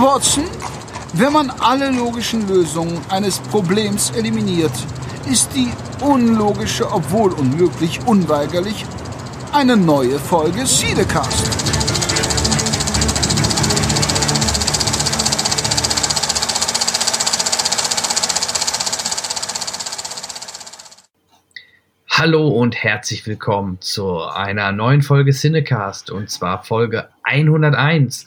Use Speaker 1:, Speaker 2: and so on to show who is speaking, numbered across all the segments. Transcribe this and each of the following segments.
Speaker 1: Watson, wenn man alle logischen Lösungen eines Problems eliminiert, ist die unlogische, obwohl unmöglich, unweigerlich eine neue Folge Siedecast.
Speaker 2: Hallo und herzlich willkommen zu einer neuen Folge Cinecast und zwar Folge 101.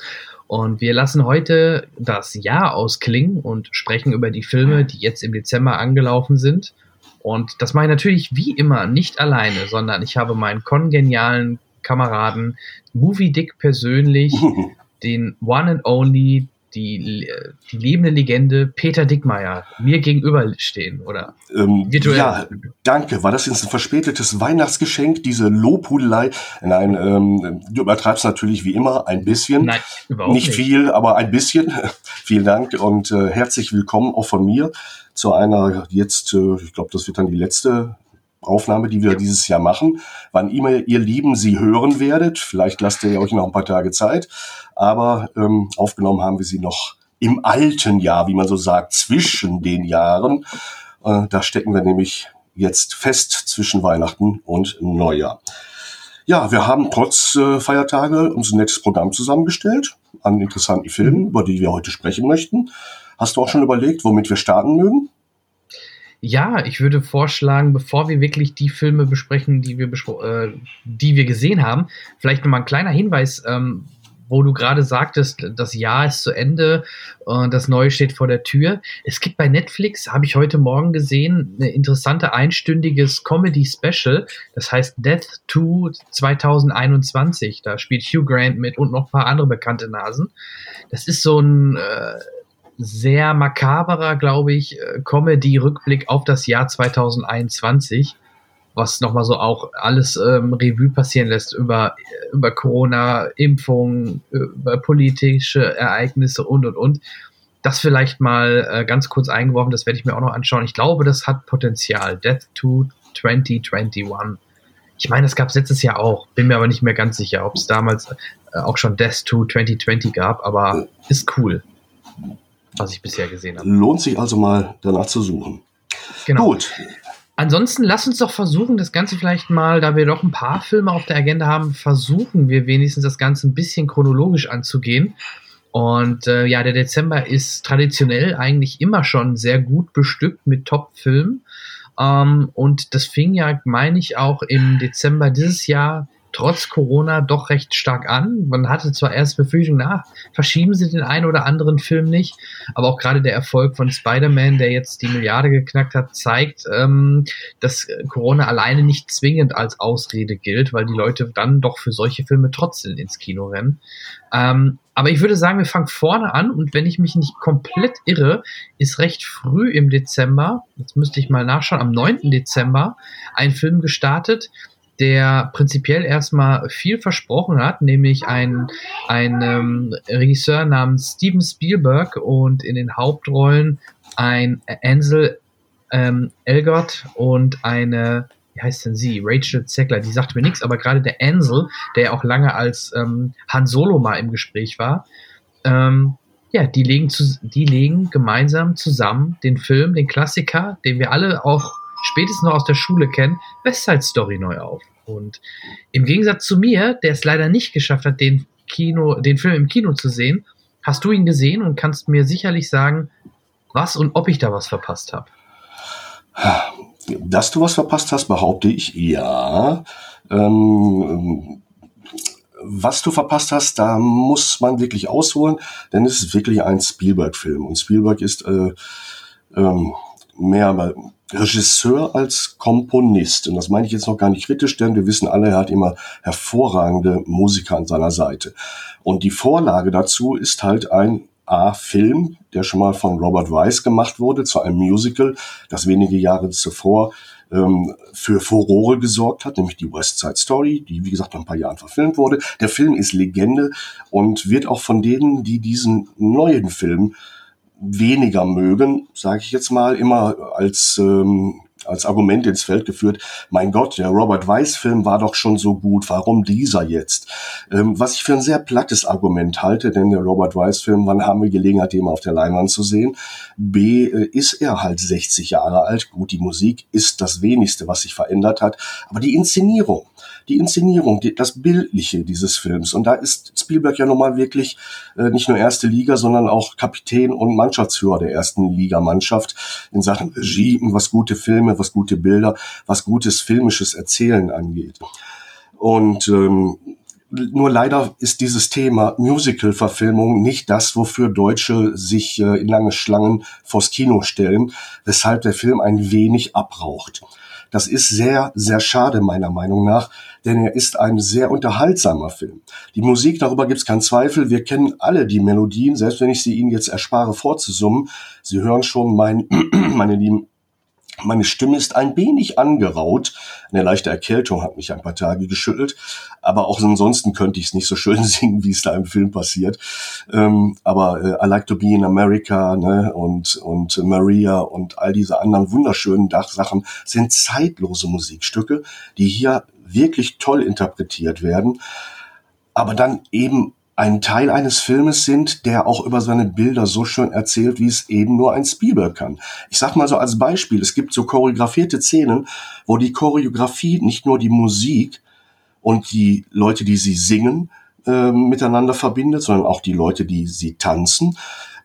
Speaker 2: Und wir lassen heute das Jahr ausklingen und sprechen über die Filme, die jetzt im Dezember angelaufen sind. Und das mache ich natürlich wie immer nicht alleine, sondern ich habe meinen kongenialen Kameraden Movie Dick persönlich, den One and Only, die, die lebende Legende Peter Dickmeier mir gegenüberstehen, oder?
Speaker 3: Ähm, virtuell. Ja, danke. War das jetzt ein verspätetes Weihnachtsgeschenk, diese Lobhudelei? Nein, ähm, du übertreibst natürlich wie immer ein bisschen. Nein, überhaupt nicht. Nicht viel, aber ein bisschen. Vielen Dank und äh, herzlich willkommen auch von mir zu einer jetzt, äh, ich glaube, das wird dann die letzte Aufnahme, die wir ja. dieses Jahr machen. Wann immer ihr Lieben sie hören werdet, vielleicht lasst ihr euch noch ein paar Tage Zeit, aber ähm, aufgenommen haben wir sie noch im alten Jahr, wie man so sagt, zwischen den Jahren. Äh, da stecken wir nämlich jetzt fest zwischen Weihnachten und Neujahr. Ja, wir haben trotz äh, Feiertage uns ein nettes Programm zusammengestellt an interessanten Filmen, über die wir heute sprechen möchten. Hast du auch schon überlegt, womit wir starten mögen?
Speaker 2: Ja, ich würde vorschlagen, bevor wir wirklich die Filme besprechen, die wir, äh, die wir gesehen haben, vielleicht nochmal ein kleiner Hinweis, ähm, wo du gerade sagtest, das Jahr ist zu Ende, äh, das Neue steht vor der Tür. Es gibt bei Netflix, habe ich heute Morgen gesehen, eine interessante einstündiges Comedy-Special, das heißt Death to 2021. Da spielt Hugh Grant mit und noch ein paar andere bekannte Nasen. Das ist so ein äh, sehr makaberer, glaube ich, äh, Comedy-Rückblick auf das Jahr 2021, was nochmal so auch alles ähm, Revue passieren lässt über, über Corona, Impfungen, über politische Ereignisse und und und. Das vielleicht mal äh, ganz kurz eingeworfen, das werde ich mir auch noch anschauen. Ich glaube, das hat Potenzial. Death to 2021. Ich meine, das gab es letztes Jahr auch. Bin mir aber nicht mehr ganz sicher, ob es damals äh, auch schon Death to 2020 gab, aber ist cool was ich bisher gesehen habe.
Speaker 3: Lohnt sich also mal danach zu suchen.
Speaker 2: Genau. Gut. Ansonsten lass uns doch versuchen, das Ganze vielleicht mal, da wir doch ein paar Filme auf der Agenda haben, versuchen wir wenigstens das Ganze ein bisschen chronologisch anzugehen. Und äh, ja, der Dezember ist traditionell eigentlich immer schon sehr gut bestückt mit Top-Filmen. Ähm, und das fing ja, meine ich, auch im Dezember dieses Jahr trotz Corona doch recht stark an. Man hatte zwar erst Befürchtung, na, verschieben sie den einen oder anderen Film nicht, aber auch gerade der Erfolg von Spider-Man, der jetzt die Milliarde geknackt hat, zeigt, ähm, dass Corona alleine nicht zwingend als Ausrede gilt, weil die Leute dann doch für solche Filme trotzdem ins Kino rennen. Ähm, aber ich würde sagen, wir fangen vorne an und wenn ich mich nicht komplett irre, ist recht früh im Dezember, jetzt müsste ich mal nachschauen, am 9. Dezember ein Film gestartet, der prinzipiell erstmal viel versprochen hat, nämlich ein, ein ähm, Regisseur namens Steven Spielberg und in den Hauptrollen ein Ansel ähm, Elgott und eine, wie heißt denn sie? Rachel Zegler, die sagt mir nichts, aber gerade der Ansel, der auch lange als ähm, Han Solo mal im Gespräch war, ähm, ja, die legen, zu, die legen gemeinsam zusammen den Film, den Klassiker, den wir alle auch spätestens noch aus der Schule kennen, West Side Story neu auf. Und im Gegensatz zu mir, der es leider nicht geschafft hat, den Kino, den Film im Kino zu sehen, hast du ihn gesehen und kannst mir sicherlich sagen, was und ob ich da was verpasst habe.
Speaker 3: Dass du was verpasst hast, behaupte ich ja. Ähm, was du verpasst hast, da muss man wirklich ausholen, denn es ist wirklich ein Spielberg-Film. Und Spielberg ist äh, ähm, mehr Regisseur als Komponist. Und das meine ich jetzt noch gar nicht kritisch, denn wir wissen alle, er hat immer hervorragende Musiker an seiner Seite. Und die Vorlage dazu ist halt ein A-Film, der schon mal von Robert Weiss gemacht wurde, zu einem Musical, das wenige Jahre zuvor ähm, für Furore gesorgt hat, nämlich die West Side Story, die wie gesagt nach ein paar Jahren verfilmt wurde. Der Film ist Legende und wird auch von denen, die diesen neuen Film weniger mögen, sage ich jetzt mal, immer als ähm, als Argument ins Feld geführt, mein Gott, der Robert Weiss-Film war doch schon so gut, warum dieser jetzt? Ähm, was ich für ein sehr plattes Argument halte, denn der Robert Weiss-Film, wann haben wir Gelegenheit, den mal auf der Leinwand zu sehen? B, äh, ist er halt 60 Jahre alt. Gut, die Musik ist das wenigste, was sich verändert hat, aber die Inszenierung, die Inszenierung, die, das Bildliche dieses Films. Und da ist Spielberg ja nochmal wirklich äh, nicht nur erste Liga, sondern auch Kapitän und Mannschaftsführer der ersten Liga-Mannschaft in Sachen Regie, was gute Filme, was gute Bilder, was gutes filmisches Erzählen angeht. Und ähm, nur leider ist dieses Thema Musical-Verfilmung nicht das, wofür Deutsche sich äh, in lange Schlangen vors Kino stellen, weshalb der Film ein wenig abraucht. Das ist sehr, sehr schade meiner Meinung nach, denn er ist ein sehr unterhaltsamer Film. Die Musik, darüber gibt es keinen Zweifel. Wir kennen alle die Melodien, selbst wenn ich sie Ihnen jetzt erspare vorzusummen. Sie hören schon mein, meine lieben meine Stimme ist ein wenig angeraut. Eine leichte Erkältung hat mich ein paar Tage geschüttelt. Aber auch ansonsten könnte ich es nicht so schön singen, wie es da im Film passiert. Ähm, aber äh, I Like to Be in America ne, und, und Maria und all diese anderen wunderschönen Dachsachen sind zeitlose Musikstücke, die hier wirklich toll interpretiert werden. Aber dann eben ein Teil eines Filmes sind, der auch über seine Bilder so schön erzählt, wie es eben nur ein Spielberg kann. Ich sag mal so als Beispiel, es gibt so choreografierte Szenen, wo die Choreografie nicht nur die Musik und die Leute, die sie singen, äh, miteinander verbindet, sondern auch die Leute, die sie tanzen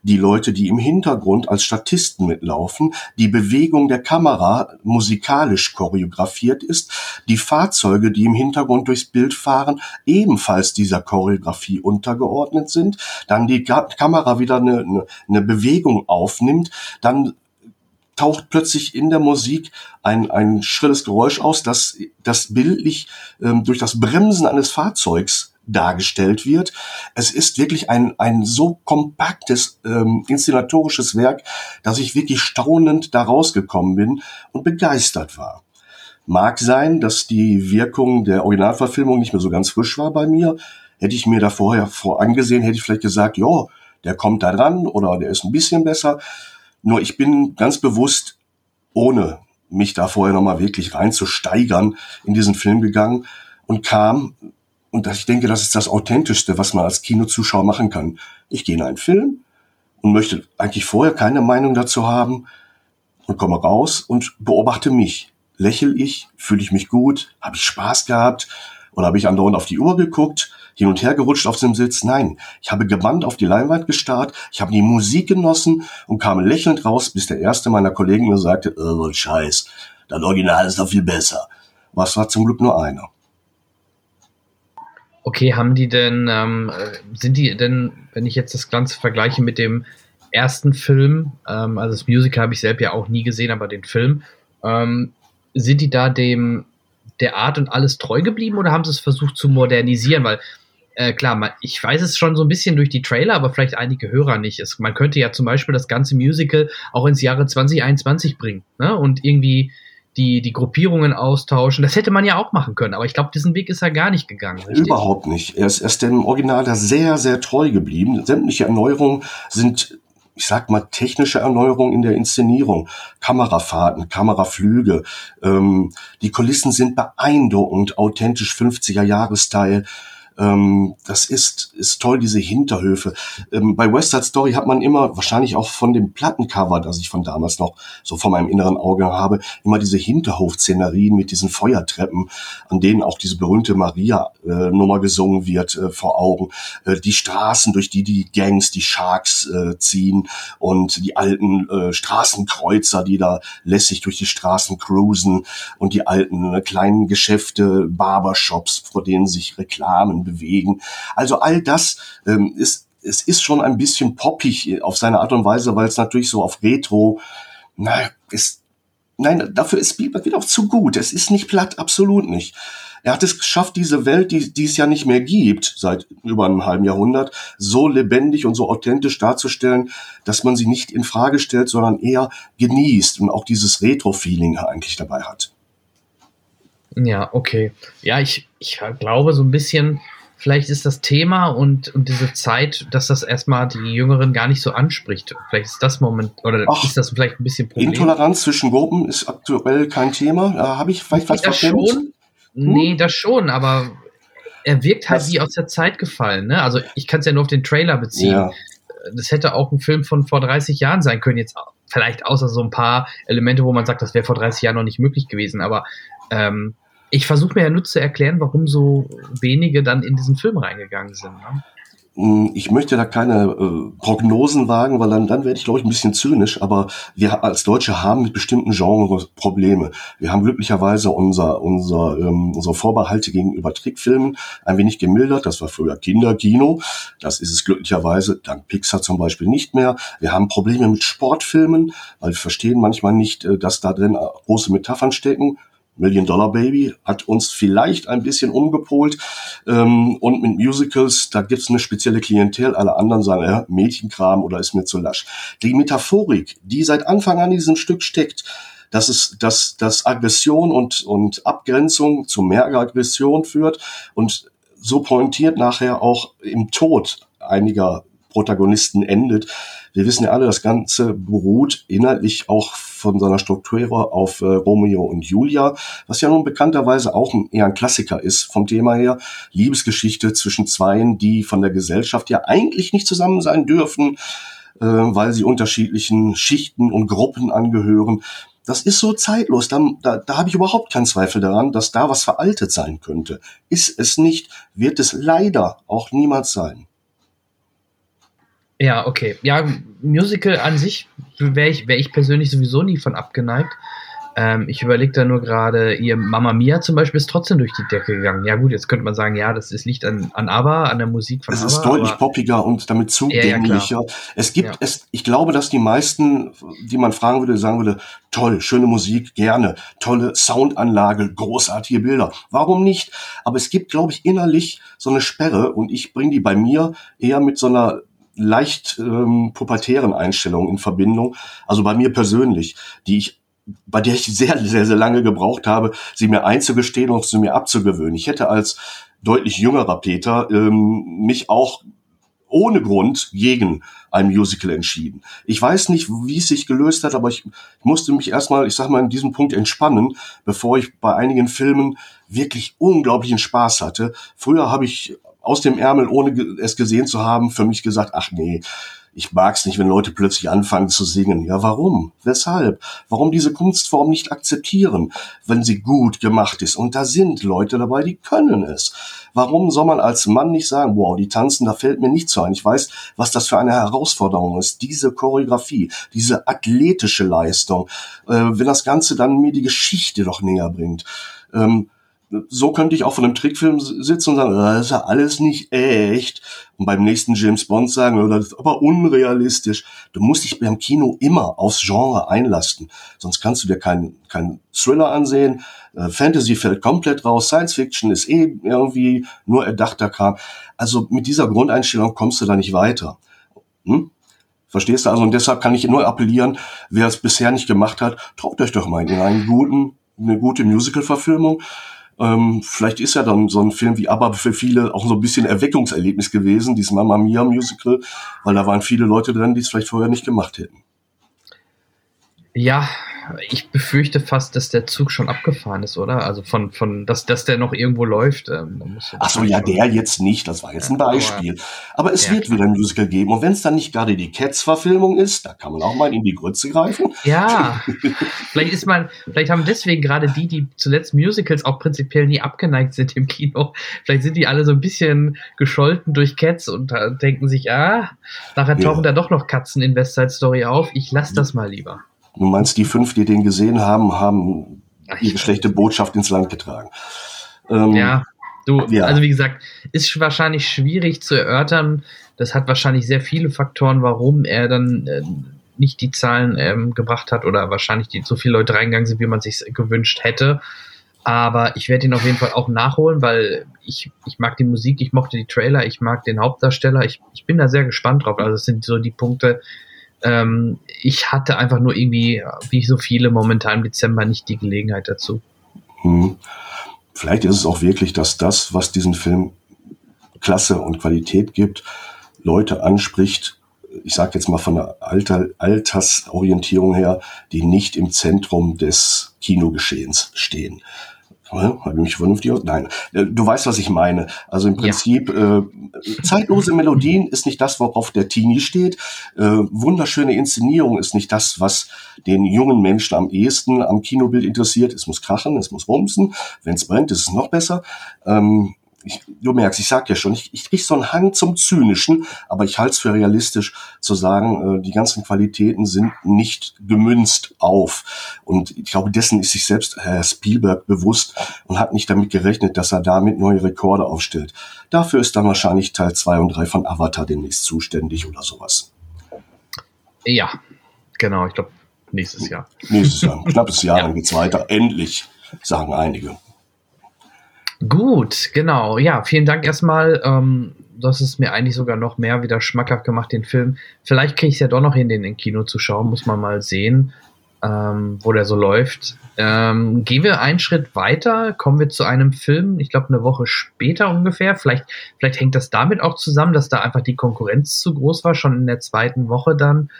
Speaker 3: die Leute, die im Hintergrund als Statisten mitlaufen, die Bewegung der Kamera musikalisch choreografiert ist, die Fahrzeuge, die im Hintergrund durchs Bild fahren, ebenfalls dieser Choreografie untergeordnet sind, dann die Kamera wieder eine, eine, eine Bewegung aufnimmt, dann taucht plötzlich in der Musik ein, ein schrilles Geräusch aus, das, das bildlich ähm, durch das Bremsen eines Fahrzeugs dargestellt wird. Es ist wirklich ein, ein so kompaktes ähm, inszenatorisches Werk, dass ich wirklich staunend da rausgekommen bin und begeistert war. Mag sein, dass die Wirkung der Originalverfilmung nicht mehr so ganz frisch war bei mir. Hätte ich mir da vorher vorangesehen, hätte ich vielleicht gesagt, ja, der kommt da dran oder der ist ein bisschen besser. Nur ich bin ganz bewusst, ohne mich da vorher nochmal wirklich reinzusteigern, in diesen Film gegangen und kam und ich denke, das ist das Authentischste, was man als Kinozuschauer machen kann. Ich gehe in einen Film und möchte eigentlich vorher keine Meinung dazu haben und komme raus und beobachte mich. Lächel ich? Fühle ich mich gut? Habe ich Spaß gehabt? Oder habe ich andauernd auf die Uhr geguckt, hin und her gerutscht auf dem Sitz? Nein, ich habe gebannt auf die Leinwand gestarrt, ich habe die Musik genossen und kam lächelnd raus, bis der erste meiner Kollegen mir sagte, oh, Scheiß, das Original ist doch viel besser. Was war zum Glück nur einer.
Speaker 2: Okay, haben die denn, ähm, sind die denn, wenn ich jetzt das Ganze vergleiche mit dem ersten Film, ähm, also das Musical habe ich selbst ja auch nie gesehen, aber den Film, ähm, sind die da dem der Art und alles treu geblieben oder haben sie es versucht zu modernisieren? Weil äh, klar, ich weiß es schon so ein bisschen durch die Trailer, aber vielleicht einige Hörer nicht. Es, man könnte ja zum Beispiel das ganze Musical auch ins Jahre 2021 bringen ne? und irgendwie die, die Gruppierungen austauschen. Das hätte man ja auch machen können, aber ich glaube, diesen Weg ist er gar nicht gegangen.
Speaker 3: Richtig? Überhaupt nicht. Er ist, er ist dem Original da sehr, sehr treu geblieben. Sämtliche Erneuerungen sind ich sag mal, technische Erneuerungen in der Inszenierung, Kamerafahrten, Kameraflüge. Ähm, die Kulissen sind beeindruckend, authentisch 50er Jahresteil. Ähm, das ist, ist toll, diese Hinterhöfe. Ähm, bei West Side Story hat man immer, wahrscheinlich auch von dem Plattencover, das ich von damals noch so vor meinem inneren Auge habe, immer diese Hinterhof-Szenerien mit diesen Feuertreppen, an denen auch diese berühmte Maria-Nummer gesungen wird, äh, vor Augen. Äh, die Straßen, durch die die Gangs, die Sharks äh, ziehen und die alten äh, Straßenkreuzer, die da lässig durch die Straßen cruisen und die alten äh, kleinen Geschäfte, Barbershops, vor denen sich Reklamen bewegen. Also all das ähm, ist, es ist schon ein bisschen poppig auf seine Art und Weise, weil es natürlich so auf Retro, na, ist, nein, dafür ist Spielberg wieder auch zu gut. Es ist nicht platt, absolut nicht. Er hat es geschafft, diese Welt, die, die es ja nicht mehr gibt, seit über einem halben Jahrhundert, so lebendig und so authentisch darzustellen, dass man sie nicht in Frage stellt, sondern eher genießt und auch dieses Retro-Feeling eigentlich dabei hat.
Speaker 2: Ja, okay. Ja, ich, ich glaube so ein bisschen, vielleicht ist das Thema und, und diese Zeit, dass das erstmal die Jüngeren gar nicht so anspricht. Vielleicht ist das Moment, oder Ach, ist das vielleicht ein bisschen
Speaker 3: Problem. Intoleranz zwischen Gruppen ist aktuell kein Thema. Da habe ich vielleicht was
Speaker 2: das schon? Hm? Nee, das schon, aber er wirkt halt das, wie aus der Zeit gefallen. Ne? Also ich kann es ja nur auf den Trailer beziehen. Ja. Das hätte auch ein Film von vor 30 Jahren sein können, jetzt vielleicht außer so ein paar Elemente, wo man sagt, das wäre vor 30 Jahren noch nicht möglich gewesen, aber ähm, ich versuche mir ja nur zu erklären, warum so wenige dann in diesen Film reingegangen sind. Ne?
Speaker 3: Hm, ich möchte da keine äh, Prognosen wagen, weil dann, dann werde ich, glaube ich, ein bisschen zynisch, aber wir als Deutsche haben mit bestimmten Genres Probleme. Wir haben glücklicherweise unser, unser, ähm, unsere Vorbehalte gegenüber Trickfilmen ein wenig gemildert. Das war früher Kinderkino. Das ist es glücklicherweise dank Pixar zum Beispiel nicht mehr. Wir haben Probleme mit Sportfilmen, weil wir verstehen manchmal nicht, äh, dass da drin große Metaphern stecken. Million Dollar Baby hat uns vielleicht ein bisschen umgepolt. Ähm, und mit Musicals, da gibt's eine spezielle Klientel. Alle anderen sagen, ja, Mädchenkram oder ist mir zu lasch. Die Metaphorik, die seit Anfang an in diesem Stück steckt, dass es, dass, dass Aggression und, und Abgrenzung zu mehr Aggression führt und so pointiert nachher auch im Tod einiger Protagonisten endet. Wir wissen ja alle, das Ganze beruht inhaltlich auch von seiner Struktur auf äh, Romeo und Julia, was ja nun bekannterweise auch eher ein Klassiker ist vom Thema her. Liebesgeschichte zwischen Zweien, die von der Gesellschaft ja eigentlich nicht zusammen sein dürfen, äh, weil sie unterschiedlichen Schichten und Gruppen angehören. Das ist so zeitlos. Da, da, da habe ich überhaupt keinen Zweifel daran, dass da was veraltet sein könnte. Ist es nicht, wird es leider auch niemals sein.
Speaker 2: Ja, okay. Ja, Musical an sich wäre ich, wär ich persönlich sowieso nie von abgeneigt. Ähm, ich überlege da nur gerade, ihr Mama Mia zum Beispiel ist trotzdem durch die Decke gegangen. Ja gut, jetzt könnte man sagen, ja, das ist, liegt an, an ABBA, an der Musik
Speaker 3: von es ABBA. Es ist deutlich poppiger und damit zugänglicher. Ja, ja, es gibt ja. es, ich glaube, dass die meisten, die man fragen würde, sagen würde, toll, schöne Musik, gerne, tolle Soundanlage, großartige Bilder. Warum nicht? Aber es gibt, glaube ich, innerlich so eine Sperre und ich bringe die bei mir eher mit so einer leicht ähm, pubertären Einstellungen in Verbindung. Also bei mir persönlich, die ich bei der ich sehr, sehr, sehr lange gebraucht habe, sie mir einzugestehen und sie mir abzugewöhnen. Ich hätte als deutlich jüngerer Peter ähm, mich auch ohne Grund gegen ein Musical entschieden. Ich weiß nicht, wie es sich gelöst hat, aber ich, ich musste mich erstmal, ich sag mal, in diesem Punkt entspannen, bevor ich bei einigen Filmen wirklich unglaublichen Spaß hatte. Früher habe ich aus dem Ärmel, ohne es gesehen zu haben, für mich gesagt, ach nee, ich mag's nicht, wenn Leute plötzlich anfangen zu singen. Ja, warum? Weshalb? Warum diese Kunstform nicht akzeptieren, wenn sie gut gemacht ist? Und da sind Leute dabei, die können es. Warum soll man als Mann nicht sagen, wow, die tanzen, da fällt mir nichts ein. Ich weiß, was das für eine Herausforderung ist. Diese Choreografie, diese athletische Leistung, äh, wenn das Ganze dann mir die Geschichte doch näher bringt. Ähm, so könnte ich auch von einem Trickfilm sitzen und sagen, das ist ja alles nicht echt. Und beim nächsten James Bond sagen, das ist aber unrealistisch. Du musst dich beim Kino immer aufs Genre einlasten. Sonst kannst du dir keinen keinen Thriller ansehen. Äh, Fantasy fällt komplett raus. Science Fiction ist eh irgendwie nur erdachter Kram. Also mit dieser Grundeinstellung kommst du da nicht weiter. Hm? Verstehst du? Also und deshalb kann ich nur appellieren, wer es bisher nicht gemacht hat, traut euch doch mal in einen guten, eine gute Musical-Verfilmung ähm, vielleicht ist ja dann so ein Film wie ABBA für viele auch so ein bisschen Erweckungserlebnis gewesen, dieses Mamma Mia Musical, weil da waren viele Leute drin, die es vielleicht vorher nicht gemacht hätten.
Speaker 2: Ja, ich befürchte fast, dass der Zug schon abgefahren ist, oder? Also von, von dass, dass der noch irgendwo läuft. Ähm,
Speaker 3: Ach so, ja, der jetzt nicht. Das war jetzt ein Beispiel. Aber, es ja, wird klar. wieder ein Musical geben. Und wenn es dann nicht gerade die Cats-Verfilmung ist, da kann man auch mal in die Grütze greifen.
Speaker 2: Ja, vielleicht ist man, vielleicht haben deswegen gerade die, die zuletzt Musicals auch prinzipiell nie abgeneigt sind im Kino, vielleicht sind die alle so ein bisschen gescholten durch Cats und denken sich, ah, nachher tauchen ja. da doch noch Katzen in West Side Story auf. Ich lass das mal lieber.
Speaker 3: Du meinst, die fünf, die den gesehen haben, haben ihre schlechte Botschaft ins Land getragen.
Speaker 2: Ähm, ja, du, ja. also wie gesagt, ist wahrscheinlich schwierig zu erörtern. Das hat wahrscheinlich sehr viele Faktoren, warum er dann äh, nicht die Zahlen ähm, gebracht hat oder wahrscheinlich die, so viele Leute reingegangen sind, wie man sich gewünscht hätte. Aber ich werde ihn auf jeden Fall auch nachholen, weil ich, ich mag die Musik, ich mochte die Trailer, ich mag den Hauptdarsteller. Ich, ich bin da sehr gespannt drauf. Also es sind so die Punkte, ähm, ich hatte einfach nur irgendwie, wie so viele momentan im Dezember, nicht die Gelegenheit dazu.
Speaker 3: Hm. Vielleicht ist es auch wirklich, dass das, was diesen Film Klasse und Qualität gibt, Leute anspricht, ich sage jetzt mal von der Alter, Altersorientierung her, die nicht im Zentrum des Kinogeschehens stehen. Ich mich vernünftig aus? Nein. Äh, du weißt, was ich meine. Also im Prinzip, ja. äh, zeitlose Melodien ist nicht das, worauf der Teenie steht. Äh, wunderschöne Inszenierung ist nicht das, was den jungen Menschen am ehesten am Kinobild interessiert. Es muss krachen, es muss rumsen. Wenn es brennt, ist es noch besser. Ähm, ich, du merkst, ich sag ja schon, ich, ich krieg so einen Hang zum Zynischen, aber ich halte es für realistisch zu sagen, äh, die ganzen Qualitäten sind nicht gemünzt auf. Und ich glaube, dessen ist sich selbst Herr Spielberg bewusst und hat nicht damit gerechnet, dass er damit neue Rekorde aufstellt. Dafür ist dann wahrscheinlich Teil 2 und 3 von Avatar demnächst zuständig oder sowas.
Speaker 2: Ja, genau, ich glaube, nächstes Jahr.
Speaker 3: Nächstes Jahr, knappes Jahr, ja. dann geht's weiter. Endlich, sagen einige.
Speaker 2: Gut, genau. Ja, vielen Dank erstmal. Ähm, das ist mir eigentlich sogar noch mehr wieder schmackhaft gemacht, den Film. Vielleicht kriege ich es ja doch noch hin, den im Kino zu schauen. Muss man mal sehen, ähm, wo der so läuft. Ähm, gehen wir einen Schritt weiter, kommen wir zu einem Film, ich glaube eine Woche später ungefähr. Vielleicht, vielleicht hängt das damit auch zusammen, dass da einfach die Konkurrenz zu groß war. Schon in der zweiten Woche dann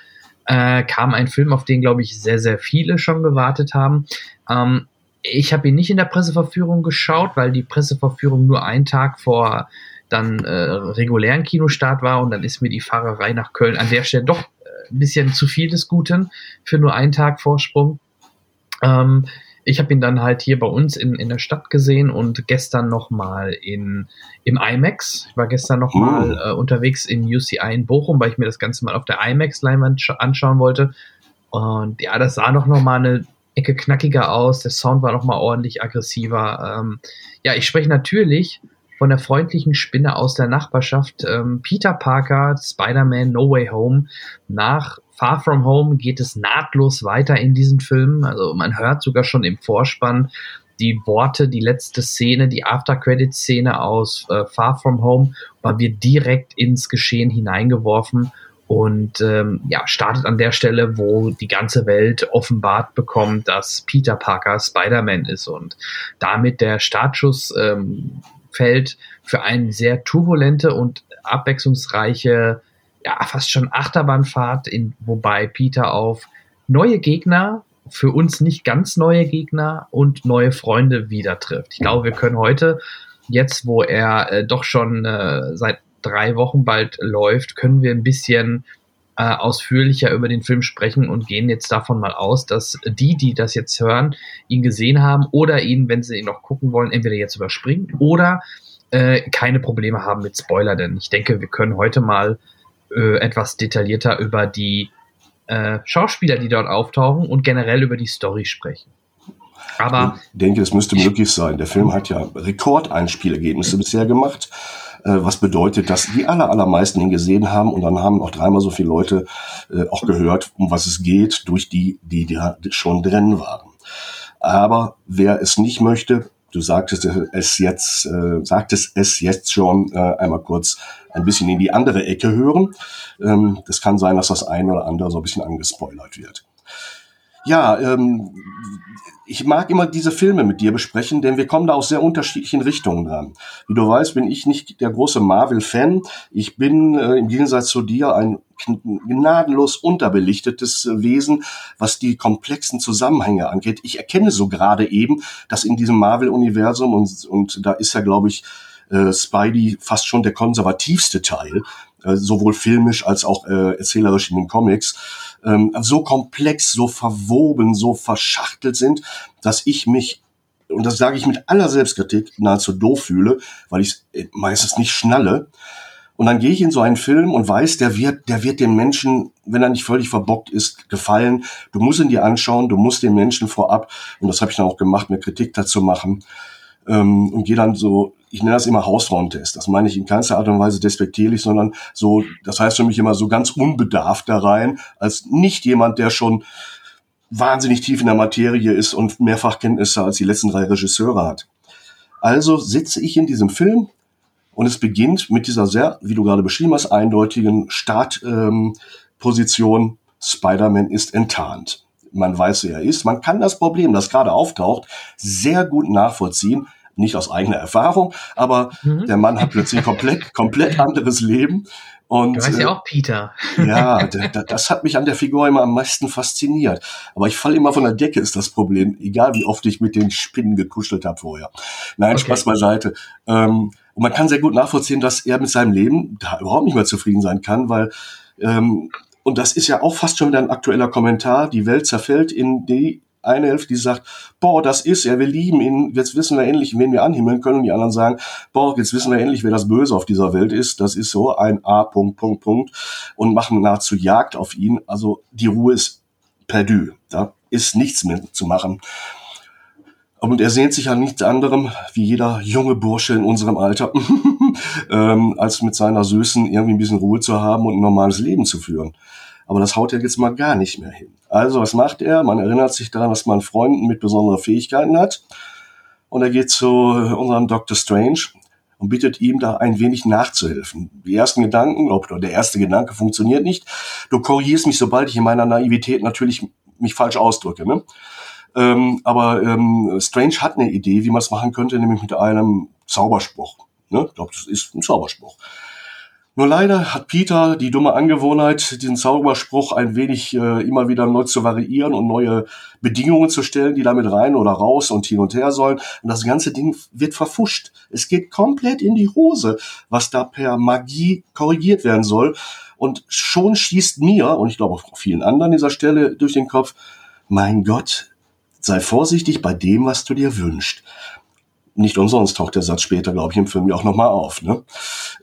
Speaker 2: äh, kam ein Film, auf den, glaube ich, sehr, sehr viele schon gewartet haben. Ähm, ich habe ihn nicht in der Presseverführung geschaut, weil die Presseverführung nur einen Tag vor dann äh, regulären Kinostart war und dann ist mir die Fahrerei nach Köln an der Stelle doch äh, ein bisschen zu viel des Guten für nur einen Tag Vorsprung. Ähm, ich habe ihn dann halt hier bei uns in, in der Stadt gesehen und gestern nochmal im IMAX. Ich war gestern nochmal oh. äh, unterwegs im UCI in Bochum, weil ich mir das Ganze mal auf der IMAX-Leinwand anschauen wollte. Und ja, das sah doch nochmal eine Ecke knackiger aus, der Sound war nochmal ordentlich aggressiver. Ähm, ja, ich spreche natürlich von der freundlichen Spinne aus der Nachbarschaft. Ähm, Peter Parker, Spider-Man No Way Home. Nach Far From Home geht es nahtlos weiter in diesen Film. Also man hört sogar schon im Vorspann die Worte, die letzte Szene, die After-Credit-Szene aus äh, Far From Home, man wird direkt ins Geschehen hineingeworfen und ähm, ja, startet an der Stelle, wo die ganze Welt offenbart bekommt, dass Peter Parker Spider-Man ist und damit der Startschuss ähm, fällt für eine sehr turbulente und abwechslungsreiche, ja, fast schon Achterbahnfahrt, in, wobei Peter auf neue Gegner, für uns nicht ganz neue Gegner und neue Freunde wieder trifft. Ich glaube, wir können heute jetzt, wo er äh, doch schon äh, seit drei Wochen bald läuft, können wir ein bisschen äh, ausführlicher über den Film sprechen und gehen jetzt davon mal aus, dass die, die das jetzt hören, ihn gesehen haben oder ihn, wenn sie ihn noch gucken wollen, entweder jetzt überspringen oder äh, keine Probleme haben mit Spoiler, denn ich denke, wir können heute mal äh, etwas detaillierter über die äh, Schauspieler, die dort auftauchen und generell über die Story sprechen.
Speaker 3: Aber ich denke, es müsste möglich sein. Der Film hat ja Rekordeinspielergebnisse bisher gemacht. Äh, was bedeutet, dass die aller, allermeisten ihn gesehen haben und dann haben auch dreimal so viele Leute äh, auch gehört, um was es geht, durch die, die da schon drin waren. Aber wer es nicht möchte, du sagtest es jetzt, äh, sagtest es jetzt schon äh, einmal kurz ein bisschen in die andere Ecke hören. Ähm, das kann sein, dass das eine oder andere so ein bisschen angespoilert wird. Ja, ähm, ich mag immer diese Filme mit dir besprechen, denn wir kommen da aus sehr unterschiedlichen Richtungen dran. Wie du weißt, bin ich nicht der große Marvel-Fan. Ich bin äh, im Gegensatz zu dir ein gnadenlos unterbelichtetes Wesen, was die komplexen Zusammenhänge angeht. Ich erkenne so gerade eben, dass in diesem Marvel-Universum und, und da ist ja, glaube ich, äh, Spidey fast schon der konservativste Teil, äh, sowohl filmisch als auch äh, erzählerisch in den Comics ähm, so komplex, so verwoben, so verschachtelt sind, dass ich mich und das sage ich mit aller Selbstkritik, nahezu doof fühle, weil ich es äh, meistens nicht schnalle. Und dann gehe ich in so einen Film und weiß, der wird, der wird dem Menschen, wenn er nicht völlig verbockt ist, gefallen. Du musst ihn dir anschauen, du musst den Menschen vorab, und das habe ich dann auch gemacht, mir Kritik dazu machen, ähm, und gehe dann so, ich nenne das immer Hausfrauentest. Das meine ich in keinster Art und Weise despektierlich, sondern so, das heißt für mich immer so ganz unbedarft da rein, als nicht jemand, der schon wahnsinnig tief in der Materie ist und Mehrfachkenntnisse als die letzten drei Regisseure hat. Also sitze ich in diesem Film und es beginnt mit dieser sehr, wie du gerade beschrieben hast, eindeutigen Startposition. Ähm, Spider-Man ist enttarnt man weiß, wer er ist. Man kann das Problem, das gerade auftaucht, sehr gut nachvollziehen. Nicht aus eigener Erfahrung, aber mhm. der Mann hat plötzlich komplett, komplett anderes Leben. Und,
Speaker 2: du heißt ja äh, auch Peter.
Speaker 3: ja, das hat mich an der Figur immer am meisten fasziniert. Aber ich falle immer von der Decke, ist das Problem. Egal wie oft ich mit den Spinnen gekuschelt habe vorher. Nein, okay. Spaß beiseite. Ähm, und man kann sehr gut nachvollziehen, dass er mit seinem Leben da überhaupt nicht mehr zufrieden sein kann, weil ähm, und das ist ja auch fast schon wieder ein aktueller Kommentar. Die Welt zerfällt in die eine Hälfte, die sagt, boah, das ist er, wir lieben ihn, jetzt wissen wir endlich, wen wir anhimmeln können. Und die anderen sagen, boah, jetzt wissen wir endlich, wer das Böse auf dieser Welt ist. Das ist so ein A, Punkt, Punkt, Punkt. Und machen nahezu Jagd auf ihn. Also die Ruhe ist perdu. Da ist nichts mehr zu machen. Und er sehnt sich an nichts anderem, wie jeder junge Bursche in unserem Alter, ähm, als mit seiner Süßen irgendwie ein bisschen Ruhe zu haben und ein normales Leben zu führen. Aber das haut er jetzt mal gar nicht mehr hin. Also was macht er? Man erinnert sich daran, dass man Freunden mit besonderen Fähigkeiten hat. Und er geht zu unserem Dr. Strange und bittet ihm da ein wenig nachzuhelfen. Die ersten Gedanken, oder der erste Gedanke funktioniert nicht. Du korrigierst mich, sobald ich in meiner Naivität natürlich mich falsch ausdrücke. Ne? Ähm, aber ähm, Strange hat eine Idee, wie man es machen könnte, nämlich mit einem Zauberspruch. Ne? Ich glaube, das ist ein Zauberspruch. Nur leider hat Peter die dumme Angewohnheit, den Zauberspruch ein wenig äh, immer wieder neu zu variieren und neue Bedingungen zu stellen, die damit rein oder raus und hin und her sollen. Und das ganze Ding wird verfuscht. Es geht komplett in die Hose, was da per Magie korrigiert werden soll. Und schon schießt mir, und ich glaube auch vielen anderen dieser Stelle, durch den Kopf, mein Gott, sei vorsichtig bei dem, was du dir wünschst nicht umsonst taucht der Satz später, glaube ich, im Film ja auch nochmal auf. Ne?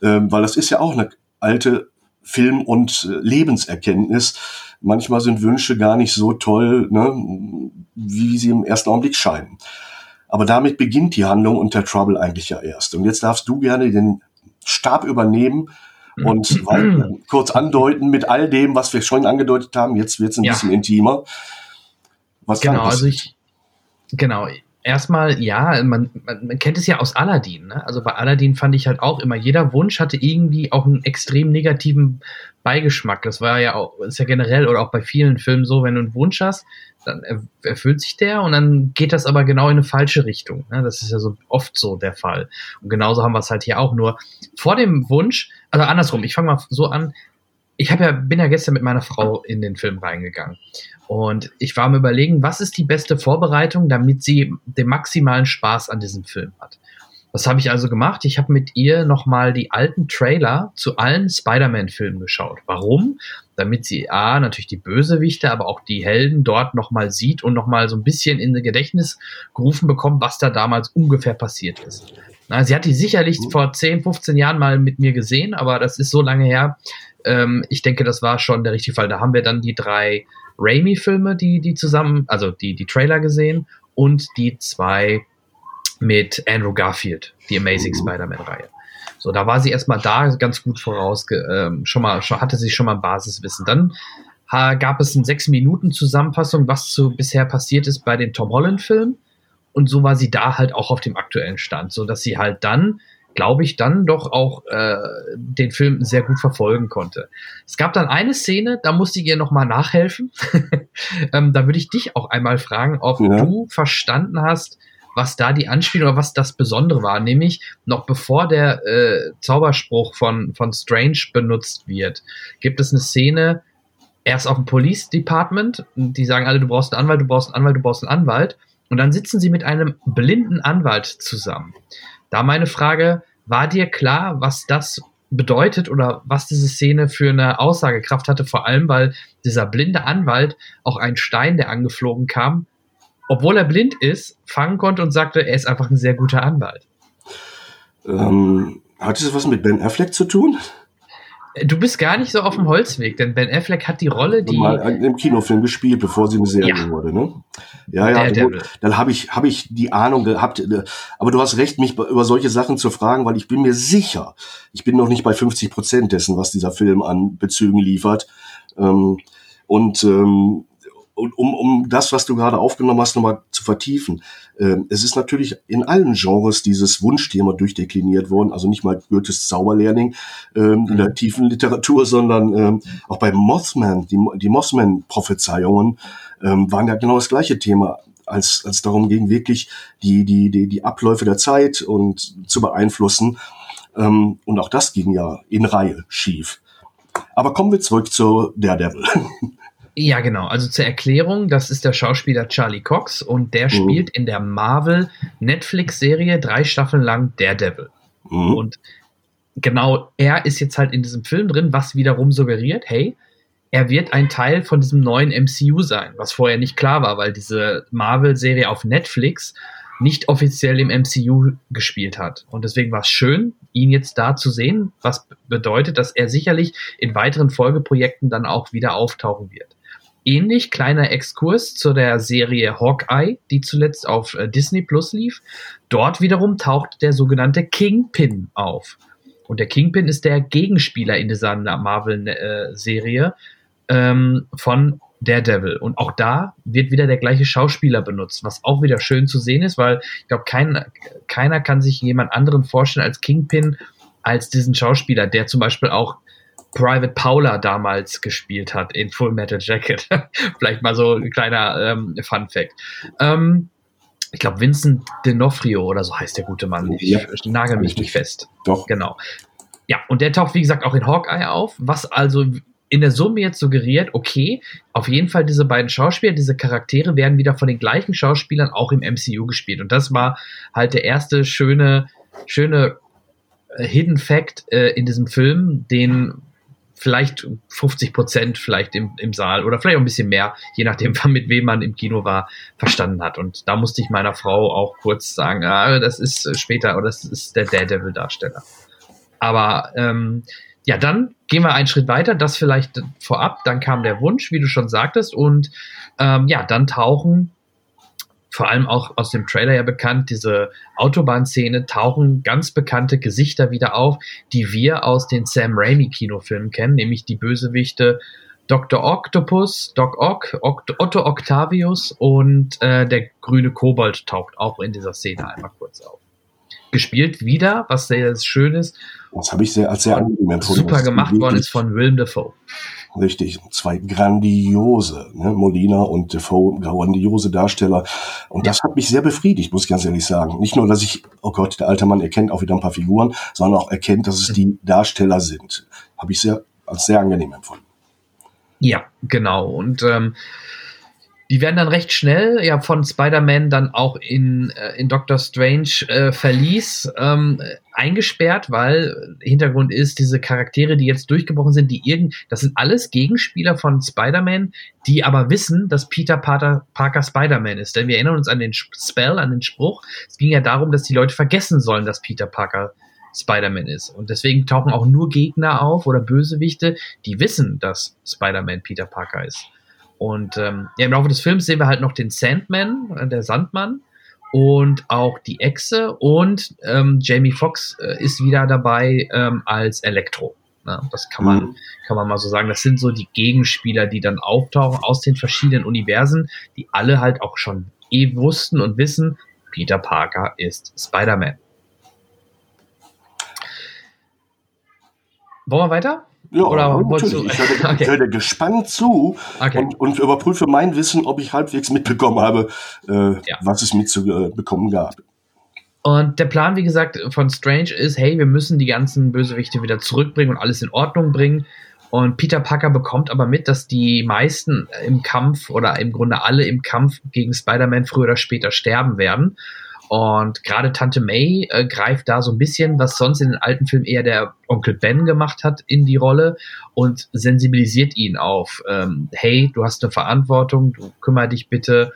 Speaker 3: Ähm, weil das ist ja auch eine alte Film- und äh, Lebenserkenntnis. Manchmal sind Wünsche gar nicht so toll, ne, wie sie im ersten Augenblick scheinen. Aber damit beginnt die Handlung und der Trouble eigentlich ja erst. Und jetzt darfst du gerne den Stab übernehmen und kurz andeuten mit all dem, was wir schon angedeutet haben. Jetzt wird es ein ja. bisschen intimer.
Speaker 2: Was genau, also ich, genau, erstmal, ja, man, man, man, kennt es ja aus Aladdin. Ne? Also bei Aladdin fand ich halt auch immer, jeder Wunsch hatte irgendwie auch einen extrem negativen Beigeschmack. Das war ja auch, ist ja generell oder auch bei vielen Filmen so, wenn du einen Wunsch hast, dann erfüllt sich der und dann geht das aber genau in eine falsche Richtung. Ne? Das ist ja so oft so der Fall. Und genauso haben wir es halt hier auch nur vor dem Wunsch, also andersrum, ich fange mal so an, ich habe ja, bin ja gestern mit meiner Frau in den Film reingegangen. Und ich war am überlegen, was ist die beste Vorbereitung, damit sie den maximalen Spaß an diesem Film hat. Was habe ich also gemacht? Ich habe mit ihr nochmal die alten Trailer zu allen Spider-Man-Filmen geschaut. Warum? Damit sie A, natürlich die Bösewichte, aber auch die Helden dort nochmal sieht und nochmal so ein bisschen in Gedächtnis gerufen bekommt, was da damals ungefähr passiert ist. Na, sie hat die sicherlich vor 10, 15 Jahren mal mit mir gesehen, aber das ist so lange her. Ähm, ich denke, das war schon der richtige Fall. Da haben wir dann die drei Raimi-Filme, die, die zusammen, also die, die Trailer gesehen und die zwei mit Andrew Garfield, die Amazing Spider-Man-Reihe. So, da war sie erstmal da ganz gut voraus, ähm, schon mal, schon, hatte sie schon mal ein Basiswissen. Dann ha, gab es eine sechs Minuten Zusammenfassung, was zu, bisher passiert ist bei den Tom Holland-Filmen. Und so war sie da halt auch auf dem aktuellen Stand, so dass sie halt dann glaube ich, dann doch auch äh, den Film sehr gut verfolgen konnte. Es gab dann eine Szene, da musste ich ihr nochmal nachhelfen. ähm, da würde ich dich auch einmal fragen, ob ja. du verstanden hast, was da die Anspielung oder was das Besondere war. Nämlich noch bevor der äh, Zauberspruch von, von Strange benutzt wird, gibt es eine Szene, erst auf dem Police Department, die sagen alle, du brauchst einen Anwalt, du brauchst einen Anwalt, du brauchst einen Anwalt. Und dann sitzen sie mit einem blinden Anwalt zusammen. Da meine Frage, war dir klar, was das bedeutet oder was diese Szene für eine Aussagekraft hatte, vor allem weil dieser blinde Anwalt auch einen Stein, der angeflogen kam, obwohl er blind ist, fangen konnte und sagte, er ist einfach ein sehr guter Anwalt.
Speaker 3: Ähm, hat es was mit Ben Affleck zu tun?
Speaker 2: Du bist gar nicht so auf dem Holzweg, denn Ben Affleck hat die Rolle, die.
Speaker 3: Mal im Kinofilm gespielt, bevor sie eine Serie ja. wurde, ne? Ja, ja, gut, dann habe ich, hab ich die Ahnung gehabt. Aber du hast recht, mich über solche Sachen zu fragen, weil ich bin mir sicher, ich bin noch nicht bei 50 Prozent dessen, was dieser Film an Bezügen liefert. Ähm, und ähm, und um, um das, was du gerade aufgenommen hast, nochmal zu vertiefen. Ähm, es ist natürlich in allen Genres dieses Wunschthema durchdekliniert worden, also nicht mal Goethes Zauberlehrling ähm, in der mhm. tiefen Literatur, sondern ähm, auch bei Mothman, die, die Mothman-Prophezeiungen ähm, waren ja genau das gleiche Thema. als, als darum ging, wirklich die, die, die, die Abläufe der Zeit und zu beeinflussen. Ähm, und auch das ging ja in Reihe schief. Aber kommen wir zurück zu Daredevil.
Speaker 2: Ja, genau. Also zur Erklärung, das ist der Schauspieler Charlie Cox und der mhm. spielt in der Marvel Netflix-Serie drei Staffeln lang Daredevil. Mhm. Und genau er ist jetzt halt in diesem Film drin, was wiederum suggeriert, hey, er wird ein Teil von diesem neuen MCU sein, was vorher nicht klar war, weil diese Marvel-Serie auf Netflix nicht offiziell im MCU gespielt hat. Und deswegen war es schön, ihn jetzt da zu sehen, was bedeutet, dass er sicherlich in weiteren Folgeprojekten dann auch wieder auftauchen wird. Ähnlich kleiner Exkurs zu der Serie Hawkeye, die zuletzt auf äh, Disney Plus lief. Dort wiederum taucht der sogenannte Kingpin auf. Und der Kingpin ist der Gegenspieler in dieser Marvel-Serie ähm, von Daredevil. Und auch da wird wieder der gleiche Schauspieler benutzt, was auch wieder schön zu sehen ist, weil ich glaube, kein, keiner kann sich jemand anderen vorstellen als Kingpin, als diesen Schauspieler, der zum Beispiel auch Private Paula damals gespielt hat in Full Metal Jacket. Vielleicht mal so ein kleiner ähm, Fun Fact. Ähm, ich glaube, Vincent D'Onofrio oder so heißt der gute Mann. Ich ja, nagel mich nicht fest.
Speaker 3: Doch.
Speaker 2: Genau. Ja, und der taucht, wie gesagt, auch in Hawkeye auf, was also in der Summe jetzt suggeriert, okay, auf jeden Fall diese beiden Schauspieler, diese Charaktere werden wieder von den gleichen Schauspielern auch im MCU gespielt. Und das war halt der erste schöne, schöne äh, Hidden Fact äh, in diesem Film, den vielleicht 50 Prozent vielleicht im, im Saal oder vielleicht auch ein bisschen mehr, je nachdem, mit wem man im Kino war, verstanden hat. Und da musste ich meiner Frau auch kurz sagen, ah, das ist äh, später oder das ist der Daredevil-Darsteller. Aber ähm, ja, dann gehen wir einen Schritt weiter, das vielleicht vorab, dann kam der Wunsch, wie du schon sagtest, und ähm, ja, dann tauchen vor allem auch aus dem Trailer ja bekannt, diese Autobahnszene, tauchen ganz bekannte Gesichter wieder auf, die wir aus den Sam Raimi Kinofilmen kennen, nämlich die Bösewichte Dr. Octopus, Doc Ock, Oct Otto Octavius und äh, der grüne Kobold taucht auch in dieser Szene einmal kurz auf. Gespielt wieder, was sehr schön ist.
Speaker 3: Das habe ich sehr, als sehr
Speaker 2: angenehm empfunden. Super gemacht worden ist von Willem Dafoe.
Speaker 3: Richtig, zwei grandiose, ne? Molina und Defoe, grandiose Darsteller. Und das hat mich sehr befriedigt, muss ich ganz ehrlich sagen. Nicht nur, dass ich, oh Gott, der alte Mann erkennt auch wieder ein paar Figuren, sondern auch erkennt, dass es die Darsteller sind. Habe ich sehr, als sehr angenehm empfunden.
Speaker 2: Ja, genau. Und ähm, die werden dann recht schnell ja von Spider-Man dann auch in, äh, in Doctor Strange äh, Verlies ähm, eingesperrt, weil Hintergrund ist, diese Charaktere, die jetzt durchgebrochen sind, die irgend, das sind alles Gegenspieler von Spider-Man, die aber wissen, dass Peter Parker, Parker Spider-Man ist. Denn wir erinnern uns an den Spell, an den Spruch. Es ging ja darum, dass die Leute vergessen sollen, dass Peter Parker Spider-Man ist. Und deswegen tauchen auch nur Gegner auf oder Bösewichte, die wissen, dass Spider-Man Peter Parker ist. Und ähm, ja, im Laufe des Films sehen wir halt noch den Sandman, äh, der Sandmann, und auch die Echse und ähm, Jamie Foxx äh, ist wieder dabei ähm, als Elektro. Na, das kann man, mhm. kann man mal so sagen. Das sind so die Gegenspieler, die dann auftauchen aus den verschiedenen Universen, die alle halt auch schon eh wussten und wissen, Peter Parker ist Spider-Man. Wollen wir weiter?
Speaker 3: Ja, Oder natürlich. Du? Ich höre, okay. höre gespannt zu okay. und, und, überprüfe mein Wissen, ob ich halbwegs mitbekommen habe, äh, ja. was es mitzubekommen gab.
Speaker 2: Und der Plan, wie gesagt, von Strange ist, hey, wir müssen die ganzen Bösewichte wieder zurückbringen und alles in Ordnung bringen. Und Peter Parker bekommt aber mit, dass die meisten im Kampf oder im Grunde alle im Kampf gegen Spider-Man früher oder später sterben werden. Und gerade Tante May äh, greift da so ein bisschen, was sonst in den alten Filmen eher der Onkel Ben gemacht hat, in die Rolle und sensibilisiert ihn auf, ähm, hey, du hast eine Verantwortung, du kümmere dich bitte,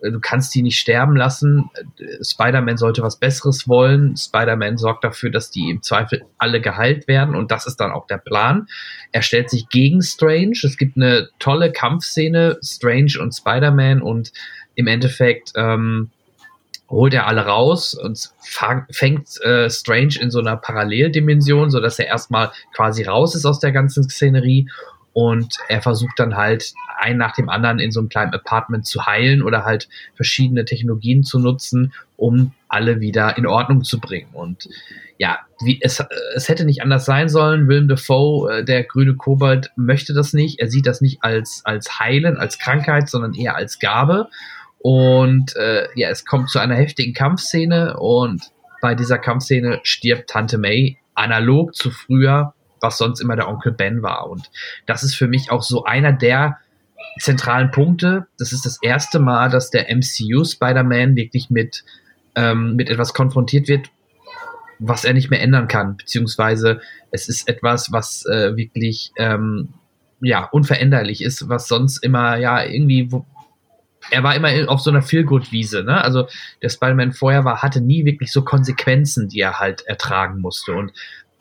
Speaker 2: äh, du kannst die nicht sterben lassen. Äh, Spider-Man sollte was Besseres wollen. Spider-Man sorgt dafür, dass die im Zweifel alle geheilt werden und das ist dann auch der Plan. Er stellt sich gegen Strange. Es gibt eine tolle Kampfszene, Strange und Spider-Man und im Endeffekt ähm, holt er alle raus und fängt äh, Strange in so einer Paralleldimension, so dass er erstmal quasi raus ist aus der ganzen Szenerie und er versucht dann halt ein nach dem anderen in so einem kleinen Apartment zu heilen oder halt verschiedene Technologien zu nutzen, um alle wieder in Ordnung zu bringen. Und ja, wie, es, es hätte nicht anders sein sollen. Willem Dafoe, äh, der grüne Kobold, möchte das nicht. Er sieht das nicht als, als Heilen, als Krankheit, sondern eher als Gabe. Und äh, ja, es kommt zu einer heftigen Kampfszene und bei dieser Kampfszene stirbt Tante May analog zu früher, was sonst immer der Onkel Ben war. Und das ist für mich auch so einer der zentralen Punkte. Das ist das erste Mal, dass der MCU Spider-Man wirklich mit, ähm, mit etwas konfrontiert wird, was er nicht mehr ändern kann, beziehungsweise es ist etwas, was äh, wirklich ähm, ja unveränderlich ist, was sonst immer ja irgendwie wo, er war immer auf so einer Feelgood-Wiese, ne? Also der Spider-Man vorher war, hatte nie wirklich so Konsequenzen, die er halt ertragen musste. Und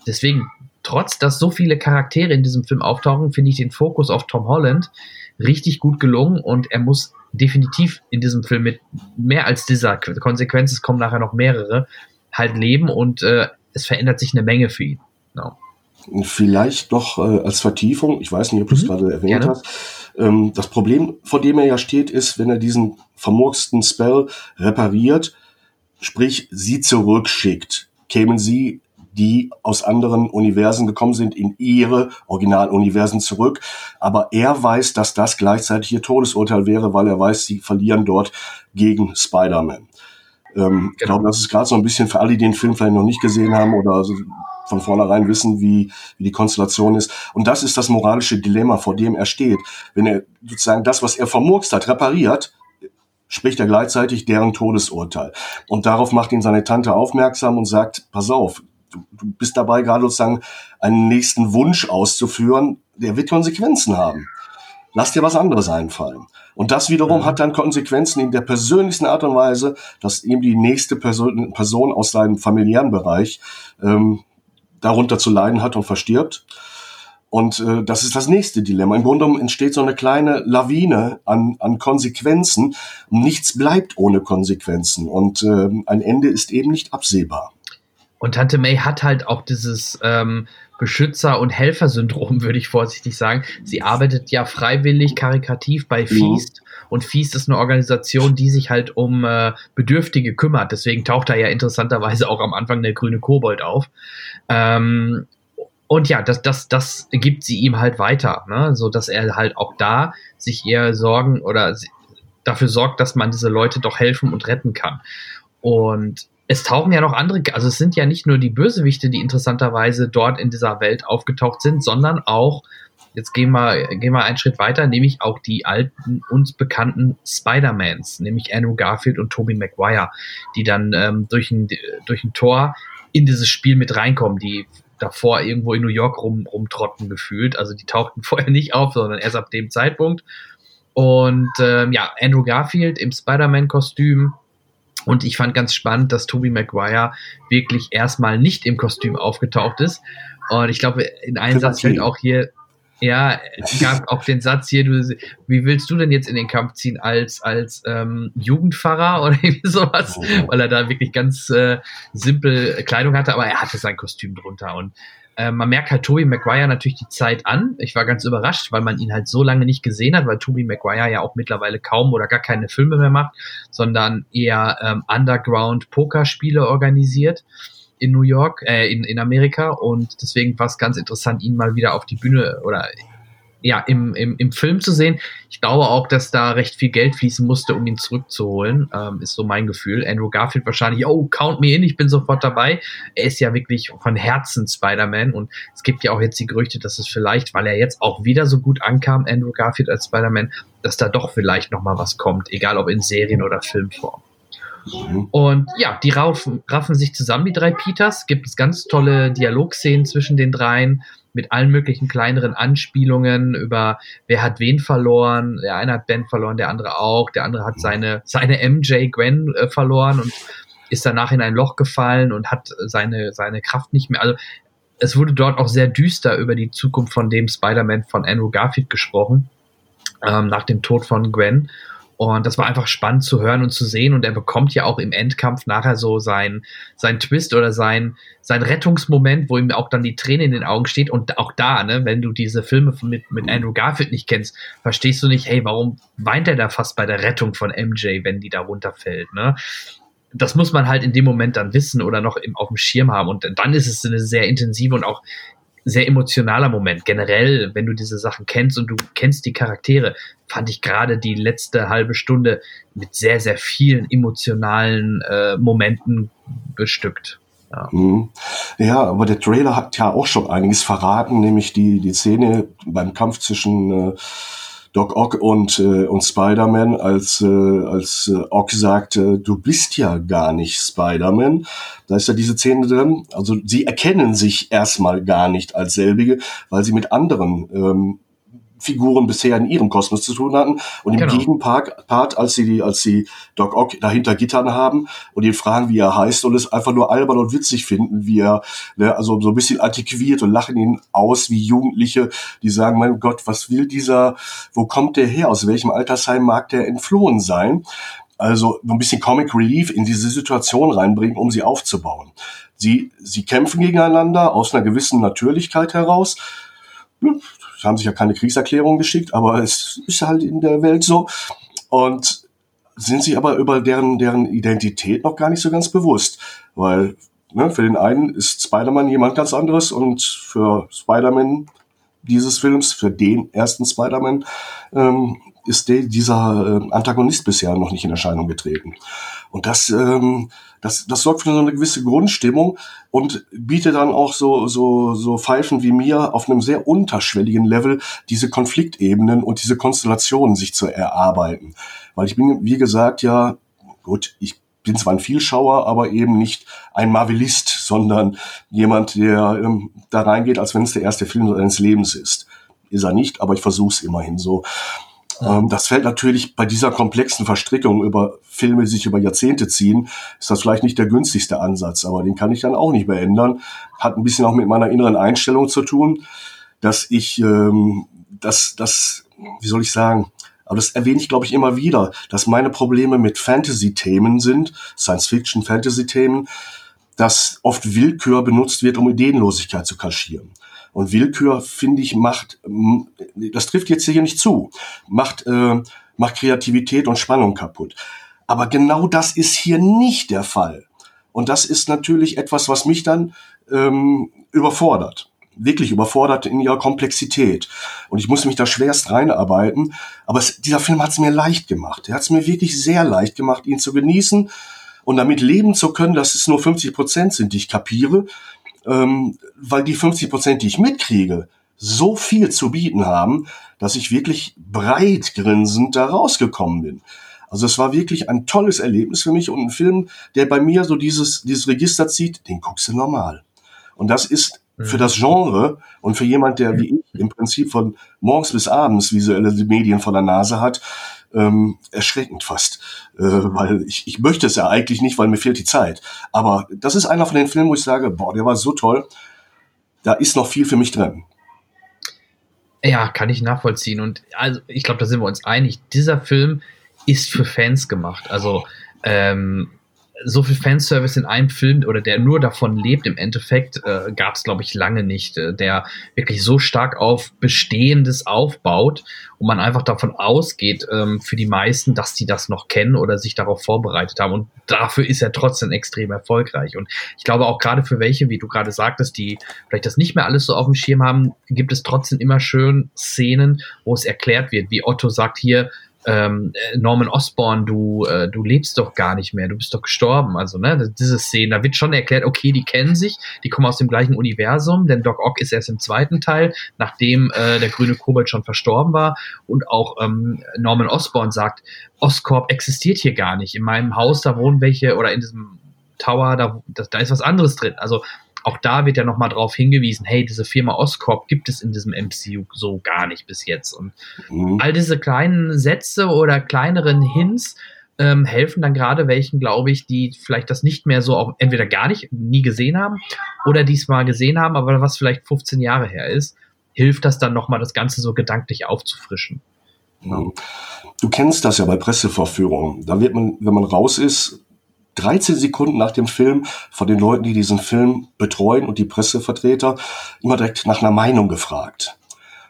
Speaker 2: deswegen, trotz dass so viele Charaktere in diesem Film auftauchen, finde ich den Fokus auf Tom Holland richtig gut gelungen und er muss definitiv in diesem Film mit mehr als dieser Konsequenz, es kommen nachher noch mehrere, halt leben und äh, es verändert sich eine Menge für ihn. No.
Speaker 3: Vielleicht noch äh, als Vertiefung, ich weiß nicht, ob du es mhm, gerade erwähnt gerne. hast, ähm, das Problem, vor dem er ja steht, ist, wenn er diesen vermurksten Spell repariert, sprich sie zurückschickt, kämen sie, die aus anderen Universen gekommen sind, in ihre Originaluniversen zurück. Aber er weiß, dass das gleichzeitig ihr Todesurteil wäre, weil er weiß, sie verlieren dort gegen Spider-Man. Ähm, Ich glaube, das ist gerade so ein bisschen für alle, die den Film vielleicht noch nicht gesehen haben oder so von vornherein wissen, wie, wie die Konstellation ist. Und das ist das moralische Dilemma, vor dem er steht. Wenn er sozusagen das, was er vermurkst hat, repariert, spricht er gleichzeitig deren Todesurteil. Und darauf macht ihn seine Tante aufmerksam und sagt, pass auf, du, du bist dabei gerade sozusagen einen nächsten Wunsch auszuführen, der wird Konsequenzen haben. Lass dir was anderes einfallen. Und das wiederum mhm. hat dann Konsequenzen in der persönlichsten Art und Weise, dass eben die nächste Person, Person aus seinem familiären Bereich ähm, darunter zu leiden hat und verstirbt. Und äh, das ist das nächste Dilemma. Im Grunde genommen entsteht so eine kleine Lawine an, an Konsequenzen. Nichts bleibt ohne Konsequenzen. Und äh, ein Ende ist eben nicht absehbar.
Speaker 2: Und Tante May hat halt auch dieses ähm, Beschützer- und Helfersyndrom, würde ich vorsichtig sagen. Sie arbeitet ja freiwillig karikativ bei mhm. Feast. Mhm. Und Feast ist eine Organisation, die sich halt um äh, Bedürftige kümmert. Deswegen taucht da ja interessanterweise auch am Anfang der grüne Kobold auf. Ähm, und ja, das, das, das gibt sie ihm halt weiter, ne? so dass er halt auch da sich eher Sorgen oder dafür sorgt, dass man diese Leute doch helfen und retten kann. Und es tauchen ja noch andere, also es sind ja nicht nur die Bösewichte, die interessanterweise dort in dieser Welt aufgetaucht sind, sondern auch, jetzt gehen wir, gehen wir einen Schritt weiter, nämlich auch die alten, uns bekannten Spider-Mans, nämlich Andrew Garfield und Tobey Maguire, die dann ähm, durch, ein, durch ein Tor in dieses Spiel mit reinkommen, die davor irgendwo in New York rum, rumtrotten gefühlt. Also die tauchten vorher nicht auf, sondern erst ab dem Zeitpunkt. Und ähm, ja, Andrew Garfield im Spider-Man-Kostüm und ich fand ganz spannend, dass Tobey Maguire wirklich erstmal nicht im Kostüm aufgetaucht ist. Und ich glaube, in einem Satz fällt auch hier, ja, gab auch den Satz hier, du, wie willst du denn jetzt in den Kampf ziehen als, als ähm, Jugendpfarrer oder irgendwie sowas? Oh. Weil er da wirklich ganz äh, simpel Kleidung hatte, aber er hatte sein Kostüm drunter. Und äh, man merkt halt Toby Maguire natürlich die Zeit an. Ich war ganz überrascht, weil man ihn halt so lange nicht gesehen hat, weil Toby Maguire ja auch mittlerweile kaum oder gar keine Filme mehr macht, sondern eher ähm, Underground-Pokerspiele organisiert in New York, äh, in, in Amerika. Und deswegen war es ganz interessant, ihn mal wieder auf die Bühne oder ja, im, im, im Film zu sehen. Ich glaube auch, dass da recht viel Geld fließen musste, um ihn zurückzuholen, ähm, ist so mein Gefühl. Andrew Garfield wahrscheinlich, oh, count me in, ich bin sofort dabei. Er ist ja wirklich von Herzen Spider-Man und es gibt ja auch jetzt die Gerüchte, dass es vielleicht, weil er jetzt auch wieder so gut ankam, Andrew Garfield als Spider-Man, dass da doch vielleicht nochmal was kommt, egal ob in Serien- oder Filmform. Mhm. Und ja, die raffen, raffen sich zusammen, die drei Peters. Gibt es ganz tolle Dialogszenen zwischen den dreien mit allen möglichen kleineren Anspielungen über wer hat wen verloren. Der eine hat Ben verloren, der andere auch. Der andere hat seine, seine MJ Gwen äh, verloren und ist danach in ein Loch gefallen und hat seine, seine Kraft nicht mehr. Also es wurde dort auch sehr düster über die Zukunft von dem Spider-Man von Andrew Garfield gesprochen, ähm, nach dem Tod von Gwen. Und das war einfach spannend zu hören und zu sehen. Und er bekommt ja auch im Endkampf nachher so sein, sein Twist oder sein, sein Rettungsmoment, wo ihm auch dann die Träne in den Augen steht. Und auch da, ne, wenn du diese Filme mit, mit Andrew Garfield nicht kennst, verstehst du nicht, hey, warum weint er da fast bei der Rettung von MJ, wenn die da runterfällt, ne? Das muss man halt in dem Moment dann wissen oder noch im, auf dem Schirm haben. Und dann ist es eine sehr intensive und auch sehr emotionaler Moment. Generell, wenn du diese Sachen kennst und du kennst die Charaktere, fand ich gerade die letzte halbe Stunde mit sehr, sehr vielen emotionalen äh, Momenten bestückt.
Speaker 3: Ja. Mhm. ja, aber der Trailer hat ja auch schon einiges verraten, nämlich die, die Szene beim Kampf zwischen äh, Doc Ock und, äh, und Spider-Man, als, äh, als äh, Ock sagt, äh, du bist ja gar nicht Spider-Man. Da ist ja diese Szene drin. Also sie erkennen sich erstmal gar nicht als selbige, weil sie mit anderen ähm, Figuren bisher in ihrem Kosmos zu tun hatten. Und im genau. Gegenpart, Part, als sie die, als sie Doc Ock dahinter Gittern haben und ihn fragen, wie er heißt und es einfach nur albern und witzig finden, wie er, ne, also so ein bisschen antiquiert und lachen ihn aus wie Jugendliche, die sagen, mein Gott, was will dieser, wo kommt der her, aus welchem Altersheim mag der entflohen sein? Also so ein bisschen Comic Relief in diese Situation reinbringen, um sie aufzubauen. Sie, sie kämpfen gegeneinander aus einer gewissen Natürlichkeit heraus haben sich ja keine Kriegserklärung geschickt, aber es ist halt in der Welt so. Und sind sich aber über deren, deren Identität noch gar nicht so ganz bewusst. Weil ne, für den einen ist Spider-Man jemand ganz anderes und für Spider-Man dieses Films, für den ersten Spider-Man, ähm, ist der, dieser äh, Antagonist bisher noch nicht in Erscheinung getreten. Und das, ähm, das, das sorgt für so eine gewisse Grundstimmung und bietet dann auch so, so, so Pfeifen wie mir auf einem sehr unterschwelligen Level diese Konfliktebenen und diese Konstellationen sich zu erarbeiten. Weil ich bin, wie gesagt, ja, gut, ich bin zwar ein Vielschauer, aber eben nicht ein Marvelist, sondern jemand, der ähm, da reingeht, als wenn es der erste Film seines Lebens ist. Ist er nicht, aber ich versuche es immerhin so. Ähm, das fällt natürlich bei dieser komplexen Verstrickung über Filme, die sich über Jahrzehnte ziehen, ist das vielleicht nicht der günstigste Ansatz, aber den kann ich dann auch nicht mehr ändern. Hat ein bisschen auch mit meiner inneren Einstellung zu tun, dass ich, ähm, dass, dass, wie soll ich sagen, aber das erwähne ich, glaube ich, immer wieder, dass meine Probleme mit Fantasy-Themen sind, Science-Fiction-Fantasy-Themen, dass oft Willkür benutzt wird, um Ideenlosigkeit zu kaschieren. Und Willkür, finde ich, macht, das trifft jetzt hier nicht zu, macht, äh, macht Kreativität und Spannung kaputt. Aber genau das ist hier nicht der Fall. Und das ist natürlich etwas, was mich dann ähm, überfordert. Wirklich überfordert in ihrer Komplexität. Und ich muss mich da schwerst reinarbeiten. Aber es, dieser Film hat es mir leicht gemacht. Er hat es mir wirklich sehr leicht gemacht, ihn zu genießen und damit leben zu können, dass es nur 50 Prozent sind, die ich kapiere ähm, weil die 50 Prozent, die ich mitkriege, so viel zu bieten haben, dass ich wirklich breit grinsend da rausgekommen bin. Also es war wirklich ein tolles Erlebnis für mich und ein Film, der bei mir so dieses, dieses Register zieht, den guckst du normal. Und das ist für mhm. das Genre und für jemand, der wie ich im Prinzip von morgens bis abends visuelle Medien vor der Nase hat, ähm, erschreckend fast. Äh, weil ich, ich möchte es ja eigentlich nicht, weil mir fehlt die Zeit. Aber das ist einer von den Filmen, wo ich sage, boah, der war so toll. Da ist noch viel für mich drin.
Speaker 2: Ja, kann ich nachvollziehen. Und also ich glaube, da sind wir uns einig. Dieser Film ist für Fans gemacht. Also ähm, so viel Fanservice in einem Film oder der nur davon lebt im Endeffekt, äh, gab es, glaube ich, lange nicht, äh, der wirklich so stark auf Bestehendes aufbaut und man einfach davon ausgeht, ähm, für die meisten, dass die das noch kennen oder sich darauf vorbereitet haben. Und dafür ist er trotzdem extrem erfolgreich. Und ich glaube auch gerade für welche, wie du gerade sagtest, die vielleicht das nicht mehr alles so auf dem Schirm haben, gibt es trotzdem immer schön Szenen, wo es erklärt wird, wie Otto sagt hier, ähm, Norman Osborn, du, äh, du lebst doch gar nicht mehr, du bist doch gestorben. Also, ne, diese Szene, da wird schon erklärt, okay, die kennen sich, die kommen aus dem gleichen Universum, denn Doc Ock ist erst im zweiten Teil, nachdem äh, der grüne Kobold schon verstorben war. Und auch ähm, Norman Osborn sagt, Oscorp existiert hier gar nicht. In meinem Haus, da wohnen welche, oder in diesem Tower, da, da, da ist was anderes drin. Also auch da wird ja nochmal drauf hingewiesen, hey, diese Firma Oscorp gibt es in diesem MCU so gar nicht bis jetzt. Und mhm. all diese kleinen Sätze oder kleineren Hints ähm, helfen dann gerade welchen, glaube ich, die vielleicht das nicht mehr so auch entweder gar nicht, nie gesehen haben oder diesmal gesehen haben, aber was vielleicht 15 Jahre her ist, hilft das dann nochmal, das Ganze so gedanklich aufzufrischen.
Speaker 3: Mhm. Du kennst das ja bei Presseverführungen. Da wird man, wenn man raus ist, 13 Sekunden nach dem Film von den Leuten, die diesen Film betreuen und die Pressevertreter, immer direkt nach einer Meinung gefragt.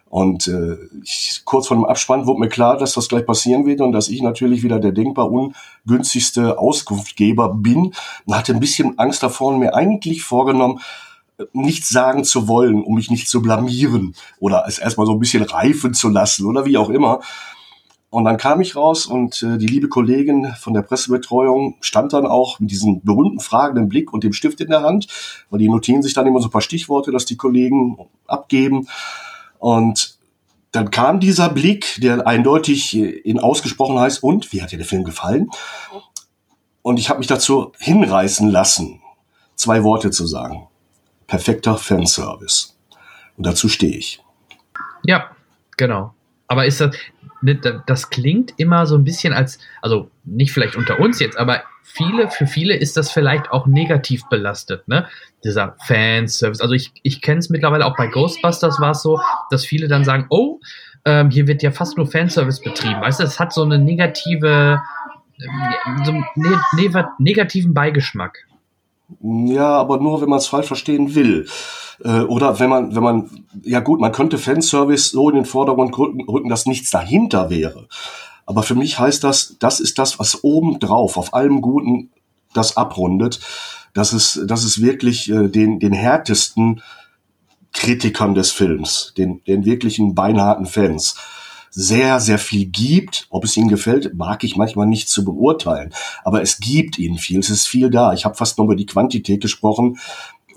Speaker 3: Und äh, ich, kurz vor dem Abspann wurde mir klar, dass das gleich passieren wird und dass ich natürlich wieder der denkbar ungünstigste Auskunftgeber bin und hatte ein bisschen Angst davor und mir eigentlich vorgenommen, nichts sagen zu wollen, um mich nicht zu blamieren oder es erstmal so ein bisschen reifen zu lassen oder wie auch immer. Und dann kam ich raus und äh, die liebe Kollegin von der Pressebetreuung stand dann auch mit diesem berühmten fragenden Blick und dem Stift in der Hand, weil die notieren sich dann immer so ein paar Stichworte, dass die Kollegen abgeben. Und dann kam dieser Blick, der eindeutig in ausgesprochen heißt, und wie hat dir der Film gefallen? Und ich habe mich dazu hinreißen lassen, zwei Worte zu sagen. Perfekter Fanservice. Und dazu stehe ich.
Speaker 2: Ja, genau. Aber ist das, das klingt immer so ein bisschen als, also nicht vielleicht unter uns jetzt, aber viele, für viele ist das vielleicht auch negativ belastet, ne? Dieser Fanservice. Also ich, ich kenne es mittlerweile auch bei Ghostbusters war es so, dass viele dann sagen, oh, ähm, hier wird ja fast nur Fanservice betrieben. Weißt du, es hat so eine negative, ähm, so einen ne ne negativen Beigeschmack.
Speaker 3: Ja, aber nur, wenn man es falsch verstehen will. Äh, oder wenn man, wenn man, ja gut, man könnte Fanservice so in den Vordergrund rücken, dass nichts dahinter wäre. Aber für mich heißt das, das ist das, was oben drauf, auf allem Guten, das abrundet. Das ist, das ist wirklich äh, den, den härtesten Kritikern des Films, den, den wirklichen beinharten Fans sehr, sehr viel gibt. Ob es ihnen gefällt, mag ich manchmal nicht zu beurteilen. Aber es gibt ihnen viel. Es ist viel da. Ich habe fast nur über die Quantität gesprochen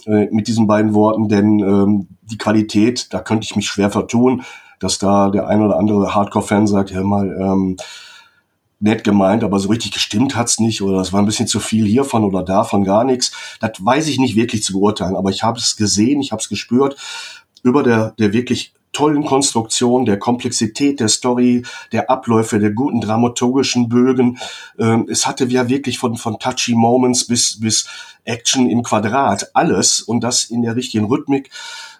Speaker 3: äh, mit diesen beiden Worten, denn ähm, die Qualität, da könnte ich mich schwer vertun, dass da der ein oder andere Hardcore-Fan sagt, hör mal, ähm, nett gemeint, aber so richtig gestimmt hat's nicht oder es war ein bisschen zu viel hiervon oder davon, gar nichts. Das weiß ich nicht wirklich zu beurteilen, aber ich habe es gesehen, ich habe es gespürt über der, der wirklich tollen Konstruktion, der Komplexität der Story, der Abläufe, der guten dramaturgischen Bögen. Ähm, es hatte ja wirklich von, von touchy Moments bis, bis Action im Quadrat alles und das in der richtigen Rhythmik.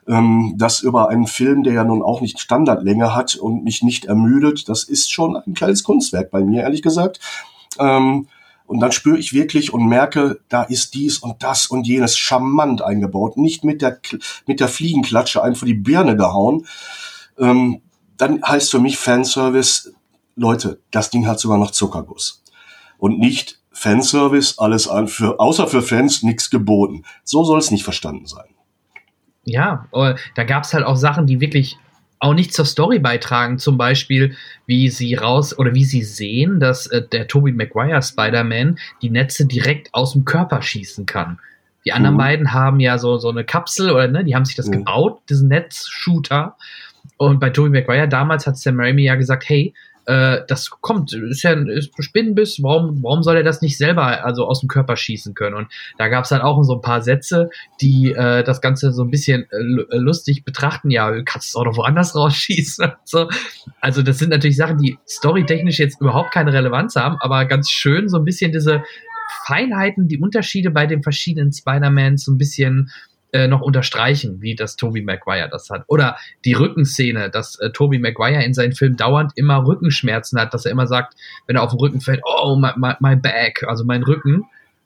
Speaker 3: Ähm, das über einen Film, der ja nun auch nicht Standardlänge hat und mich nicht ermüdet, das ist schon ein kleines Kunstwerk bei mir, ehrlich gesagt. Ähm, und dann spüre ich wirklich und merke, da ist dies und das und jenes charmant eingebaut, nicht mit der, mit der Fliegenklatsche einfach die Birne gehauen. Ähm, dann heißt für mich Fanservice, Leute, das Ding hat sogar noch Zuckerguss. Und nicht Fanservice, alles an für, außer für Fans nichts geboten. So soll es nicht verstanden sein.
Speaker 2: Ja, äh, da gab es halt auch Sachen, die wirklich auch nicht zur Story beitragen, zum Beispiel, wie sie raus oder wie sie sehen, dass äh, der Tobey Maguire Spider-Man die Netze direkt aus dem Körper schießen kann. Die anderen mhm. beiden haben ja so, so eine Kapsel oder ne, die haben sich das mhm. gebaut, diesen Netzshooter. Und bei Tobey Maguire damals hat Sam Raimi ja gesagt, hey, äh, das kommt, ist ja ein Spinnenbiss, warum, warum soll er das nicht selber also aus dem Körper schießen können? Und da gab es dann auch so ein paar Sätze, die äh, das Ganze so ein bisschen äh, äh lustig betrachten. Ja, kannst es auch noch woanders rausschießen. so. Also das sind natürlich Sachen, die storytechnisch jetzt überhaupt keine Relevanz haben, aber ganz schön so ein bisschen diese Feinheiten, die Unterschiede bei den verschiedenen Spider-Mans so ein bisschen äh, noch unterstreichen, wie das Toby Maguire das hat. Oder die Rückenszene, dass äh, Toby Maguire in seinen Filmen dauernd immer Rückenschmerzen hat, dass er immer sagt, wenn er auf den Rücken fällt, oh, my, my, my back, also mein Rücken.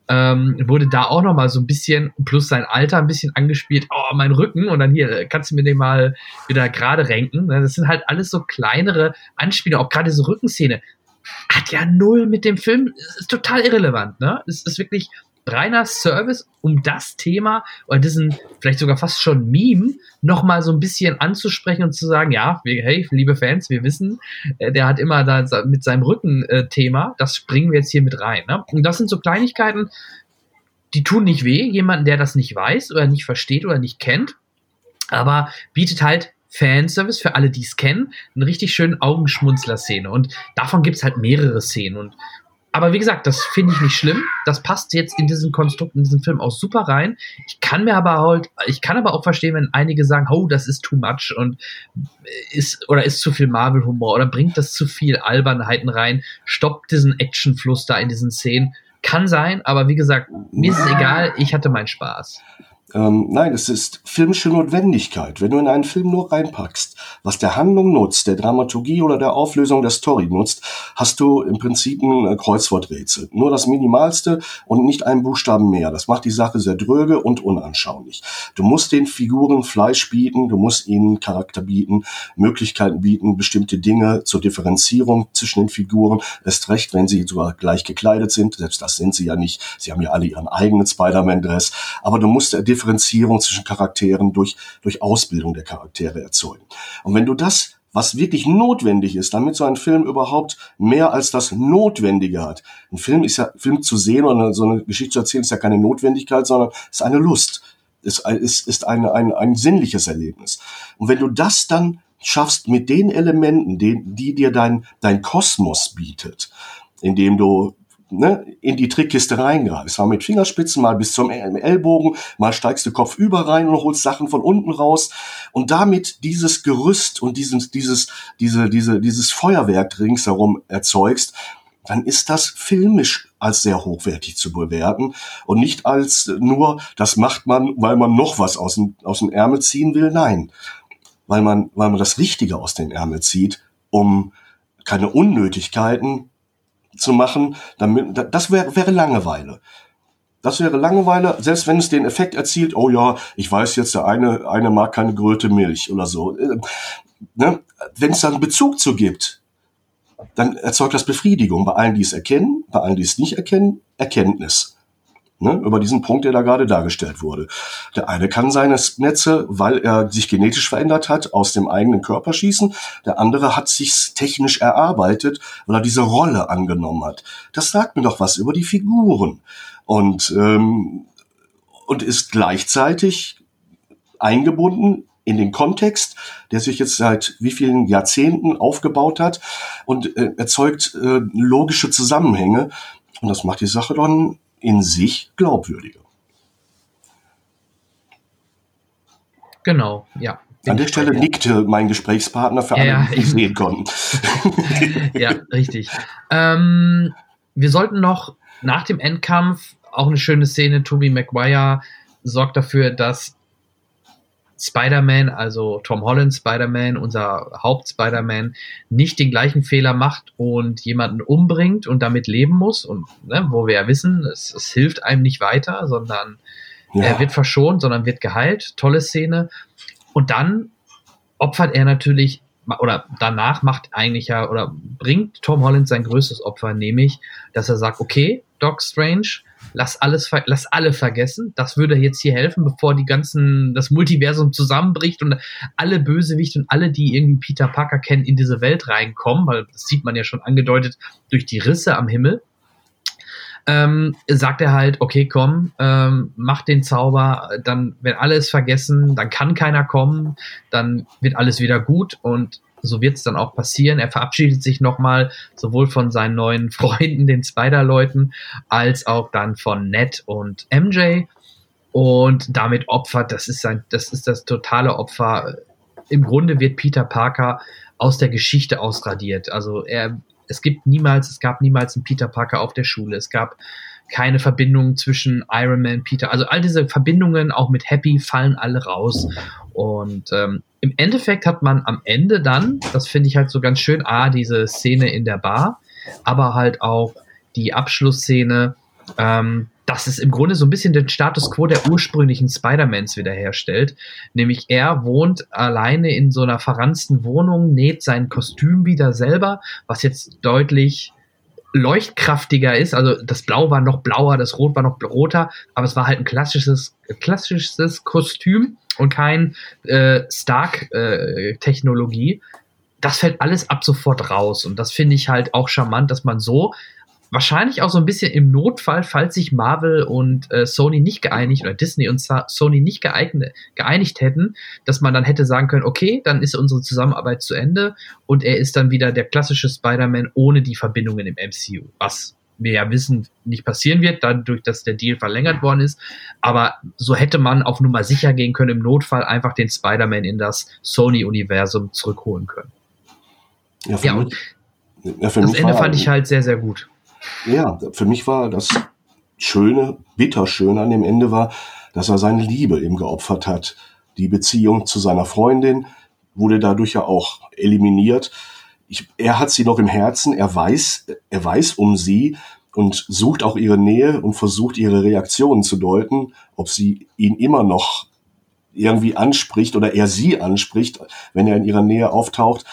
Speaker 2: Ähm, wurde da auch noch mal so ein bisschen, plus sein Alter ein bisschen angespielt, oh, mein Rücken, und dann hier, kannst du mir den mal wieder gerade renken. Ne, das sind halt alles so kleinere Anspielungen, auch gerade diese Rückenszene hat ja null mit dem Film, ist total irrelevant, ne? Es ist wirklich reiner Service, um das Thema oder diesen vielleicht sogar fast schon Meme nochmal so ein bisschen anzusprechen und zu sagen, ja, wir, hey, liebe Fans, wir wissen, äh, der hat immer da mit seinem Rücken-Thema, das springen wir jetzt hier mit rein. Ne? Und das sind so Kleinigkeiten, die tun nicht weh, jemanden, der das nicht weiß oder nicht versteht oder nicht kennt, aber bietet halt Fanservice für alle, die es kennen, eine richtig schönen Augenschmunzler-Szene. Und davon gibt es halt mehrere Szenen. Und aber wie gesagt, das finde ich nicht schlimm. Das passt jetzt in diesen Konstrukt, in diesen Film auch super rein. Ich kann mir aber halt, ich kann aber auch verstehen, wenn einige sagen, oh, das ist too much und ist oder ist zu viel Marvel-Humor oder bringt das zu viel Albernheiten rein, stoppt diesen Actionfluss da in diesen Szenen. Kann sein, aber wie gesagt, mir ist es egal, ich hatte meinen Spaß.
Speaker 3: Ähm, nein, es ist filmische Notwendigkeit. Wenn du in einen Film nur reinpackst, was der Handlung nutzt, der Dramaturgie oder der Auflösung der Story nutzt, hast du im Prinzip ein äh, Kreuzworträtsel. Nur das Minimalste und nicht einen Buchstaben mehr. Das macht die Sache sehr dröge und unanschaulich. Du musst den Figuren Fleisch bieten, du musst ihnen Charakter bieten, Möglichkeiten bieten, bestimmte Dinge zur Differenzierung zwischen den Figuren. Erst recht, wenn sie sogar gleich gekleidet sind. Selbst das sind sie ja nicht. Sie haben ja alle ihren eigenen Spider-Man-Dress. Aber du musst der Differenzierung zwischen Charakteren durch, durch Ausbildung der Charaktere erzeugen. Und wenn du das was wirklich notwendig ist, damit so ein Film überhaupt mehr als das Notwendige hat. Ein Film ist ja, Film zu sehen oder so eine Geschichte zu erzählen, ist ja keine Notwendigkeit, sondern ist eine Lust. Ist, ist, ist ein, ein, ein sinnliches Erlebnis. Und wenn du das dann schaffst mit den Elementen, die, die dir dein, dein Kosmos bietet, indem du ne, in die Trickkiste reingreifst. Mal mit Fingerspitzen, mal bis zum Ellbogen, mal steigst du Kopf über rein und holst Sachen von unten raus. Und damit dieses Gerüst und dieses, dieses, diese, diese, dieses Feuerwerk ringsherum erzeugst, dann ist das filmisch als sehr hochwertig zu bewerten und nicht als nur, das macht man, weil man noch was aus dem, aus dem Ärmel ziehen will. Nein, weil man, weil man das Richtige aus dem Ärmel zieht, um keine Unnötigkeiten zu machen, damit, das wäre, wäre Langeweile. Das wäre Langeweile, selbst wenn es den Effekt erzielt, oh ja, ich weiß jetzt, der eine, eine mag keine gerölte Milch oder so. Äh, ne? Wenn es dann Bezug zu gibt, dann erzeugt das Befriedigung bei allen, die es erkennen, bei allen, die es nicht erkennen, Erkenntnis. Ne, über diesen Punkt, der da gerade dargestellt wurde. Der eine kann seine Netze, weil er sich genetisch verändert hat, aus dem eigenen Körper schießen. Der andere hat sich technisch erarbeitet, weil er diese Rolle angenommen hat. Das sagt mir doch was über die Figuren. Und, ähm, und ist gleichzeitig eingebunden in den Kontext, der sich jetzt seit wie vielen Jahrzehnten aufgebaut hat und äh, erzeugt äh, logische Zusammenhänge. Und das macht die Sache dann in sich glaubwürdiger.
Speaker 2: Genau, ja.
Speaker 3: An der Stelle nickte mein Gesprächspartner für alle, ja, die es sehen konnten.
Speaker 2: ja, richtig. Ähm, wir sollten noch nach dem Endkampf auch eine schöne Szene. Tobey Maguire sorgt dafür, dass Spider-Man, also Tom Holland Spider-Man, unser Haupt-Spider-Man, nicht den gleichen Fehler macht und jemanden umbringt und damit leben muss. Und ne, wo wir ja wissen, es, es hilft einem nicht weiter, sondern ja. er wird verschont, sondern wird geheilt. Tolle Szene. Und dann opfert er natürlich, oder danach macht eigentlich ja, oder bringt Tom Holland sein größtes Opfer, nämlich, dass er sagt, okay, Doc Strange, lass alles, lass alle vergessen. Das würde jetzt hier helfen, bevor die ganzen, das Multiversum zusammenbricht und alle Bösewichte und alle, die irgendwie Peter Parker kennen, in diese Welt reinkommen, weil das sieht man ja schon angedeutet durch die Risse am Himmel. Ähm, sagt er halt, okay, komm, ähm, mach den Zauber, dann, wenn alles vergessen, dann kann keiner kommen, dann wird alles wieder gut und so wird es dann auch passieren. Er verabschiedet sich nochmal sowohl von seinen neuen Freunden, den Spider-Leuten, als auch dann von Ned und MJ. Und damit opfert, das ist sein, das ist das totale Opfer. Im Grunde wird Peter Parker aus der Geschichte ausradiert. Also er, es gibt niemals, es gab niemals einen Peter Parker auf der Schule. Es gab keine Verbindung zwischen Iron Man, Peter. Also all diese Verbindungen, auch mit Happy, fallen alle raus. Und ähm, im Endeffekt hat man am Ende dann, das finde ich halt so ganz schön, A, diese Szene in der Bar, aber halt auch die Abschlussszene, ähm, dass es im Grunde so ein bisschen den Status quo der ursprünglichen Spider-Mans wiederherstellt. Nämlich er wohnt alleine in so einer verranzten Wohnung, näht sein Kostüm wieder selber, was jetzt deutlich leuchtkraftiger ist. Also das Blau war noch blauer, das Rot war noch roter, aber es war halt ein klassisches, klassisches Kostüm und kein äh, Stark-Technologie. Äh, das fällt alles ab sofort raus. Und das finde ich halt auch charmant, dass man so wahrscheinlich auch so ein bisschen im Notfall, falls sich Marvel und äh, Sony nicht geeinigt oder Disney und Sony nicht geeignet, geeinigt hätten, dass man dann hätte sagen können, okay, dann ist unsere Zusammenarbeit zu Ende und er ist dann wieder der klassische Spider-Man ohne die Verbindungen im MCU, was wir ja wissen, nicht passieren wird, dadurch, dass der Deal verlängert worden ist. Aber so hätte man auf Nummer sicher gehen können, im Notfall einfach den Spider-Man in das Sony-Universum zurückholen können. Ja, ja, mich, ja das Ende fand ich halt sehr, sehr gut.
Speaker 3: Ja, für mich war das Schöne, bitterschön an dem Ende war, dass er seine Liebe ihm geopfert hat. Die Beziehung zu seiner Freundin wurde dadurch ja auch eliminiert ich, er hat sie noch im Herzen, er weiß, er weiß um sie und sucht auch ihre Nähe und versucht ihre Reaktionen zu deuten, ob sie ihn immer noch irgendwie anspricht oder er sie anspricht, wenn er in ihrer Nähe auftaucht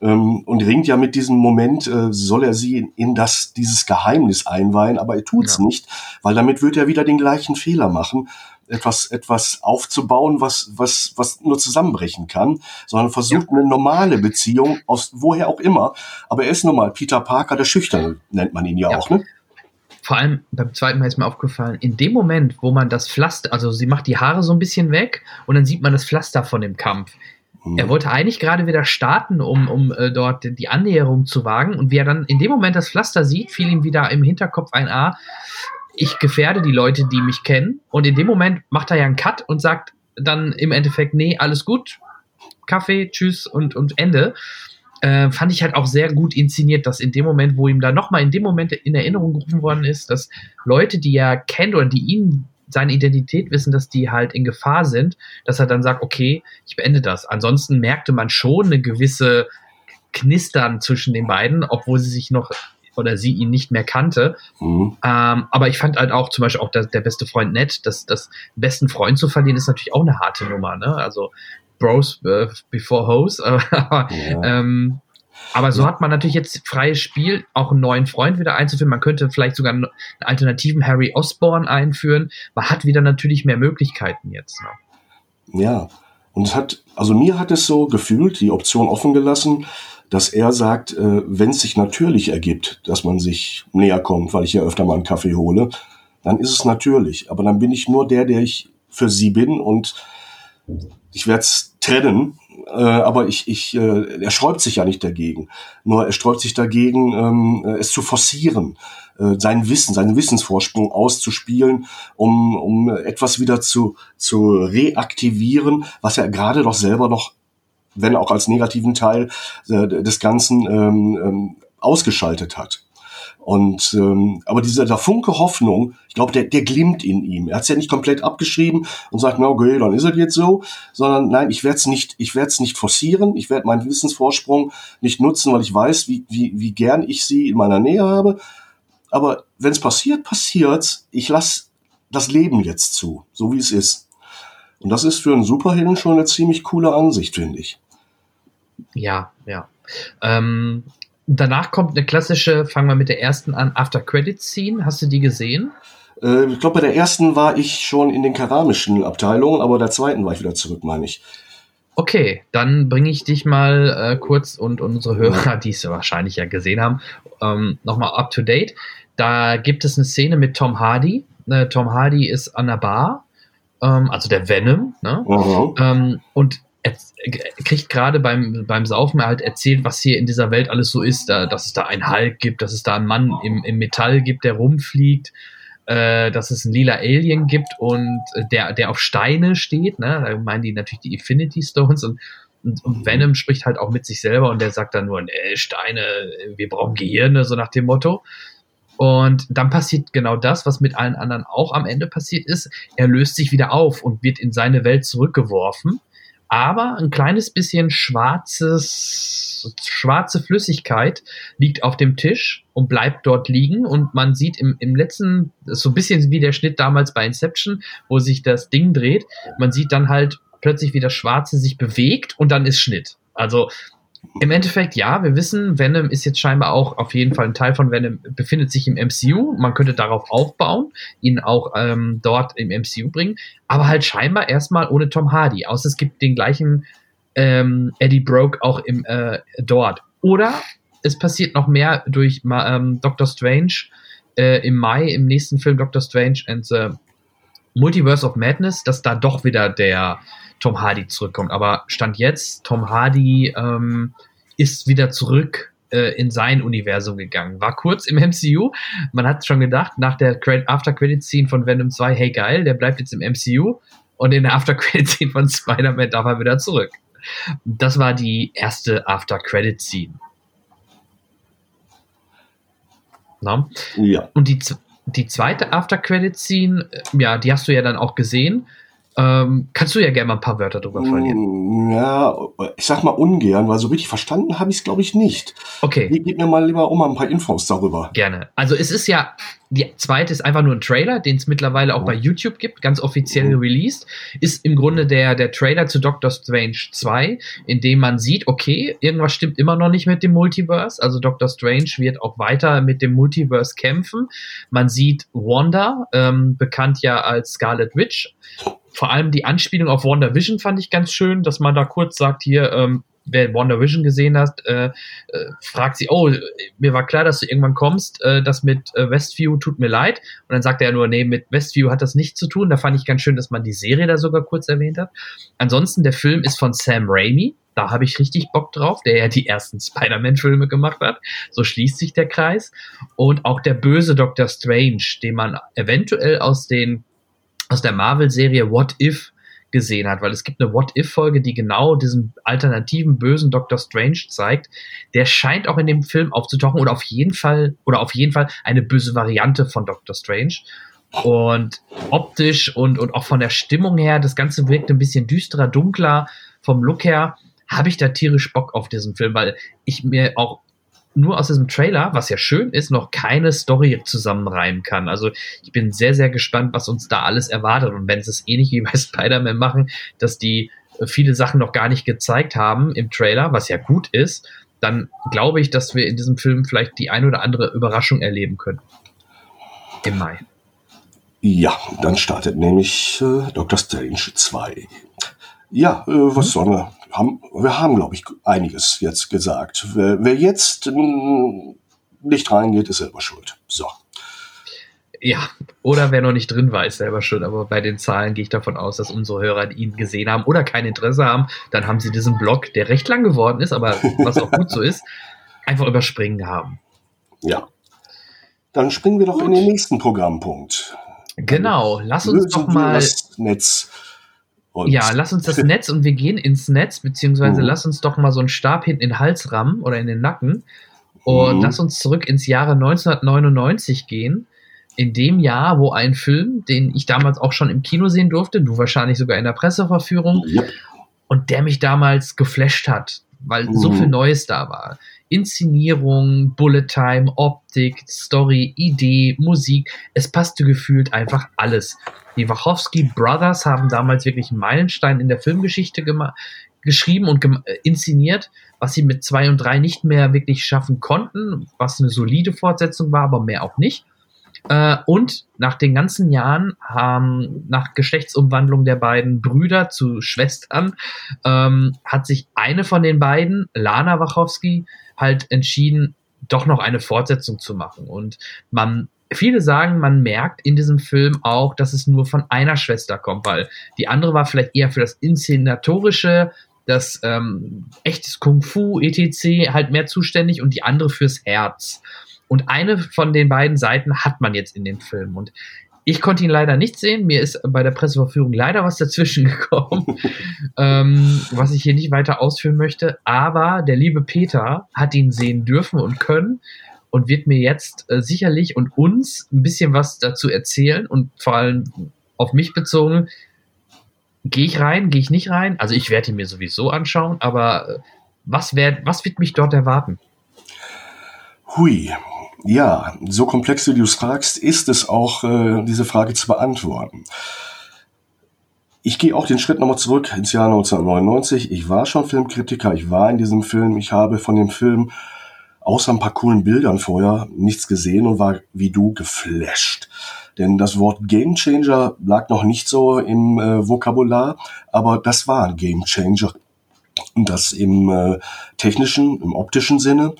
Speaker 3: ähm, und ringt ja mit diesem Moment, äh, soll er sie in, in, das dieses Geheimnis einweihen, aber er tut's ja. nicht, weil damit wird er wieder den gleichen Fehler machen etwas, etwas aufzubauen, was, was, was nur zusammenbrechen kann, sondern versucht eine normale Beziehung aus woher auch immer. Aber er ist nun mal Peter Parker, der Schüchterne, nennt man ihn ja, ja. auch, ne?
Speaker 2: Vor allem beim zweiten Mal ist mir aufgefallen, in dem Moment, wo man das Pflaster, also sie macht die Haare so ein bisschen weg und dann sieht man das Pflaster von dem Kampf. Er mhm. wollte eigentlich gerade wieder starten, um, um äh, dort die Annäherung zu wagen. Und wie er dann in dem Moment das Pflaster sieht, fiel ihm wieder im Hinterkopf ein A. Ich gefährde die Leute, die mich kennen. Und in dem Moment macht er ja einen Cut und sagt dann im Endeffekt, nee, alles gut, Kaffee, tschüss und, und Ende. Äh, fand ich halt auch sehr gut inszeniert, dass in dem Moment, wo ihm da nochmal in dem Moment in Erinnerung gerufen worden ist, dass Leute, die er kennt oder die ihn seine Identität wissen, dass die halt in Gefahr sind, dass er dann sagt, okay, ich beende das. Ansonsten merkte man schon eine gewisse Knistern zwischen den beiden, obwohl sie sich noch oder sie ihn nicht mehr kannte. Mhm. Ähm, aber ich fand halt auch zum Beispiel auch der, der beste Freund nett, dass das besten Freund zu verlieren ist natürlich auch eine harte Nummer. Ne? Also Bros äh, before Hoes. ja. ähm, aber so hat man natürlich jetzt freies Spiel, auch einen neuen Freund wieder einzuführen. Man könnte vielleicht sogar einen alternativen Harry Osborne einführen. Man hat wieder natürlich mehr Möglichkeiten jetzt.
Speaker 3: Ne? Ja, und es hat, also mir hat es so gefühlt, die Option offen gelassen, dass er sagt, äh, wenn es sich natürlich ergibt, dass man sich näher kommt, weil ich ja öfter mal einen Kaffee hole, dann ist es natürlich. Aber dann bin ich nur der, der ich für sie bin und ich werde es trennen äh, aber ich, ich, äh, er sträubt sich ja nicht dagegen. Nur er sträubt sich dagegen, ähm, es zu forcieren, äh, sein Wissen, seinen Wissensvorsprung auszuspielen, um, um etwas wieder zu, zu reaktivieren, was er gerade doch selber noch, wenn auch als negativen Teil äh, des Ganzen, ähm, ähm, ausgeschaltet hat. Und ähm, aber dieser der Funke Hoffnung, ich glaube, der, der glimmt in ihm. Er hat es ja nicht komplett abgeschrieben und sagt, na okay, dann ist es jetzt so, sondern nein, ich werde es nicht, ich werde nicht forcieren, ich werde meinen Wissensvorsprung nicht nutzen, weil ich weiß, wie, wie, wie gern ich sie in meiner Nähe habe. Aber wenn es passiert, passiert's. Ich lasse das Leben jetzt zu, so wie es ist. Und das ist für einen Superhelden schon eine ziemlich coole Ansicht, finde ich.
Speaker 2: Ja, ja. Ähm, Danach kommt eine klassische, fangen wir mit der ersten an, After Credit Scene. Hast du die gesehen?
Speaker 3: Äh, ich glaube, bei der ersten war ich schon in den keramischen Abteilungen, aber der zweiten war ich wieder zurück, meine ich.
Speaker 2: Okay, dann bringe ich dich mal äh, kurz und, unsere Hörer, die es wahrscheinlich ja gesehen haben, ähm, nochmal up to date. Da gibt es eine Szene mit Tom Hardy. Äh, Tom Hardy ist an der Bar, ähm, also der Venom, ne? Mhm. Ähm, und kriegt gerade beim, beim Saufen halt erzählt, was hier in dieser Welt alles so ist. Da, dass es da einen Hulk gibt, dass es da einen Mann im, im Metall gibt, der rumfliegt, äh, dass es einen lila Alien gibt und der, der auf Steine steht. Ne? Da meinen die natürlich die Infinity Stones und, und, und Venom spricht halt auch mit sich selber und der sagt dann nur, nee, Steine, wir brauchen Gehirne, so nach dem Motto. Und dann passiert genau das, was mit allen anderen auch am Ende passiert ist. Er löst sich wieder auf und wird in seine Welt zurückgeworfen aber ein kleines bisschen schwarzes, schwarze Flüssigkeit liegt auf dem Tisch und bleibt dort liegen und man sieht im, im letzten, so ein bisschen wie der Schnitt damals bei Inception, wo sich das Ding dreht, man sieht dann halt plötzlich wie das Schwarze sich bewegt und dann ist Schnitt. Also im Endeffekt, ja, wir wissen, Venom ist jetzt scheinbar auch auf jeden Fall ein Teil von Venom, befindet sich im MCU. Man könnte darauf aufbauen, ihn auch ähm, dort im MCU bringen, aber halt scheinbar erstmal ohne Tom Hardy. Außer es gibt den gleichen ähm, Eddie Broke auch im, äh, dort. Oder es passiert noch mehr durch ähm, Doctor Strange äh, im Mai, im nächsten Film Doctor Strange and the Multiverse of Madness, dass da doch wieder der Tom Hardy zurückkommt. Aber Stand jetzt, Tom Hardy ähm, ist wieder zurück äh, in sein Universum gegangen. War kurz im MCU. Man hat schon gedacht, nach der After-Credit-Scene von Venom 2, hey geil, der bleibt jetzt im MCU. Und in der After-Credit-Scene von Spider-Man darf er wieder zurück. Das war die erste After-Credit-Scene. Ja. Und die, die zweite After-Credit-Scene, äh, ja, die hast du ja dann auch gesehen. Ähm, kannst du ja gerne mal ein paar Wörter drüber verlieren.
Speaker 3: Mm, ja, ich sag mal ungern, weil so richtig verstanden habe ich es, glaube ich, nicht.
Speaker 2: Okay.
Speaker 3: Gib mir mal lieber mal ein paar Infos darüber.
Speaker 2: Gerne. Also es ist ja, die zweite ist einfach nur ein Trailer, den es mittlerweile auch oh. bei YouTube gibt, ganz offiziell oh. released. Ist im Grunde der, der Trailer zu Doctor Strange 2, in dem man sieht, okay, irgendwas stimmt immer noch nicht mit dem Multiverse. Also Doctor Strange wird auch weiter mit dem Multiverse kämpfen. Man sieht Wanda, ähm, bekannt ja als Scarlet Witch, vor allem die Anspielung auf WandaVision fand ich ganz schön, dass man da kurz sagt, hier, ähm, wer WandaVision gesehen hat, äh, äh, fragt sie, oh, mir war klar, dass du irgendwann kommst, äh, das mit äh, Westview tut mir leid. Und dann sagt er nur, nee, mit Westview hat das nichts zu tun. Da fand ich ganz schön, dass man die Serie da sogar kurz erwähnt hat. Ansonsten, der Film ist von Sam Raimi. Da habe ich richtig Bock drauf, der ja die ersten Spider-Man-Filme gemacht hat. So schließt sich der Kreis. Und auch der böse Doctor Strange, den man eventuell aus den aus der Marvel-Serie What If gesehen hat, weil es gibt eine What-If-Folge, die genau diesen alternativen bösen Doctor Strange zeigt. Der scheint auch in dem Film aufzutauchen oder auf jeden Fall oder auf jeden Fall eine böse Variante von Doctor Strange. Und optisch und, und auch von der Stimmung her, das Ganze wirkt ein bisschen düsterer, dunkler. Vom Look her habe ich da tierisch Bock auf diesen Film, weil ich mir auch nur aus diesem Trailer, was ja schön ist, noch keine Story zusammenreimen kann. Also ich bin sehr, sehr gespannt, was uns da alles erwartet. Und wenn sie es ähnlich wie bei Spider-Man machen, dass die äh, viele Sachen noch gar nicht gezeigt haben im Trailer, was ja gut ist, dann glaube ich, dass wir in diesem Film vielleicht die ein oder andere Überraschung erleben können. Im Mai.
Speaker 3: Ja, dann startet nämlich äh, Doctor Strange 2. Ja, äh, was mhm. sollen wir haben, wir haben, glaube ich, einiges jetzt gesagt. Wer, wer jetzt hm, nicht reingeht, ist selber schuld. So.
Speaker 2: Ja, oder wer noch nicht drin war, ist selber schuld. Aber bei den Zahlen gehe ich davon aus, dass unsere Hörer ihn gesehen haben oder kein Interesse haben. Dann haben sie diesen Blog, der recht lang geworden ist, aber was auch gut so ist, einfach überspringen haben.
Speaker 3: Ja. Dann springen wir doch gut. in den nächsten Programmpunkt.
Speaker 2: Genau, lass uns doch mal. Das
Speaker 3: Netz
Speaker 2: und ja, lass uns das Netz und wir gehen ins Netz, beziehungsweise mhm. lass uns doch mal so einen Stab hinten in den Hals rammen oder in den Nacken und mhm. lass uns zurück ins Jahre 1999 gehen. In dem Jahr, wo ein Film, den ich damals auch schon im Kino sehen durfte, du wahrscheinlich sogar in der Presseverführung, ja. und der mich damals geflasht hat, weil mhm. so viel Neues da war. Inszenierung, Bullet Time, Optik, Story, Idee, Musik. Es passte gefühlt einfach alles. Die Wachowski Brothers haben damals wirklich einen Meilenstein in der Filmgeschichte geschrieben und äh, inszeniert, was sie mit zwei und drei nicht mehr wirklich schaffen konnten, was eine solide Fortsetzung war, aber mehr auch nicht. Äh, und nach den ganzen Jahren haben, nach Geschlechtsumwandlung der beiden Brüder zu Schwestern, ähm, hat sich eine von den beiden, Lana Wachowski, halt entschieden, doch noch eine Fortsetzung zu machen. Und man, viele sagen, man merkt in diesem Film auch, dass es nur von einer Schwester kommt, weil die andere war vielleicht eher für das Inszenatorische, das ähm, echtes Kung Fu, etc. halt mehr zuständig und die andere fürs Herz. Und eine von den beiden Seiten hat man jetzt in dem Film. Und ich konnte ihn leider nicht sehen. Mir ist bei der Presseverführung leider was dazwischen gekommen, ähm, was ich hier nicht weiter ausführen möchte. Aber der liebe Peter hat ihn sehen dürfen und können und wird mir jetzt äh, sicherlich und uns ein bisschen was dazu erzählen und vor allem auf mich bezogen. Gehe ich rein, gehe ich nicht rein? Also ich werde ihn mir sowieso anschauen, aber äh, was, werd, was wird mich dort erwarten?
Speaker 3: Hui, ja, so komplex wie du es fragst, ist es auch, äh, diese Frage zu beantworten. Ich gehe auch den Schritt nochmal zurück ins Jahr 1999. Ich war schon Filmkritiker, ich war in diesem Film, ich habe von dem Film außer ein paar coolen Bildern vorher nichts gesehen und war wie du geflasht. Denn das Wort Game Changer lag noch nicht so im äh, Vokabular, aber das war ein Game Changer. Und das im äh, technischen, im optischen Sinne.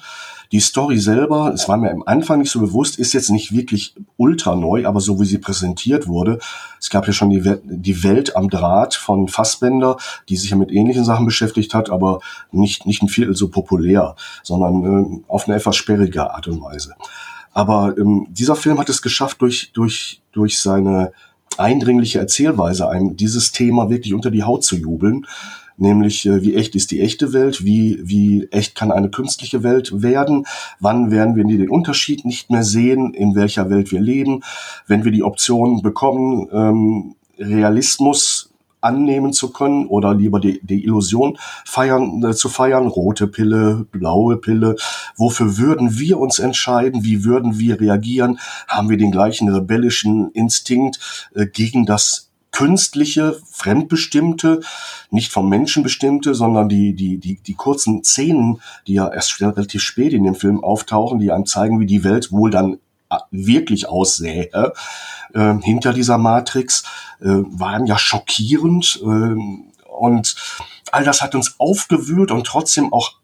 Speaker 3: Die Story selber, es war mir am Anfang nicht so bewusst, ist jetzt nicht wirklich ultra neu, aber so wie sie präsentiert wurde. Es gab ja schon die, Welt, die Welt am Draht von Fassbender, die sich ja mit ähnlichen Sachen beschäftigt hat, aber nicht, nicht ein Viertel so populär, sondern äh, auf eine etwas sperrige Art und Weise. Aber ähm, dieser Film hat es geschafft, durch, durch, durch seine eindringliche Erzählweise einem dieses Thema wirklich unter die Haut zu jubeln nämlich äh, wie echt ist die echte Welt, wie, wie echt kann eine künstliche Welt werden, wann werden wir den Unterschied nicht mehr sehen, in welcher Welt wir leben, wenn wir die Option bekommen, ähm, Realismus annehmen zu können oder lieber die, die Illusion feiern, äh, zu feiern, rote Pille, blaue Pille. Wofür würden wir uns entscheiden? Wie würden wir reagieren? Haben wir den gleichen rebellischen Instinkt äh, gegen das künstliche, fremdbestimmte, nicht vom Menschen bestimmte, sondern die, die, die, die kurzen Szenen, die ja erst relativ spät in dem Film auftauchen, die einem zeigen, wie die Welt wohl dann äh, wirklich aussähe äh, hinter dieser Matrix, äh, waren ja schockierend äh, und all das hat uns aufgewühlt und trotzdem auch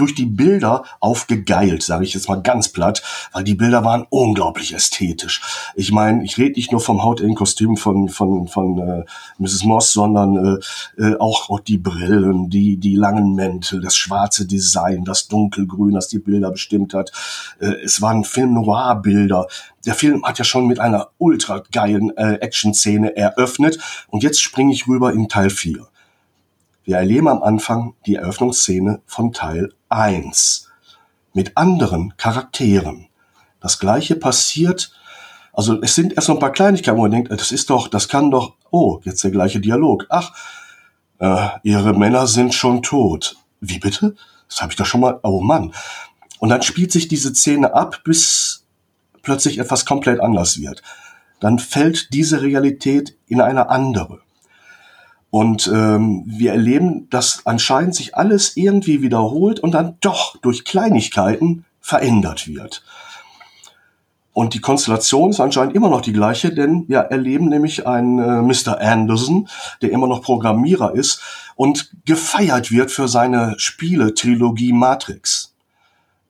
Speaker 3: durch die Bilder aufgegeilt, sage ich jetzt mal ganz platt, weil die Bilder waren unglaublich ästhetisch. Ich meine, ich rede nicht nur vom Hautinnen-Kostüm von von von äh, Mrs. Moss, sondern äh, äh, auch, auch die Brillen, die die langen Mäntel, das schwarze Design, das dunkelgrün, das die Bilder bestimmt hat. Äh, es waren Film Noir Bilder. Der Film hat ja schon mit einer ultra geilen äh, Action-Szene eröffnet und jetzt springe ich rüber in Teil 4. Wir erleben am Anfang die Eröffnungsszene von Teil 1 mit anderen Charakteren. Das gleiche passiert, also es sind erst noch ein paar Kleinigkeiten, wo man denkt, das ist doch, das kann doch, oh, jetzt der gleiche Dialog. Ach, äh, ihre Männer sind schon tot. Wie bitte? Das habe ich doch schon mal, oh Mann. Und dann spielt sich diese Szene ab, bis plötzlich etwas komplett anders wird. Dann fällt diese Realität in eine andere. Und ähm, wir erleben, dass anscheinend sich alles irgendwie wiederholt und dann doch durch Kleinigkeiten verändert wird. Und die Konstellation ist anscheinend immer noch die gleiche, denn wir erleben nämlich einen äh, Mr. Anderson, der immer noch Programmierer ist und gefeiert wird für seine Spiele-Trilogie Matrix,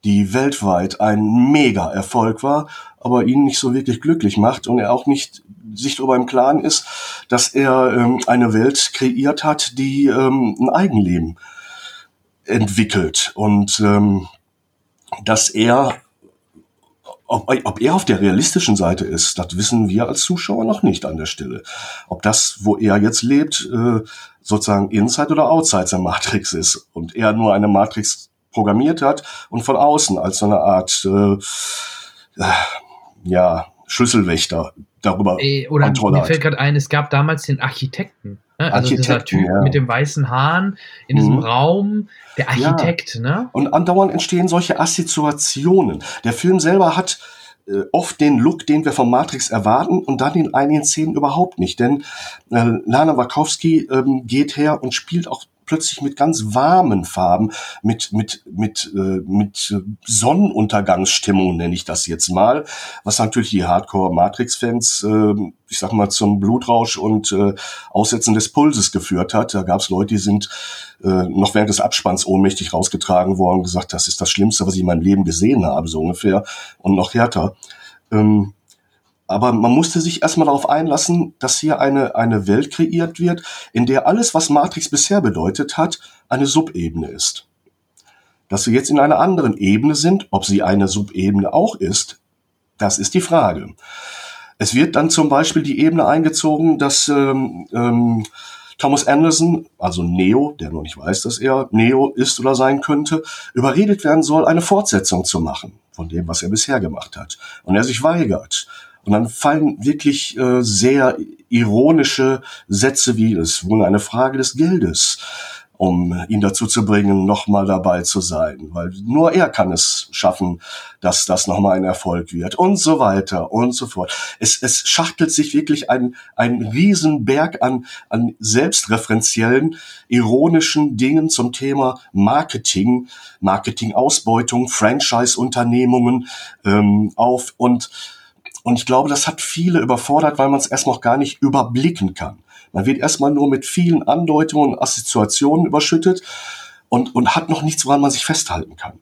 Speaker 3: die weltweit ein Mega-Erfolg war, aber ihn nicht so wirklich glücklich macht und er auch nicht sich darüber im Klaren ist, dass er ähm, eine Welt kreiert hat, die ähm, ein Eigenleben entwickelt und ähm, dass er ob, ob er auf der realistischen Seite ist, das wissen wir als Zuschauer noch nicht an der Stelle. Ob das, wo er jetzt lebt, äh, sozusagen Inside oder Outside der Matrix ist und er nur eine Matrix programmiert hat und von außen als so eine Art äh, äh ja, Schlüsselwächter darüber
Speaker 2: Ey, Oder Kontrolle mir fällt gerade ein, es gab damals den Architekten. Ne? Also dieser Typ ja. mit dem weißen Haaren in diesem mhm. Raum, der Architekt. Ja. Ne?
Speaker 3: Und andauernd entstehen solche Assoziationen. Der Film selber hat äh, oft den Look, den wir von Matrix erwarten und dann in einigen Szenen überhaupt nicht. Denn äh, Lana Wachowski ähm, geht her und spielt auch plötzlich mit ganz warmen Farben, mit, mit, mit, äh, mit Sonnenuntergangsstimmung nenne ich das jetzt mal, was natürlich die Hardcore-Matrix-Fans, äh, ich sag mal, zum Blutrausch und äh, Aussetzen des Pulses geführt hat. Da gab es Leute, die sind äh, noch während des Abspanns ohnmächtig rausgetragen worden, gesagt, das ist das Schlimmste, was ich in meinem Leben gesehen habe, so ungefähr, und noch härter. Ähm, aber man musste sich erstmal darauf einlassen, dass hier eine, eine Welt kreiert wird, in der alles, was Matrix bisher bedeutet hat, eine Subebene ist. Dass wir jetzt in einer anderen Ebene sind, ob sie eine Subebene auch ist, das ist die Frage. Es wird dann zum Beispiel die Ebene eingezogen, dass ähm, ähm, Thomas Anderson, also Neo, der noch nicht weiß, dass er Neo ist oder sein könnte, überredet werden soll, eine Fortsetzung zu machen von dem, was er bisher gemacht hat. Und er sich weigert. Und dann fallen wirklich äh, sehr ironische Sätze wie, es ist wohl eine Frage des Geldes, um ihn dazu zu bringen, nochmal dabei zu sein. Weil nur er kann es schaffen, dass das nochmal ein Erfolg wird und so weiter und so fort. Es, es schachtelt sich wirklich ein, ein Riesenberg an, an selbstreferenziellen, ironischen Dingen zum Thema Marketing, Marketingausbeutung, Franchise-Unternehmungen ähm, auf und und ich glaube, das hat viele überfordert, weil man es erst noch gar nicht überblicken kann. Man wird erstmal nur mit vielen Andeutungen und Assoziationen überschüttet und, und hat noch nichts, woran man sich festhalten kann.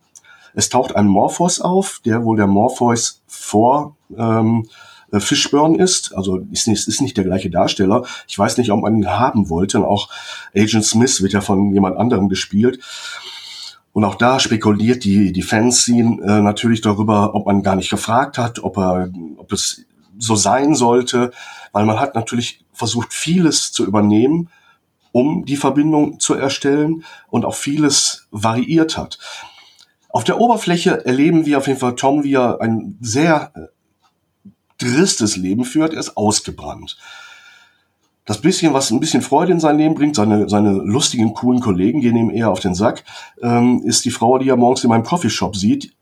Speaker 3: Es taucht ein Morpheus auf, der wohl der Morpheus vor ähm, äh, Fishburne ist. Also ist ist nicht der gleiche Darsteller. Ich weiß nicht, ob man ihn haben wollte. Und auch Agent Smith wird ja von jemand anderem gespielt. Und auch da spekuliert die, die Fanszene äh, natürlich darüber, ob man gar nicht gefragt hat, ob, er, ob es so sein sollte, weil man hat natürlich versucht, vieles zu übernehmen, um die Verbindung zu erstellen und auch vieles variiert hat. Auf der Oberfläche erleben wir auf jeden Fall Tom, wie er ein sehr äh, tristes Leben führt. Er ist ausgebrannt. Das bisschen, was ein bisschen Freude in sein Leben bringt, seine, seine lustigen, coolen Kollegen gehen ihm eher auf den Sack, ähm, ist die Frau, die er morgens in meinem Coffeeshop sieht,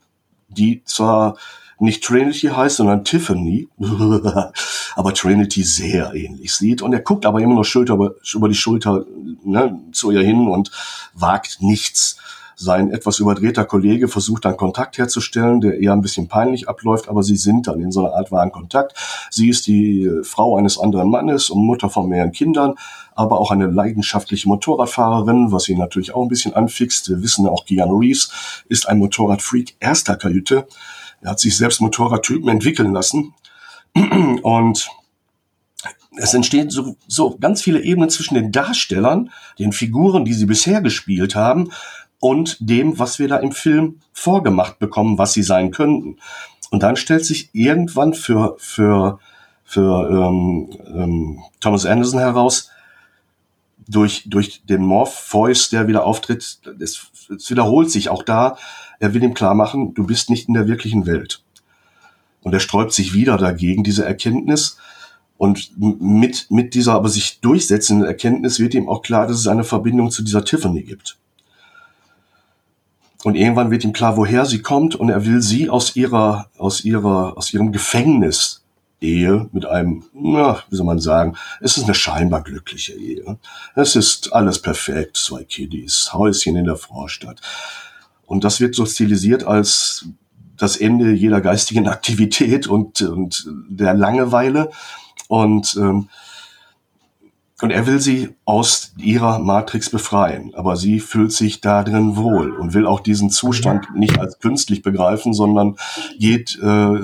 Speaker 3: die zwar nicht Trinity heißt, sondern Tiffany, aber Trinity sehr ähnlich sieht. Und er guckt aber immer noch Schulter über, über die Schulter ne, zu ihr hin und wagt nichts. Sein etwas überdrehter Kollege versucht dann Kontakt herzustellen, der eher ein bisschen peinlich abläuft, aber sie sind dann in so einer Art wahren Kontakt. Sie ist die Frau eines anderen Mannes und Mutter von mehreren Kindern, aber auch eine leidenschaftliche Motorradfahrerin, was sie natürlich auch ein bisschen anfixt. Wir wissen auch, Keanu Reeves ist ein Motorradfreak erster Kajüte. Er hat sich selbst Motorradtypen entwickeln lassen. Und es entstehen so, so ganz viele Ebenen zwischen den Darstellern, den Figuren, die sie bisher gespielt haben, und dem, was wir da im Film vorgemacht bekommen, was sie sein könnten. Und dann stellt sich irgendwann für, für, für ähm, ähm, Thomas Anderson heraus, durch, durch den Morph-Voice, der wieder auftritt, es, es wiederholt sich auch da, er will ihm klar machen, du bist nicht in der wirklichen Welt. Und er sträubt sich wieder dagegen, diese Erkenntnis. Und mit, mit dieser aber sich durchsetzenden Erkenntnis wird ihm auch klar, dass es eine Verbindung zu dieser Tiffany gibt. Und irgendwann wird ihm klar, woher sie kommt und er will sie aus ihrer, aus ihrer, aus ihrem Gefängnis Ehe mit einem, na, wie soll man sagen, es ist eine scheinbar glückliche Ehe. Es ist alles perfekt, zwei Kiddies, Häuschen in der Vorstadt. Und das wird so stilisiert als das Ende jeder geistigen Aktivität und, und der Langeweile. Und, ähm, und er will sie aus ihrer Matrix befreien. Aber sie fühlt sich da drin wohl und will auch diesen Zustand nicht als künstlich begreifen, sondern geht, äh,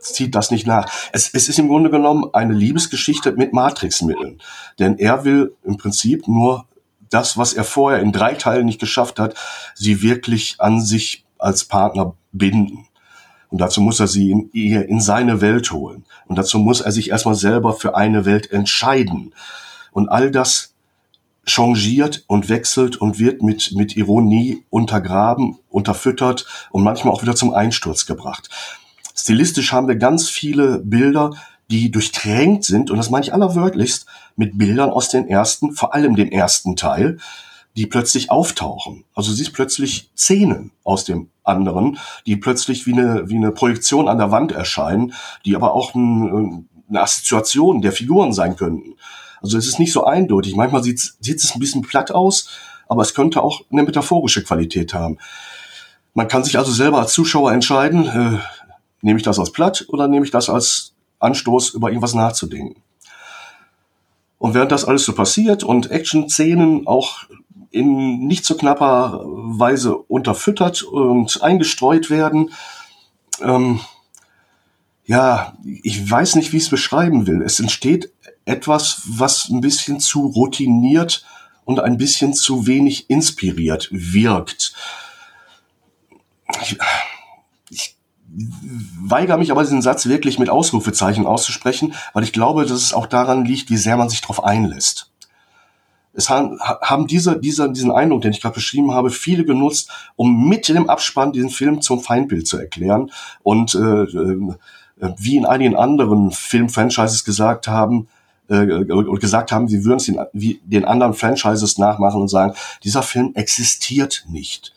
Speaker 3: zieht das nicht nach. Es, es ist im Grunde genommen eine Liebesgeschichte mit Matrixmitteln. Denn er will im Prinzip nur das, was er vorher in drei Teilen nicht geschafft hat, sie wirklich an sich als Partner binden. Und dazu muss er sie in, in seine Welt holen. Und dazu muss er sich erstmal selber für eine Welt entscheiden. Und all das changiert und wechselt und wird mit, mit Ironie untergraben, unterfüttert und manchmal auch wieder zum Einsturz gebracht. Stilistisch haben wir ganz viele Bilder, die durchtränkt sind, und das meine ich allerwörtlichst, mit Bildern aus den ersten, vor allem dem ersten Teil, die plötzlich auftauchen. Also siehst plötzlich Szenen aus dem anderen, die plötzlich wie eine, wie eine Projektion an der Wand erscheinen, die aber auch ein, eine Assoziation der Figuren sein könnten. Also es ist nicht so eindeutig. Manchmal sieht, es ein bisschen platt aus, aber es könnte auch eine metaphorische Qualität haben. Man kann sich also selber als Zuschauer entscheiden, äh, nehme ich das als platt oder nehme ich das als Anstoß, über irgendwas nachzudenken. Und während das alles so passiert und Action-Szenen auch in nicht so knapper Weise unterfüttert und eingestreut werden, ähm, ja, ich weiß nicht, wie ich es beschreiben will. Es entsteht etwas, was ein bisschen zu routiniert und ein bisschen zu wenig inspiriert wirkt. Ich, weigere mich aber, diesen Satz wirklich mit Ausrufezeichen auszusprechen, weil ich glaube, dass es auch daran liegt, wie sehr man sich darauf einlässt. Es haben, haben diese, dieser, diesen Eindruck, den ich gerade beschrieben habe, viele genutzt, um mit dem Abspann diesen Film zum Feindbild zu erklären. Und äh, äh, wie in einigen anderen Film-Franchises gesagt haben, äh, und gesagt haben, sie würden es den, wie den anderen Franchises nachmachen und sagen, dieser Film existiert nicht.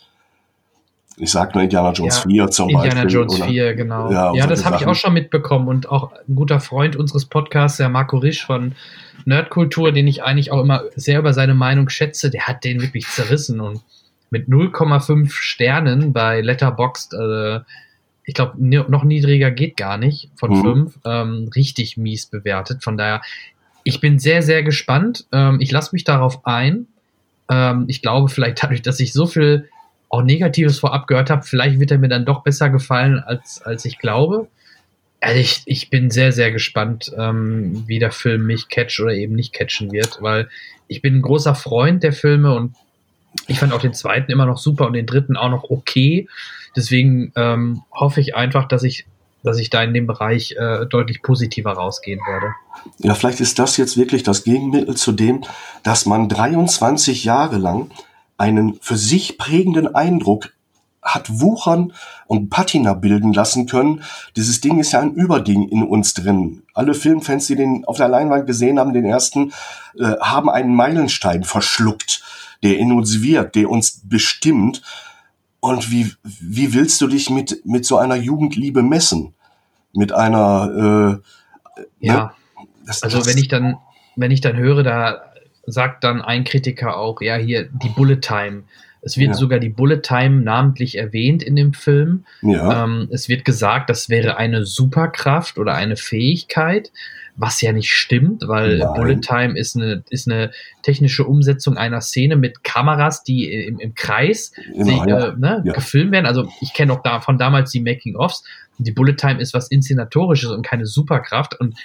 Speaker 3: Ich sag nur Indiana Jones ja, 4 zum
Speaker 2: Indiana Beispiel. Indiana Jones oder, 4, genau. Ja, ja das habe ich auch schon mitbekommen und auch ein guter Freund unseres Podcasts, der Marco Risch von Nerdkultur, den ich eigentlich auch immer sehr über seine Meinung schätze, der hat den wirklich zerrissen und mit 0,5 Sternen bei Letterboxd, äh, ich glaube, noch niedriger geht gar nicht von mhm. 5, ähm, richtig mies bewertet. Von daher, ich bin sehr, sehr gespannt. Ähm, ich lasse mich darauf ein. Ähm, ich glaube, vielleicht dadurch, dass ich so viel auch Negatives vorab gehört habe, vielleicht wird er mir dann doch besser gefallen, als, als ich glaube. Also ich, ich bin sehr, sehr gespannt, ähm, wie der Film mich catch oder eben nicht catchen wird, weil ich bin ein großer Freund der Filme und ich fand auch den zweiten immer noch super und den dritten auch noch okay. Deswegen ähm, hoffe ich einfach, dass ich, dass ich da in dem Bereich äh, deutlich positiver rausgehen werde.
Speaker 3: Ja, vielleicht ist das jetzt wirklich das Gegenmittel zu dem, dass man 23 Jahre lang einen für sich prägenden Eindruck hat wuchern und Patina bilden lassen können. Dieses Ding ist ja ein Überding in uns drin. Alle Filmfans, die den auf der Leinwand gesehen haben, den ersten, äh, haben einen Meilenstein verschluckt, der in uns wirkt, der uns bestimmt. Und wie, wie willst du dich mit, mit so einer Jugendliebe messen? Mit einer,
Speaker 2: äh, ja. Ne? Das, also das, wenn ich dann, wenn ich dann höre, da sagt dann ein Kritiker auch, ja, hier die Bullet Time es wird ja. sogar die Bullet Time namentlich erwähnt in dem Film. Ja. Ähm, es wird gesagt, das wäre eine Superkraft oder eine Fähigkeit, was ja nicht stimmt, weil Nein. Bullet Time ist eine, ist eine technische Umsetzung einer Szene mit Kameras, die im, im Kreis Immer, sich, ja. äh, ne, gefilmt werden. Also ich kenne auch da, von damals die Making-ofs. Die Bullet Time ist was Inszenatorisches und keine Superkraft. Und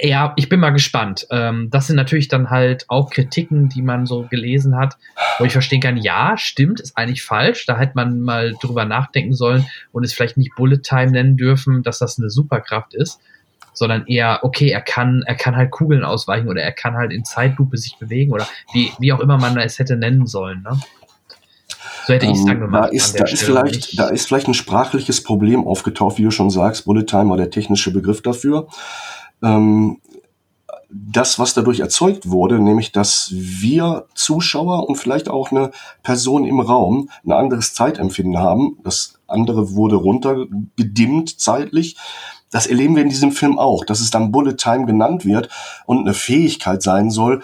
Speaker 2: ja, ich bin mal gespannt. Ähm, das sind natürlich dann halt auch Kritiken, die man so gelesen hat, wo ich verstehen kann, ja, stimmt, ist eigentlich falsch. Da hätte man mal drüber nachdenken sollen und es vielleicht nicht Bullet Time nennen dürfen, dass das eine Superkraft ist, sondern eher, okay, er kann, er kann halt Kugeln ausweichen oder er kann halt in Zeitlupe sich bewegen oder wie, wie auch immer man es hätte nennen sollen. Ne?
Speaker 3: So hätte ich es dann gemacht. Da ist, da, ist vielleicht, da ist vielleicht ein sprachliches Problem aufgetaucht, wie du schon sagst. Bullet Time war der technische Begriff dafür ähm, das, was dadurch erzeugt wurde, nämlich dass wir Zuschauer und vielleicht auch eine Person im Raum ein anderes Zeitempfinden haben. Das andere wurde runtergedimmt zeitlich. Das erleben wir in diesem Film auch, dass es dann Bullet Time genannt wird und eine Fähigkeit sein soll,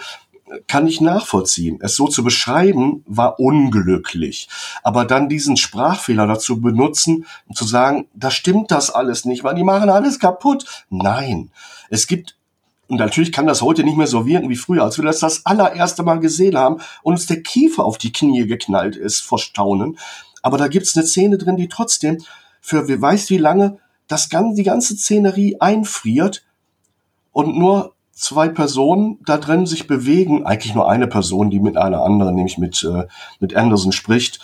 Speaker 3: kann ich nachvollziehen. Es so zu beschreiben, war unglücklich. Aber dann diesen Sprachfehler dazu benutzen, um zu sagen, da stimmt das alles nicht, weil die machen alles kaputt. Nein. Es gibt und natürlich kann das heute nicht mehr so wirken wie früher, als wir das das allererste Mal gesehen haben und uns der Kiefer auf die Knie geknallt ist vor Staunen. Aber da gibt's eine Szene drin, die trotzdem für wer weiß wie lange das ganze, die ganze Szenerie einfriert und nur zwei Personen da drin sich bewegen, eigentlich nur eine Person, die mit einer anderen, nämlich mit, äh, mit Anderson spricht.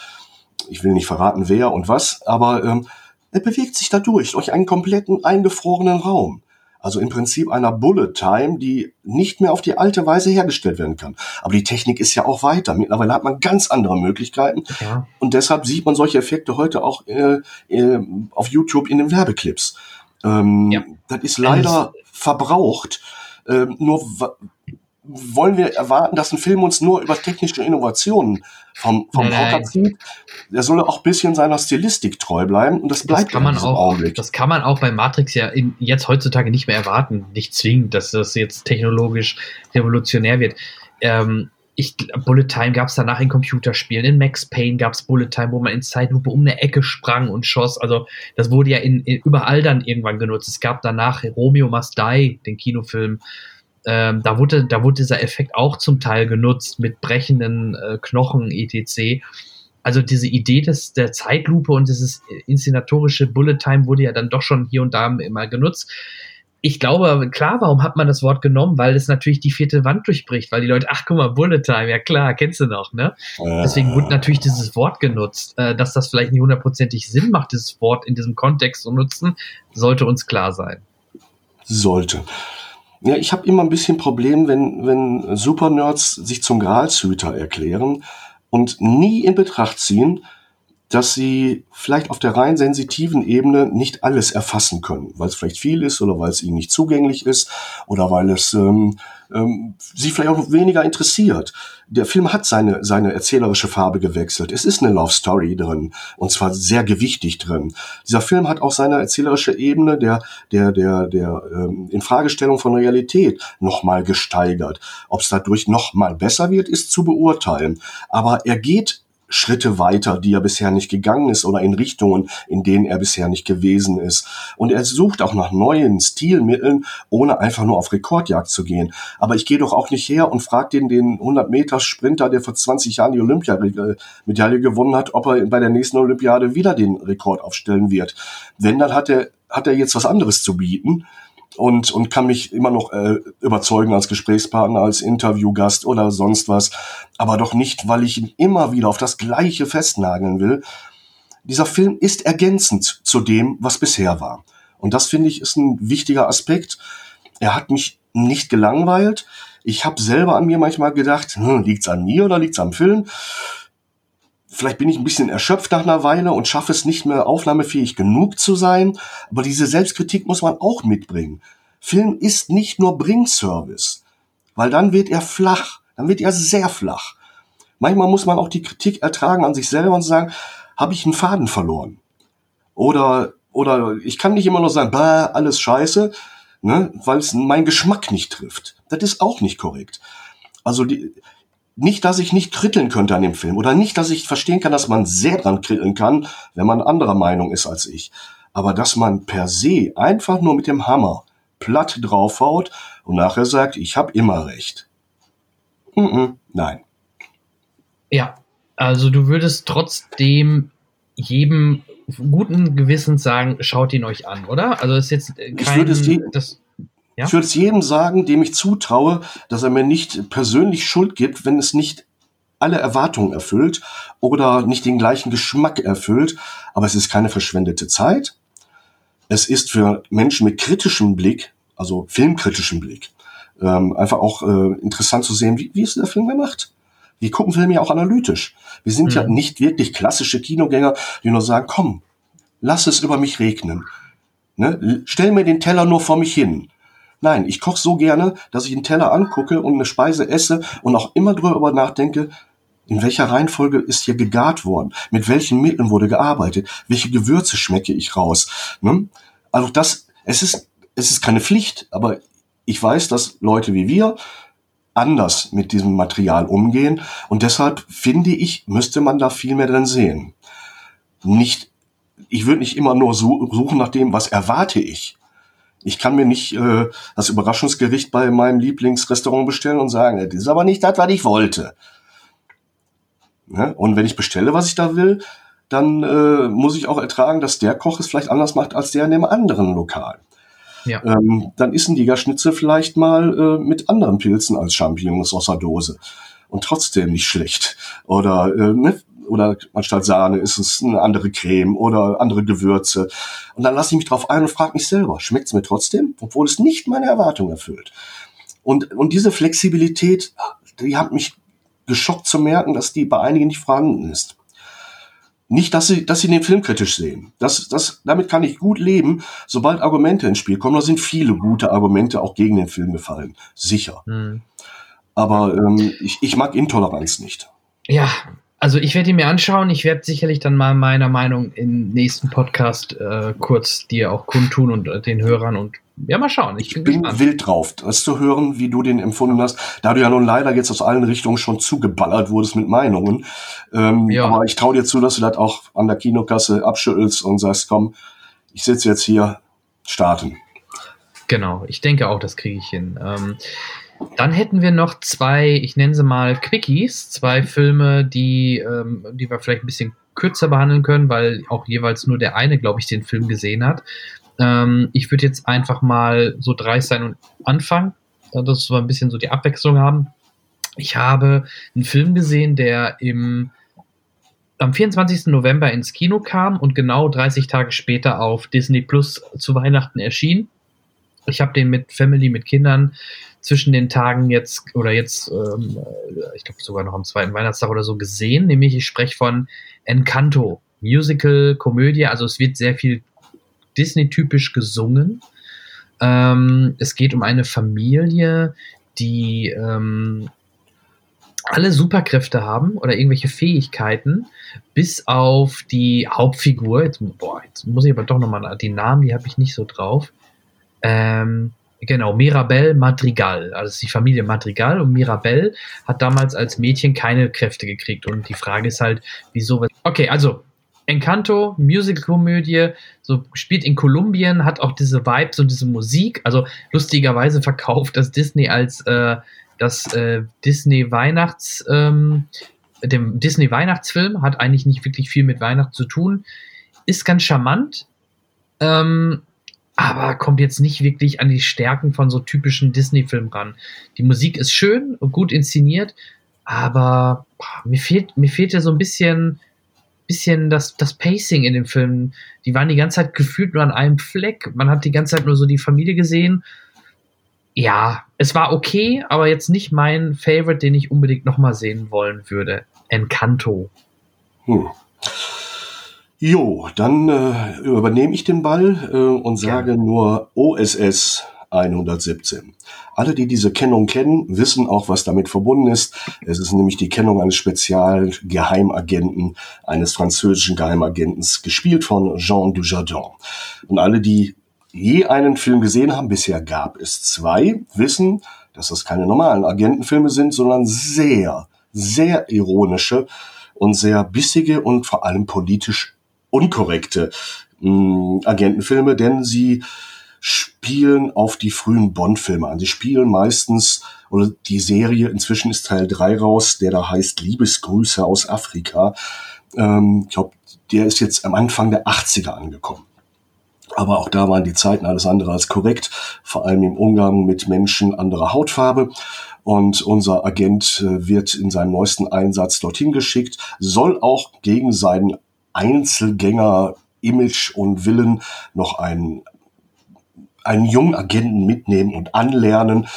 Speaker 3: Ich will nicht verraten, wer und was, aber ähm, er bewegt sich da durch, durch einen kompletten eingefrorenen Raum. Also im Prinzip einer Bullet Time, die nicht mehr auf die alte Weise hergestellt werden kann. Aber die Technik ist ja auch weiter. Mittlerweile hat man ganz andere Möglichkeiten. Ja. Und deshalb sieht man solche Effekte heute auch äh, äh, auf YouTube in den Werbeclips. Ähm, ja. Das ist leider verbraucht. Äh, nur wollen wir erwarten, dass ein Film uns nur über technische Innovationen vom, vom Hocker zieht. Der soll auch ein bisschen seiner Stilistik treu bleiben und das bleibt
Speaker 2: das kann man auch, Augenblick. Das kann man auch bei Matrix ja in, jetzt heutzutage nicht mehr erwarten, nicht zwingend, dass das jetzt technologisch revolutionär wird. Ähm, ich, Bullet Time gab es danach in Computerspielen, in Max Payne gab es Bullet Time, wo man in Zeitlupe um eine Ecke sprang und schoss. Also das wurde ja in, in überall dann irgendwann genutzt. Es gab danach Romeo Must Die, den Kinofilm, ähm, da, wurde, da wurde dieser Effekt auch zum Teil genutzt mit brechenden äh, Knochen etc. Also diese Idee des, der Zeitlupe und dieses inszenatorische Bullet Time wurde ja dann doch schon hier und da immer genutzt. Ich glaube, klar, warum hat man das Wort genommen? Weil es natürlich die vierte Wand durchbricht, weil die Leute, ach guck mal, Bullet Time, ja klar, kennst du noch, ne? Deswegen wurde natürlich dieses Wort genutzt. Äh, dass das vielleicht nicht hundertprozentig Sinn macht, dieses Wort in diesem Kontext zu nutzen, sollte uns klar sein.
Speaker 3: Sollte. Ja, ich habe immer ein bisschen Problem, wenn, wenn Supernerds sich zum Gralshüter erklären und nie in Betracht ziehen, dass sie vielleicht auf der rein sensitiven Ebene nicht alles erfassen können, weil es vielleicht viel ist oder weil es ihnen nicht zugänglich ist oder weil es ähm, ähm, sie vielleicht auch weniger interessiert. Der Film hat seine, seine erzählerische Farbe gewechselt. Es ist eine Love Story drin und zwar sehr gewichtig drin. Dieser Film hat auch seine erzählerische Ebene der, der, der, der ähm, Infragestellung von Realität nochmal gesteigert. Ob es dadurch nochmal besser wird, ist zu beurteilen. Aber er geht Schritte weiter, die er bisher nicht gegangen ist oder in Richtungen, in denen er bisher nicht gewesen ist. Und er sucht auch nach neuen Stilmitteln, ohne einfach nur auf Rekordjagd zu gehen. Aber ich gehe doch auch nicht her und frage den, den 100 Meter Sprinter, der vor 20 Jahren die Olympiamedaille gewonnen hat, ob er bei der nächsten Olympiade wieder den Rekord aufstellen wird. Wenn, dann hat er, hat er jetzt was anderes zu bieten und, und kann mich immer noch äh, überzeugen als Gesprächspartner, als Interviewgast oder sonst was, aber doch nicht, weil ich ihn immer wieder auf das Gleiche festnageln will. Dieser Film ist ergänzend zu dem, was bisher war. Und das finde ich ist ein wichtiger Aspekt. Er hat mich nicht gelangweilt. Ich habe selber an mir manchmal gedacht, hm, liegt's an mir oder liegt's am Film? Vielleicht bin ich ein bisschen erschöpft nach einer Weile und schaffe es nicht mehr aufnahmefähig genug zu sein. Aber diese Selbstkritik muss man auch mitbringen. Film ist nicht nur Bringservice, weil dann wird er flach, dann wird er sehr flach. Manchmal muss man auch die Kritik ertragen an sich selber und sagen, habe ich einen Faden verloren? Oder, oder ich kann nicht immer nur sagen, bah, alles scheiße, ne, weil es meinen Geschmack nicht trifft. Das ist auch nicht korrekt. Also die, nicht, dass ich nicht kritteln könnte an dem Film oder nicht, dass ich verstehen kann, dass man sehr dran kritteln kann, wenn man anderer Meinung ist als ich. Aber dass man per se einfach nur mit dem Hammer platt draufhaut und nachher sagt, ich habe immer recht. Mm -mm, nein.
Speaker 2: Ja, also du würdest trotzdem jedem guten Gewissens sagen, schaut ihn euch an, oder? Also ist jetzt kein,
Speaker 3: ich würde es das ja? Ich würde es jedem sagen, dem ich zutraue, dass er mir nicht persönlich Schuld gibt, wenn es nicht alle Erwartungen erfüllt oder nicht den gleichen Geschmack erfüllt. Aber es ist keine verschwendete Zeit. Es ist für Menschen mit kritischem Blick, also filmkritischem Blick, ähm, einfach auch äh, interessant zu sehen, wie, wie ist der Film gemacht. Wir gucken Filme ja auch analytisch. Wir sind mhm. ja nicht wirklich klassische Kinogänger, die nur sagen, komm, lass es über mich regnen. Ne? Stell mir den Teller nur vor mich hin. Nein, ich koche so gerne, dass ich einen Teller angucke und eine Speise esse und auch immer drüber nachdenke, in welcher Reihenfolge ist hier gegart worden? Mit welchen Mitteln wurde gearbeitet? Welche Gewürze schmecke ich raus? Ne? Also das, es ist, es ist keine Pflicht, aber ich weiß, dass Leute wie wir anders mit diesem Material umgehen und deshalb finde ich, müsste man da viel mehr drin sehen. Nicht, ich würde nicht immer nur suchen nach dem, was erwarte ich, ich kann mir nicht äh, das Überraschungsgericht bei meinem Lieblingsrestaurant bestellen und sagen, das ist aber nicht das, was ich wollte. Ne? Und wenn ich bestelle, was ich da will, dann äh, muss ich auch ertragen, dass der Koch es vielleicht anders macht als der in dem anderen Lokal. Ja. Ähm, dann ist ein Ligaschnitzel vielleicht mal äh, mit anderen Pilzen als Champignons aus der Dose und trotzdem nicht schlecht. Oder äh, ne? Oder anstatt Sahne ist es eine andere Creme oder andere Gewürze. Und dann lasse ich mich drauf ein und frage mich selber, schmeckt es mir trotzdem, obwohl es nicht meine Erwartung erfüllt. Und, und diese Flexibilität, die hat mich geschockt zu merken, dass die bei einigen nicht vorhanden ist. Nicht, dass sie, dass sie den Film kritisch sehen. Das, das, damit kann ich gut leben, sobald Argumente ins Spiel kommen. Da sind viele gute Argumente auch gegen den Film gefallen. Sicher. Hm. Aber ähm, ich, ich mag Intoleranz nicht.
Speaker 2: Ja, also ich werde ihn mir anschauen. Ich werde sicherlich dann mal meiner Meinung im nächsten Podcast äh, kurz dir auch kundtun und äh, den Hörern und ja, mal schauen.
Speaker 3: Ich bin, ich bin wild drauf, das zu hören, wie du den empfunden hast. Da du ja nun leider jetzt aus allen Richtungen schon zugeballert wurdest mit Meinungen. Ähm, ja. Aber ich traue dir zu, dass du das auch an der Kinokasse abschüttelst und sagst, komm, ich sitze jetzt hier, starten.
Speaker 2: Genau, ich denke auch, das kriege ich hin. Ähm, dann hätten wir noch zwei, ich nenne sie mal Quickies, zwei Filme, die, ähm, die wir vielleicht ein bisschen kürzer behandeln können, weil auch jeweils nur der eine, glaube ich, den Film gesehen hat. Ähm, ich würde jetzt einfach mal so dreist sein und anfangen, äh, dass wir ein bisschen so die Abwechslung haben. Ich habe einen Film gesehen, der im am 24. November ins Kino kam und genau 30 Tage später auf Disney Plus zu Weihnachten erschien. Ich habe den mit Family, mit Kindern zwischen den Tagen jetzt oder jetzt, ähm, ich glaube sogar noch am zweiten Weihnachtstag oder so gesehen, nämlich ich spreche von Encanto, Musical, Komödie, also es wird sehr viel Disney-typisch gesungen. Ähm, es geht um eine Familie, die ähm, alle Superkräfte haben oder irgendwelche Fähigkeiten, bis auf die Hauptfigur. Jetzt, boah, jetzt muss ich aber doch nochmal die Namen, die habe ich nicht so drauf. Ähm, Genau, Mirabel Madrigal. Also die Familie Madrigal und Mirabel hat damals als Mädchen keine Kräfte gekriegt. Und die Frage ist halt, wieso. Okay, also Encanto, Musical-Komödie, so spielt in Kolumbien, hat auch diese Vibes und diese Musik. Also lustigerweise verkauft das Disney als äh, das äh, Disney Weihnachts, ähm, dem Disney Weihnachtsfilm, hat eigentlich nicht wirklich viel mit Weihnachten zu tun. Ist ganz charmant. Ähm, aber kommt jetzt nicht wirklich an die Stärken von so typischen Disney-Filmen ran. Die Musik ist schön und gut inszeniert, aber mir fehlt, mir fehlt ja so ein bisschen, bisschen das, das Pacing in dem Film. Die waren die ganze Zeit gefühlt nur an einem Fleck. Man hat die ganze Zeit nur so die Familie gesehen. Ja, es war okay, aber jetzt nicht mein Favorite, den ich unbedingt nochmal sehen wollen würde. Encanto.
Speaker 3: Hm. Jo, dann äh, übernehme ich den Ball äh, und sage ja. nur OSS 117. Alle, die diese Kennung kennen, wissen auch, was damit verbunden ist. Es ist nämlich die Kennung eines Spezialgeheimagenten, eines französischen Geheimagenten, gespielt von Jean Dujardin. Und alle, die je einen Film gesehen haben, bisher gab es zwei, wissen, dass das keine normalen Agentenfilme sind, sondern sehr, sehr ironische und sehr bissige und vor allem politisch unkorrekte mh, hm, Agentenfilme, denn sie spielen auf die frühen Bond-Filme an. Sie spielen meistens, oder die Serie, inzwischen ist Teil 3 raus, der da heißt Liebesgrüße aus Afrika. Ähm, ich glaube, der ist jetzt am Anfang der 80er angekommen. Aber auch da waren die Zeiten alles andere als korrekt, vor allem im Umgang mit Menschen anderer Hautfarbe. Und unser Agent äh, wird in seinem neuesten Einsatz dorthin geschickt, soll auch gegen seinen Einzelgänger-Image und Willen noch einen, einen jungen Agenten mitnehmen und anlernen.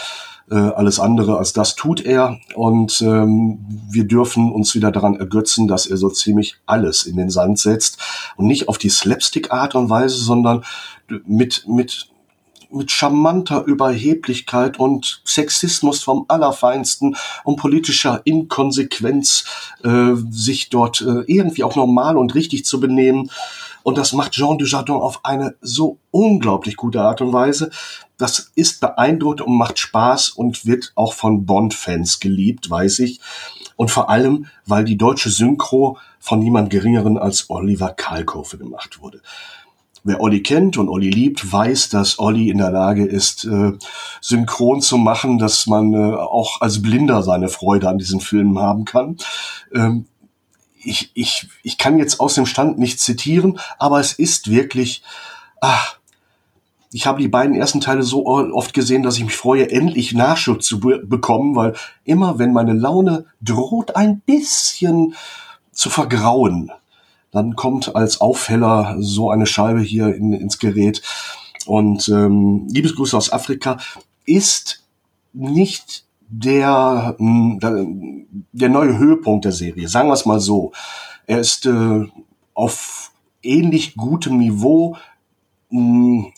Speaker 3: Äh, alles andere als das tut er. Und ähm, wir dürfen uns wieder daran ergötzen, dass er so ziemlich alles in den Sand setzt. Und nicht auf die Slapstick-Art und Weise, sondern mit, mit mit charmanter Überheblichkeit und Sexismus vom Allerfeinsten und politischer Inkonsequenz äh, sich dort äh, irgendwie auch normal und richtig zu benehmen. Und das macht Jean Dujardin auf eine so unglaublich gute Art und Weise. Das ist beeindruckend und macht Spaß und wird auch von Bond-Fans geliebt, weiß ich. Und vor allem, weil die deutsche Synchro von niemand Geringeren als Oliver Kalkofe gemacht wurde. Wer Olli kennt und Olli liebt, weiß, dass Olli in der Lage ist, äh, synchron zu machen, dass man äh, auch als Blinder seine Freude an diesen Filmen haben kann. Ähm, ich, ich, ich kann jetzt aus dem Stand nicht zitieren, aber es ist wirklich, ach, ich habe die beiden ersten Teile so oft gesehen, dass ich mich freue, endlich Nachschub zu be bekommen, weil immer wenn meine Laune droht, ein bisschen zu vergrauen, dann kommt als Aufheller so eine Scheibe hier in, ins Gerät. Und ähm, Liebesgrüße aus Afrika ist nicht der, hm, der neue Höhepunkt der Serie, sagen wir es mal so. Er ist äh, auf ähnlich gutem Niveau. Hm,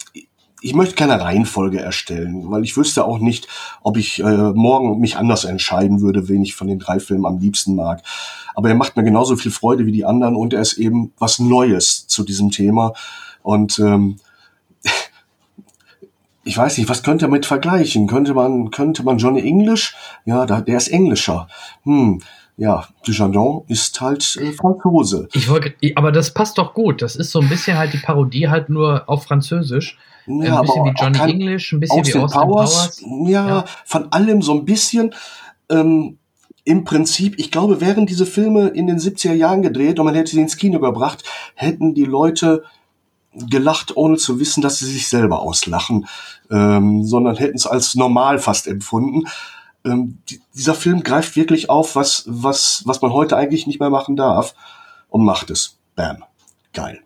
Speaker 3: ich möchte keine Reihenfolge erstellen, weil ich wüsste auch nicht, ob ich äh, morgen mich anders entscheiden würde, wen ich von den drei Filmen am liebsten mag. Aber er macht mir genauso viel Freude wie die anderen und er ist eben was Neues zu diesem Thema. Und ähm, ich weiß nicht, was könnte er mit vergleichen? Könnte man, könnte man Johnny English? Ja, da, der ist Englischer. Hm, ja, Dujardin ist halt äh, Franzose.
Speaker 2: Ich wollte, aber das passt doch gut. Das ist so ein bisschen halt die Parodie halt nur auf Französisch. Ja, ein bisschen wie Johnny English, ein bisschen wie Austin Powers.
Speaker 3: Powers. Ja, ja, von allem so ein bisschen. Ähm, Im Prinzip, ich glaube, wären diese Filme in den 70er Jahren gedreht und man hätte sie ins Kino gebracht, hätten die Leute gelacht, ohne zu wissen, dass sie sich selber auslachen, ähm, sondern hätten es als normal fast empfunden. Ähm, die, dieser Film greift wirklich auf, was, was, was man heute eigentlich nicht mehr machen darf und macht es. Bam. Geil.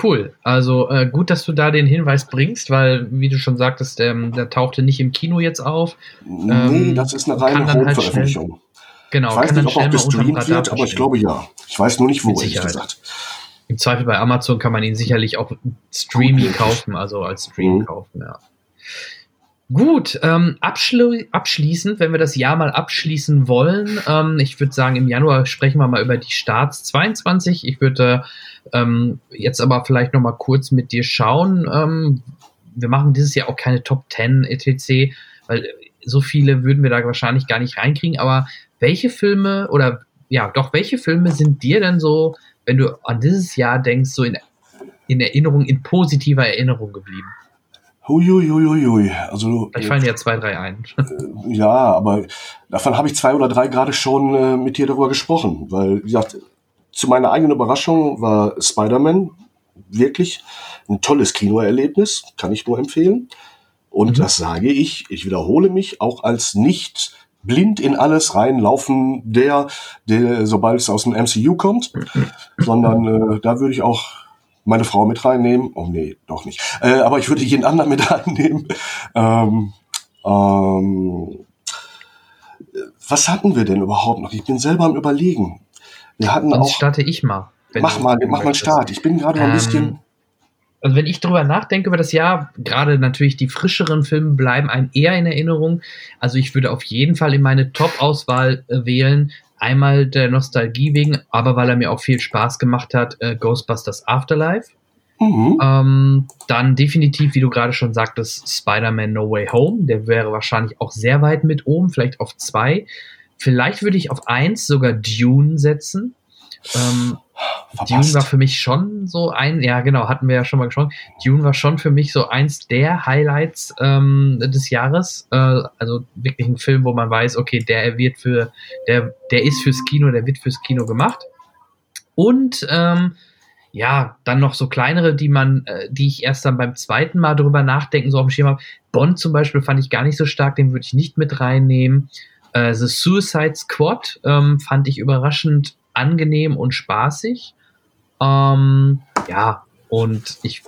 Speaker 2: Cool. Also äh, gut, dass du da den Hinweis bringst, weil, wie du schon sagtest, ähm, der tauchte nicht im Kino jetzt auf.
Speaker 3: Nee, ähm, das ist eine reine Hochveröffentlichung. Halt genau, ich weiß nicht, ob auch gestreamt wird, aber ich glaube ja. Ich weiß nur nicht, wo, ehrlich gesagt.
Speaker 2: Im Zweifel bei Amazon kann man ihn sicherlich auch Streaming kaufen, also als Stream mhm. kaufen, ja. Gut, ähm, abschli abschließend, wenn wir das Jahr mal abschließen wollen, ähm, ich würde sagen, im Januar sprechen wir mal über die Starts 22. Ich würde ähm, jetzt aber vielleicht noch mal kurz mit dir schauen. Ähm, wir machen dieses Jahr auch keine Top 10 etc., weil so viele würden wir da wahrscheinlich gar nicht reinkriegen. Aber welche Filme oder ja, doch welche Filme sind dir denn so, wenn du an dieses Jahr denkst, so in, in Erinnerung, in positiver Erinnerung geblieben?
Speaker 3: Huiuiuiui. Also,
Speaker 2: ich fallen ja zwei, drei ein.
Speaker 3: Äh, ja, aber davon habe ich zwei oder drei gerade schon äh, mit dir darüber gesprochen, weil, wie gesagt, zu meiner eigenen Überraschung war Spider-Man wirklich ein tolles Kinoerlebnis, kann ich nur empfehlen. Und mhm. das sage ich, ich wiederhole mich auch als nicht blind in alles reinlaufen, der, der sobald es aus dem MCU kommt, sondern äh, da würde ich auch meine Frau mit reinnehmen. Oh nee, doch nicht. Äh, aber ich würde jeden anderen mit reinnehmen. Ähm, ähm, was hatten wir denn überhaupt noch? Ich bin selber am überlegen.
Speaker 2: Wir hatten Sonst auch. starte ich mal.
Speaker 3: Mach mal, mach mal einen Start. Ich bin gerade ähm, ein bisschen.
Speaker 2: Also wenn ich drüber nachdenke über das Jahr, gerade natürlich die frischeren Filme bleiben einem eher in Erinnerung. Also ich würde auf jeden Fall in meine Top-Auswahl äh, wählen. Einmal der Nostalgie wegen, aber weil er mir auch viel Spaß gemacht hat, äh, Ghostbusters Afterlife. Mhm. Ähm, dann definitiv, wie du gerade schon sagtest, Spider-Man No Way Home. Der wäre wahrscheinlich auch sehr weit mit oben, vielleicht auf zwei. Vielleicht würde ich auf eins sogar Dune setzen. Ähm, Dune war für mich schon so ein, ja genau, hatten wir ja schon mal gesprochen. Dune war schon für mich so eins der Highlights ähm, des Jahres. Äh, also wirklich ein Film, wo man weiß, okay, der wird für, der, der ist fürs Kino, der wird fürs Kino gemacht. Und ähm, ja, dann noch so kleinere, die man, äh, die ich erst dann beim zweiten Mal drüber nachdenken so auf dem Schirm habe. Bond zum Beispiel fand ich gar nicht so stark, den würde ich nicht mit reinnehmen. Äh, The Suicide Squad ähm, fand ich überraschend angenehm und spaßig. Ähm, ja, und ich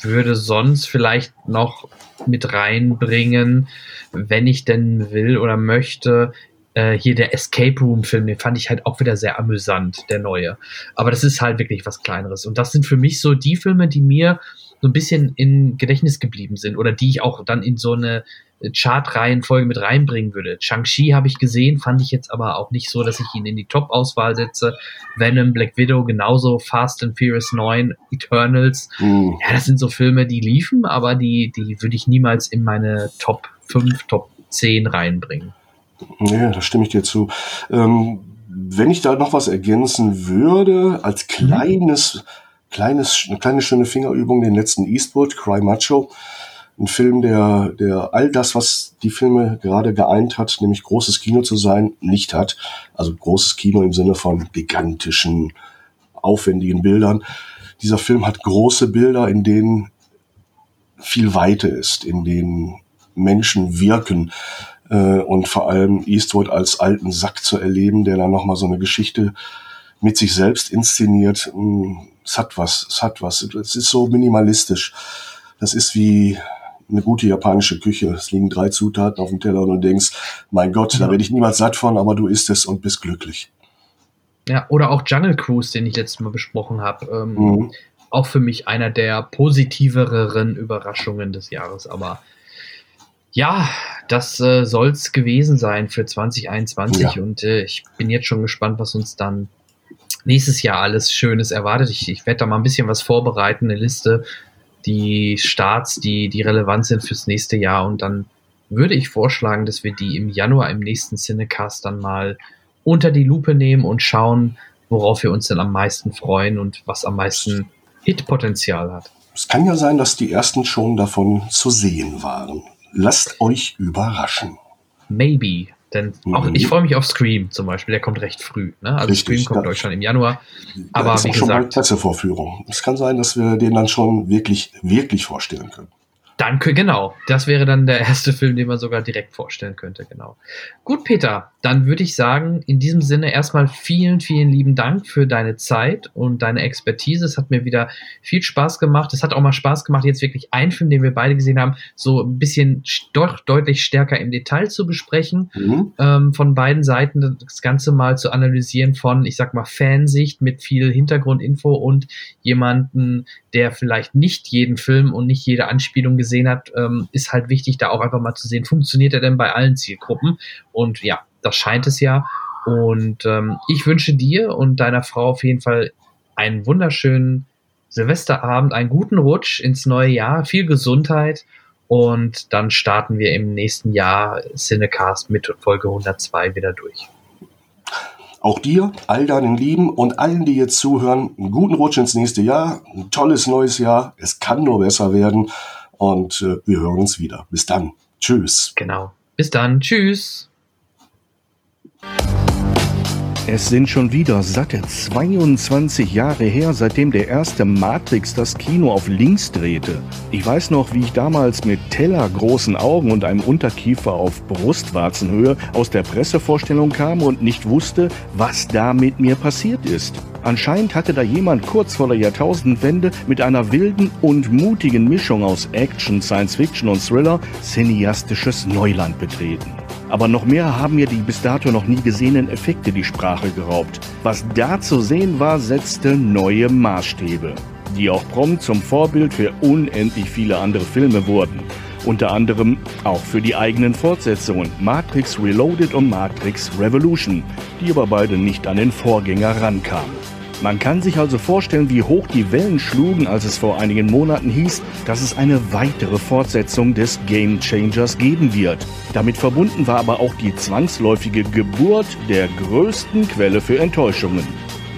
Speaker 2: würde sonst vielleicht noch mit reinbringen, wenn ich denn will oder möchte, äh, hier der Escape Room Film, den fand ich halt auch wieder sehr amüsant, der neue. Aber das ist halt wirklich was Kleineres. Und das sind für mich so die Filme, die mir so ein bisschen in Gedächtnis geblieben sind oder die ich auch dann in so eine Chart-Reihenfolge mit reinbringen würde. Shang-Chi habe ich gesehen, fand ich jetzt aber auch nicht so, dass ich ihn in die Top-Auswahl setze. Venom, Black Widow, genauso Fast and Furious 9, Eternals. Mhm. Ja, das sind so Filme, die liefen, aber die, die würde ich niemals in meine Top 5, Top 10 reinbringen.
Speaker 3: Ja, da stimme ich dir zu. Ähm, wenn ich da noch was ergänzen würde, als mhm. Kleines, eine kleine schöne Fingerübung, den letzten Eastwood, Cry Macho, ein Film, der, der all das, was die Filme gerade geeint hat, nämlich großes Kino zu sein, nicht hat. Also großes Kino im Sinne von gigantischen, aufwendigen Bildern. Dieser Film hat große Bilder, in denen viel Weite ist, in denen Menschen wirken, äh, und vor allem Eastwood als alten Sack zu erleben, der dann nochmal so eine Geschichte mit sich selbst inszeniert. Mm, es hat was, es hat was. Es ist so minimalistisch. Das ist wie eine gute japanische Küche. Es liegen drei Zutaten auf dem Teller und du denkst, mein Gott, ja. da werde ich niemals satt von, aber du isst es und bist glücklich.
Speaker 2: Ja, oder auch Jungle Cruise, den ich letztes Mal besprochen habe. Ähm, mhm. Auch für mich einer der positiveren Überraschungen des Jahres. Aber ja, das äh, soll es gewesen sein für 2021 ja. und äh, ich bin jetzt schon gespannt, was uns dann nächstes Jahr alles Schönes erwartet. Ich, ich werde da mal ein bisschen was vorbereiten, eine Liste, die Starts, die, die relevant sind fürs nächste Jahr und dann würde ich vorschlagen, dass wir die im Januar im nächsten Cinecast dann mal unter die Lupe nehmen und schauen, worauf wir uns denn am meisten freuen und was am meisten Hitpotenzial hat.
Speaker 3: Es kann ja sein, dass die ersten schon davon zu sehen waren. Lasst euch überraschen.
Speaker 2: Maybe. Denn auch mhm. ich freue mich auf Scream zum Beispiel, der kommt recht früh. Ne? Also Richtig, Scream kommt ja. Deutschland im Januar. Aber
Speaker 3: ist wie gesagt, schon mal Pressevorführung. Es kann sein, dass wir den dann schon wirklich, wirklich vorstellen können.
Speaker 2: Danke, genau. Das wäre dann der erste Film, den man sogar direkt vorstellen könnte, genau. Gut, Peter, dann würde ich sagen, in diesem Sinne erstmal vielen, vielen lieben Dank für deine Zeit und deine Expertise. Es hat mir wieder viel Spaß gemacht. Es hat auch mal Spaß gemacht, jetzt wirklich einen Film, den wir beide gesehen haben, so ein bisschen doch deutlich stärker im Detail zu besprechen, mhm. ähm, von beiden Seiten das Ganze mal zu analysieren von, ich sag mal, Fansicht mit viel Hintergrundinfo und jemanden, der vielleicht nicht jeden Film und nicht jede Anspielung gesehen gesehen hat, ähm, ist halt wichtig, da auch einfach mal zu sehen, funktioniert er denn bei allen Zielgruppen? Und ja, das scheint es ja. Und ähm, ich wünsche dir und deiner Frau auf jeden Fall einen wunderschönen Silvesterabend, einen guten Rutsch ins neue Jahr, viel Gesundheit und dann starten wir im nächsten Jahr Cinecast mit Folge 102 wieder durch.
Speaker 3: Auch dir, all deinen Lieben und allen, die jetzt zuhören, einen guten Rutsch ins nächste Jahr, ein tolles neues Jahr. Es kann nur besser werden. Und äh, wir hören uns wieder. Bis dann. Tschüss.
Speaker 2: Genau. Bis dann. Tschüss.
Speaker 4: Es sind schon wieder satte 22 Jahre her, seitdem der erste Matrix das Kino auf links drehte. Ich weiß noch, wie ich damals mit tellergroßen Augen und einem Unterkiefer auf Brustwarzenhöhe aus der Pressevorstellung kam und nicht wusste, was da mit mir passiert ist. Anscheinend hatte da jemand kurz vor der Jahrtausendwende mit einer wilden und mutigen Mischung aus Action, Science Fiction und Thriller cineastisches Neuland betreten. Aber noch mehr haben mir die bis dato noch nie gesehenen Effekte die Sprache geraubt. Was da zu sehen war, setzte neue Maßstäbe, die auch prompt zum Vorbild für unendlich viele andere Filme wurden. Unter anderem auch für die eigenen Fortsetzungen Matrix Reloaded und Matrix Revolution, die aber beide nicht an den Vorgänger rankamen. Man kann sich also vorstellen, wie hoch die Wellen schlugen, als es vor einigen Monaten hieß, dass es eine weitere Fortsetzung des Game Changers geben wird. Damit verbunden war aber auch die zwangsläufige Geburt der größten Quelle für Enttäuschungen,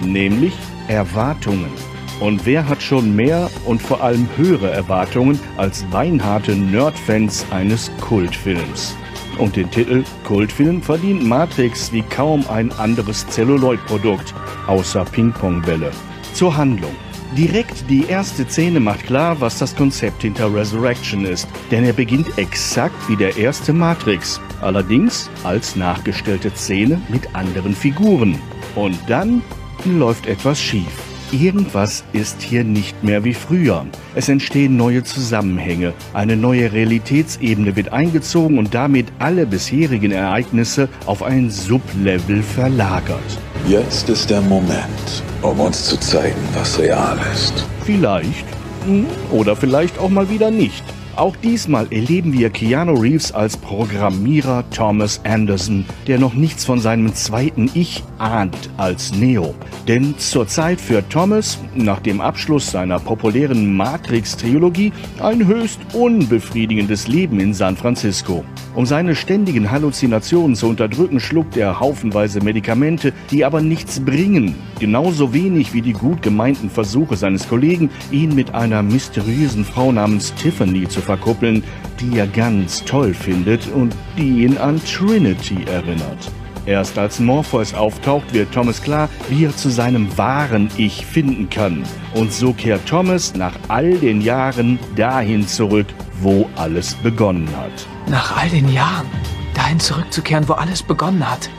Speaker 4: nämlich Erwartungen. Und wer hat schon mehr und vor allem höhere Erwartungen als beinharte Nerdfans eines Kultfilms? Und den Titel Kultfilm verdient Matrix wie kaum ein anderes Celluloid-Produkt, außer Ping-Pong-Bälle. Zur Handlung. Direkt die erste Szene macht klar, was das Konzept hinter Resurrection ist, denn er beginnt exakt wie der erste Matrix, allerdings als nachgestellte Szene mit anderen Figuren. Und dann läuft etwas schief. Irgendwas ist hier nicht mehr wie früher. Es entstehen neue Zusammenhänge, eine neue Realitätsebene wird eingezogen und damit alle bisherigen Ereignisse auf ein Sublevel verlagert.
Speaker 5: Jetzt ist der Moment, um uns zu zeigen, was real ist.
Speaker 4: Vielleicht. Hm, oder vielleicht auch mal wieder nicht. Auch diesmal erleben wir Keanu Reeves als Programmierer Thomas Anderson, der noch nichts von seinem zweiten Ich ahnt als Neo. Denn zurzeit führt Thomas, nach dem Abschluss seiner populären Matrix-Trilogie, ein höchst unbefriedigendes Leben in San Francisco. Um seine ständigen Halluzinationen zu unterdrücken, schluckt er haufenweise Medikamente, die aber nichts bringen. Genauso wenig wie die gut gemeinten Versuche seines Kollegen, ihn mit einer mysteriösen Frau namens Tiffany zu verkuppeln, die er ganz toll findet und die ihn an Trinity erinnert. Erst als Morpheus auftaucht, wird Thomas klar, wie er zu seinem wahren Ich finden kann. Und so kehrt Thomas nach all den Jahren dahin zurück, wo alles begonnen hat.
Speaker 6: Nach all den Jahren dahin zurückzukehren, wo alles begonnen hat.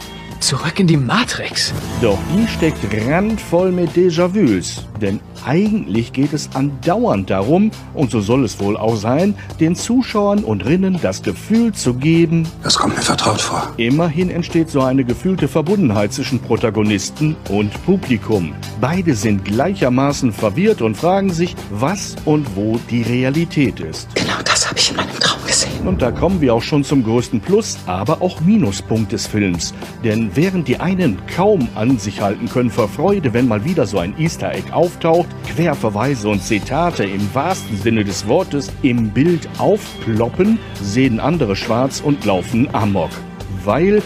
Speaker 6: Zurück in die Matrix.
Speaker 4: Doch die steckt randvoll mit Déjà-vus. Denn eigentlich geht es andauernd darum, und so soll es wohl auch sein, den Zuschauern und Rinnen das Gefühl zu geben,
Speaker 5: das kommt mir vertraut vor.
Speaker 4: Immerhin entsteht so eine gefühlte Verbundenheit zwischen Protagonisten und Publikum. Beide sind gleichermaßen verwirrt und fragen sich, was und wo die Realität ist.
Speaker 6: Genau das habe ich in meinem.
Speaker 4: Und da kommen wir auch schon zum größten Plus, aber auch Minuspunkt des Films. Denn während die einen kaum an sich halten können vor Freude, wenn mal wieder so ein Easter Egg auftaucht, Querverweise und Zitate im wahrsten Sinne des Wortes im Bild aufploppen, sehen andere schwarz und laufen amok. Weil,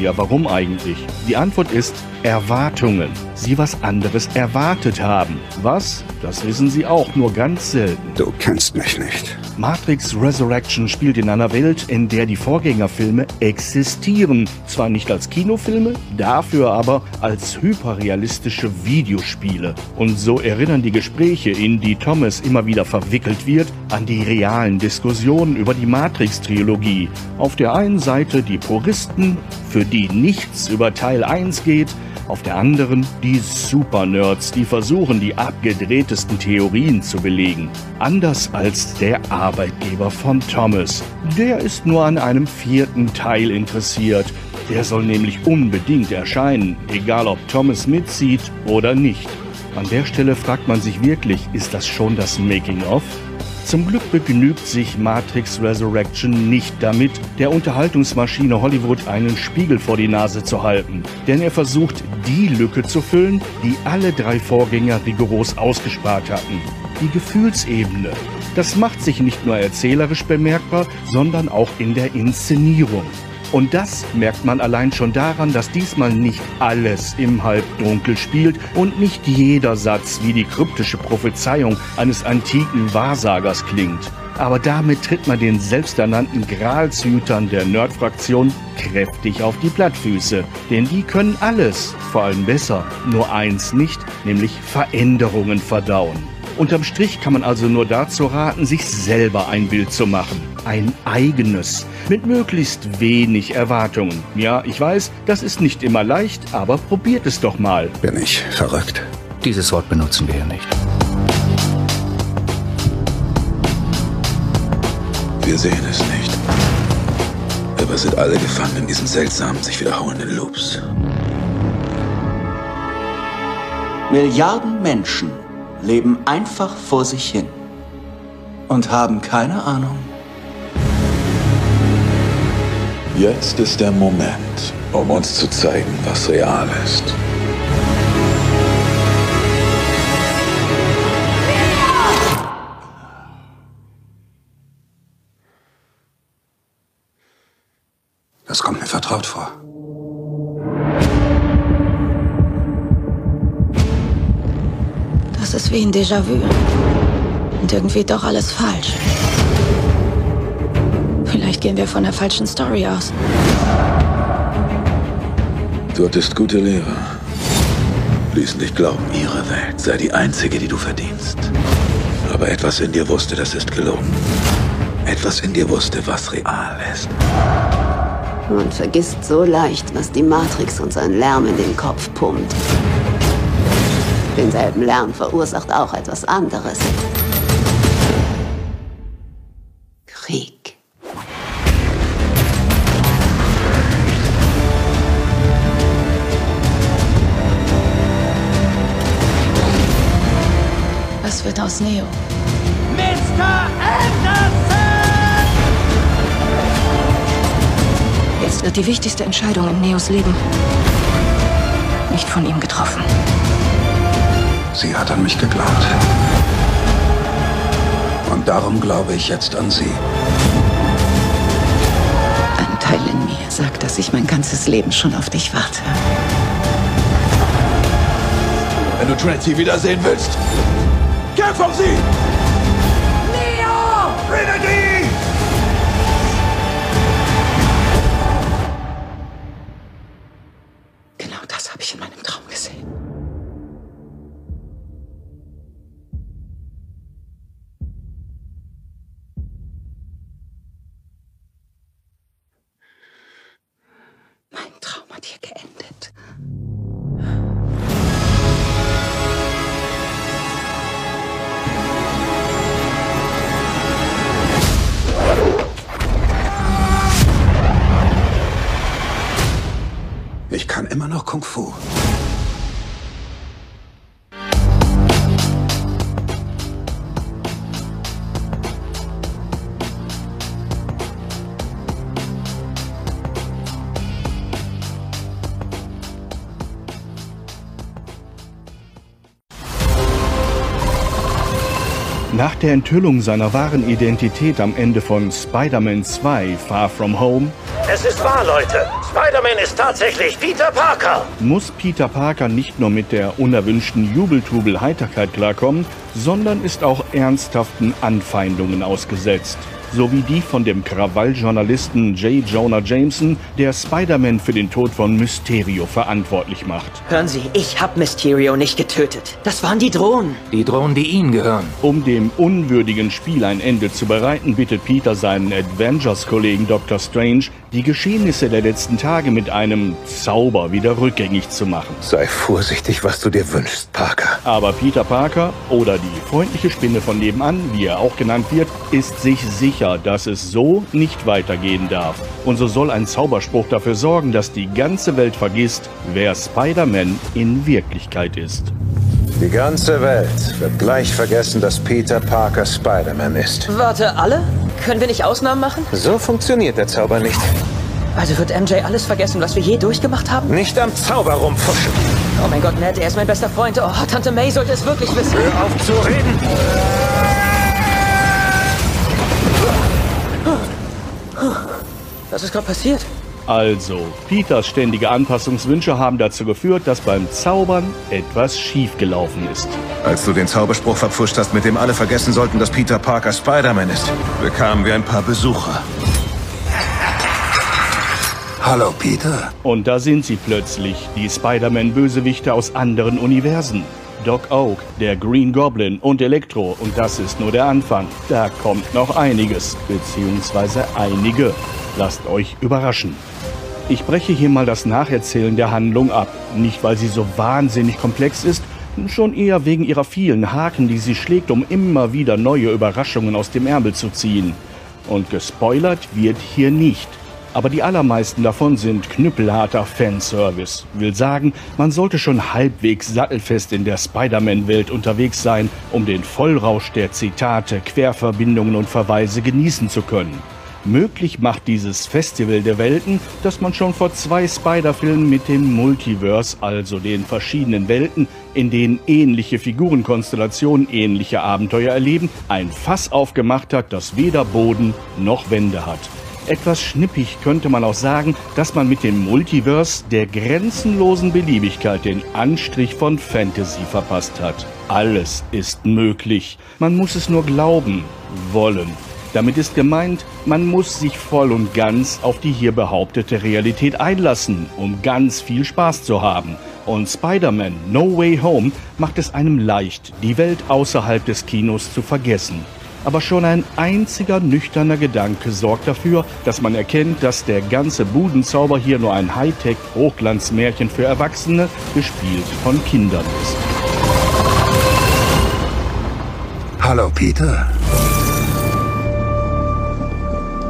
Speaker 4: ja warum eigentlich? Die Antwort ist Erwartungen. Sie was anderes erwartet haben. Was? Das wissen sie auch nur ganz selten.
Speaker 5: Du kennst mich nicht.
Speaker 4: Matrix Resurrection spielt in einer Welt, in der die Vorgängerfilme existieren. Zwar nicht als Kinofilme, dafür aber als hyperrealistische Videospiele. Und so erinnern die Gespräche, in die Thomas immer wieder verwickelt wird, an die realen Diskussionen über die Matrix-Trilogie. Auf der einen Seite die Puristen, für die nichts über Teil 1 geht, auf der anderen die Super-Nerds, die versuchen, die abgedrehtesten Theorien zu belegen. Anders als der Arbeitgeber von Thomas. Der ist nur an einem vierten Teil interessiert. Der soll nämlich unbedingt erscheinen, egal ob Thomas mitzieht oder nicht. An der Stelle fragt man sich wirklich, ist das schon das Making-of? Zum Glück begnügt sich Matrix Resurrection nicht damit, der Unterhaltungsmaschine Hollywood einen Spiegel vor die Nase zu halten, denn er versucht, die Lücke zu füllen, die alle drei Vorgänger rigoros ausgespart hatten. Die Gefühlsebene. Das macht sich nicht nur erzählerisch bemerkbar, sondern auch in der Inszenierung. Und das merkt man allein schon daran, dass diesmal nicht alles im Halbdunkel spielt und nicht jeder Satz wie die kryptische Prophezeiung eines antiken Wahrsagers klingt. Aber damit tritt man den selbsternannten Gralshütern der Nerd-Fraktion kräftig auf die Plattfüße. Denn die können alles, vor allem besser, nur eins nicht, nämlich Veränderungen verdauen. Unterm Strich kann man also nur dazu raten, sich selber ein Bild zu machen. Ein eigenes. Mit möglichst wenig Erwartungen. Ja, ich weiß, das ist nicht immer leicht, aber probiert es doch mal.
Speaker 5: Bin ich verrückt?
Speaker 6: Dieses Wort benutzen wir ja nicht.
Speaker 5: Wir sehen es nicht. Dabei sind alle gefangen in diesen seltsamen, sich wiederholenden Loops.
Speaker 7: Milliarden Menschen leben einfach vor sich hin und haben keine Ahnung.
Speaker 5: Jetzt ist der Moment, um uns zu zeigen, was real ist.
Speaker 7: Das kommt mir vertraut vor.
Speaker 8: Das ist wie ein Déjà-vu. Und irgendwie doch alles falsch. Vielleicht gehen wir von der falschen Story aus.
Speaker 5: Du hattest gute Lehrer. Ließen dich glauben, ihre Welt sei die einzige, die du verdienst. Aber etwas in dir wusste, das ist gelogen. Etwas in dir wusste, was real ist.
Speaker 8: Man vergisst so leicht, was die Matrix uns an Lärm in den Kopf pumpt. Denselben Lärm verursacht auch etwas anderes. Aus Neo? Mr. Anderson! Jetzt wird die wichtigste Entscheidung in Neos Leben nicht von ihm getroffen.
Speaker 7: Sie hat an mich geglaubt. Und darum glaube ich jetzt an sie.
Speaker 8: Ein Teil in mir sagt, dass ich mein ganzes Leben schon auf dich warte.
Speaker 5: Wenn du Trinity wiedersehen willst, kämpf um sie!
Speaker 8: Neo!
Speaker 5: Trinity!
Speaker 4: Nach der Enthüllung seiner wahren Identität am Ende von Spider-Man 2 Far From Home
Speaker 9: Es ist wahr, Leute. Spider-Man ist tatsächlich Peter Parker.
Speaker 4: Muss Peter Parker nicht nur mit der unerwünschten Jubeltubel-Heiterkeit klarkommen, sondern ist auch ernsthaften Anfeindungen ausgesetzt sowie die von dem Krawalljournalisten J. Jonah Jameson, der Spider-Man für den Tod von Mysterio verantwortlich macht.
Speaker 10: Hören Sie, ich habe Mysterio nicht getötet. Das waren die Drohnen.
Speaker 6: Die Drohnen, die Ihnen gehören.
Speaker 4: Um dem unwürdigen Spiel ein Ende zu bereiten, bittet Peter seinen Avengers-Kollegen Dr. Strange, die Geschehnisse der letzten Tage mit einem Zauber wieder rückgängig zu machen.
Speaker 9: Sei vorsichtig, was du dir wünschst, Parker.
Speaker 4: Aber Peter Parker oder die freundliche Spinne von nebenan, wie er auch genannt wird, ist sich sicher, dass es so nicht weitergehen darf. Und so soll ein Zauberspruch dafür sorgen, dass die ganze Welt vergisst, wer Spider-Man in Wirklichkeit ist.
Speaker 9: Die ganze Welt wird gleich vergessen, dass Peter Parker Spider-Man ist.
Speaker 10: Warte, alle? Können wir nicht Ausnahmen machen?
Speaker 9: So funktioniert der Zauber nicht.
Speaker 10: Also wird MJ alles vergessen, was wir je durchgemacht haben?
Speaker 9: Nicht am Zauber rumfuschen.
Speaker 10: Oh mein Gott, Ned, er ist mein bester Freund. Oh, Tante May sollte es wirklich wissen.
Speaker 9: Hör auf zu reden!
Speaker 10: Was ist gerade passiert?
Speaker 4: Also, Peters ständige Anpassungswünsche haben dazu geführt, dass beim Zaubern etwas schiefgelaufen ist.
Speaker 9: Als du den Zauberspruch verpfuscht hast, mit dem alle vergessen sollten, dass Peter Parker Spider-Man ist, bekamen wir ein paar Besucher. Hallo, Peter.
Speaker 4: Und da sind sie plötzlich, die Spider-Man-Bösewichte aus anderen Universen. Doc Oak, der Green Goblin und Elektro. Und das ist nur der Anfang. Da kommt noch einiges, beziehungsweise einige. Lasst euch überraschen. Ich breche hier mal das Nacherzählen der Handlung ab. Nicht, weil sie so wahnsinnig komplex ist, schon eher wegen ihrer vielen Haken, die sie schlägt, um immer wieder neue Überraschungen aus dem Ärmel zu ziehen. Und gespoilert wird hier nicht. aber die allermeisten davon sind knüppelharter Fanservice. Will sagen, man sollte schon halbwegs sattelfest in der Spider-Man-Welt unterwegs sein, um den Vollrausch der Zitate, Querverbindungen und Verweise genießen zu können. Möglich macht dieses Festival der Welten, dass man schon vor zwei Spider-Filmen mit dem Multiverse, also den verschiedenen Welten, in denen ähnliche Figurenkonstellationen ähnliche Abenteuer erleben, ein Fass aufgemacht hat, das weder Boden noch Wände hat. Etwas schnippig könnte man auch sagen, dass man mit dem Multiverse der grenzenlosen Beliebigkeit den Anstrich von Fantasy verpasst hat. Alles ist möglich. Man muss es nur glauben, wollen. Damit ist gemeint, man muss sich voll und ganz auf die hier behauptete Realität einlassen, um ganz viel Spaß zu haben. Und Spider-Man No Way Home macht es einem leicht, die Welt außerhalb des Kinos zu vergessen. Aber schon ein einziger nüchterner Gedanke sorgt dafür, dass man erkennt, dass der ganze Budenzauber hier nur ein Hightech-Hochglanzmärchen für Erwachsene, gespielt von Kindern ist.
Speaker 11: Hallo, Peter.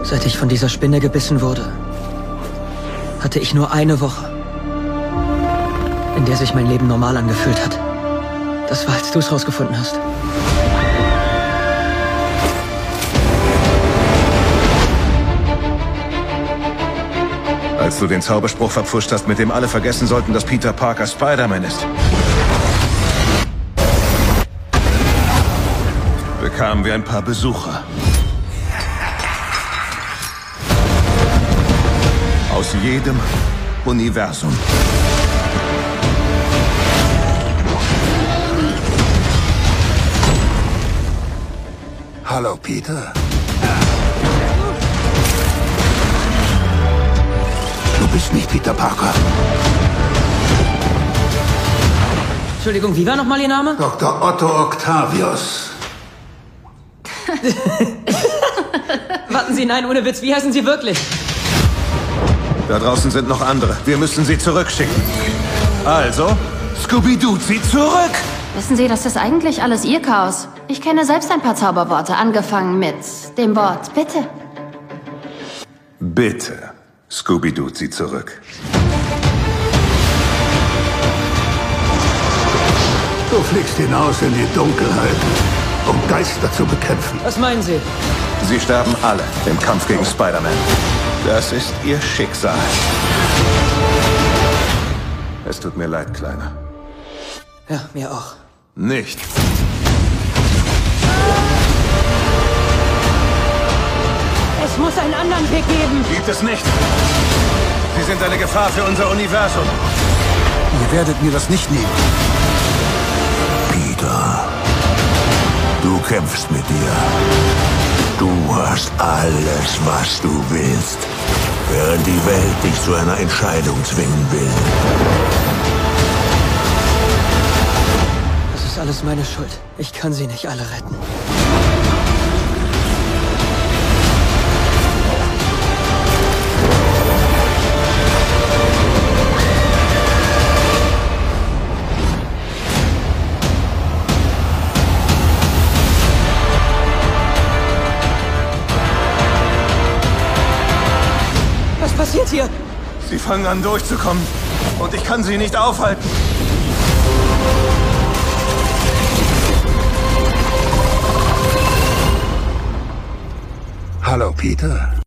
Speaker 10: Seit ich von dieser Spinne gebissen wurde, hatte ich nur eine Woche, in der sich mein Leben normal angefühlt hat. Das war, als du es rausgefunden hast.
Speaker 9: Als du den Zauberspruch verpfuscht hast, mit dem alle vergessen sollten, dass Peter Parker Spider-Man ist. Bekamen wir ein paar Besucher. Aus jedem Universum.
Speaker 11: Hallo, Peter. Du bist nicht Peter Parker.
Speaker 10: Entschuldigung, wie war nochmal Ihr Name?
Speaker 11: Dr. Otto Octavius.
Speaker 10: Warten Sie, nein, ohne Witz, wie heißen Sie wirklich?
Speaker 9: Da draußen sind noch andere. Wir müssen sie zurückschicken. Also, Scooby-Doo, sie zurück!
Speaker 12: Wissen Sie, das ist eigentlich alles Ihr Chaos. Ich kenne selbst ein paar Zauberworte, angefangen mit dem Wort Bitte.
Speaker 9: Bitte, Scooby-Doo, sie zurück.
Speaker 11: Du fliegst hinaus in die Dunkelheit, um Geister zu bekämpfen.
Speaker 10: Was meinen Sie?
Speaker 9: Sie sterben alle im Kampf gegen Spider-Man. Das ist ihr Schicksal. Es tut mir leid, Kleiner.
Speaker 10: Ja, mir auch.
Speaker 9: Nicht.
Speaker 10: Es muss einen anderen Weg geben.
Speaker 9: Gibt es nicht. Sie sind eine Gefahr für unser Universum.
Speaker 11: Ihr werdet mir das nicht nehmen. Peter, du kämpfst mit dir. Du hast alles, was du willst, während die Welt dich zu einer Entscheidung zwingen will.
Speaker 10: Das ist alles meine Schuld. Ich kann sie nicht alle retten. Hier?
Speaker 9: Sie fangen an durchzukommen und ich kann sie nicht aufhalten.
Speaker 11: Hallo, Peter.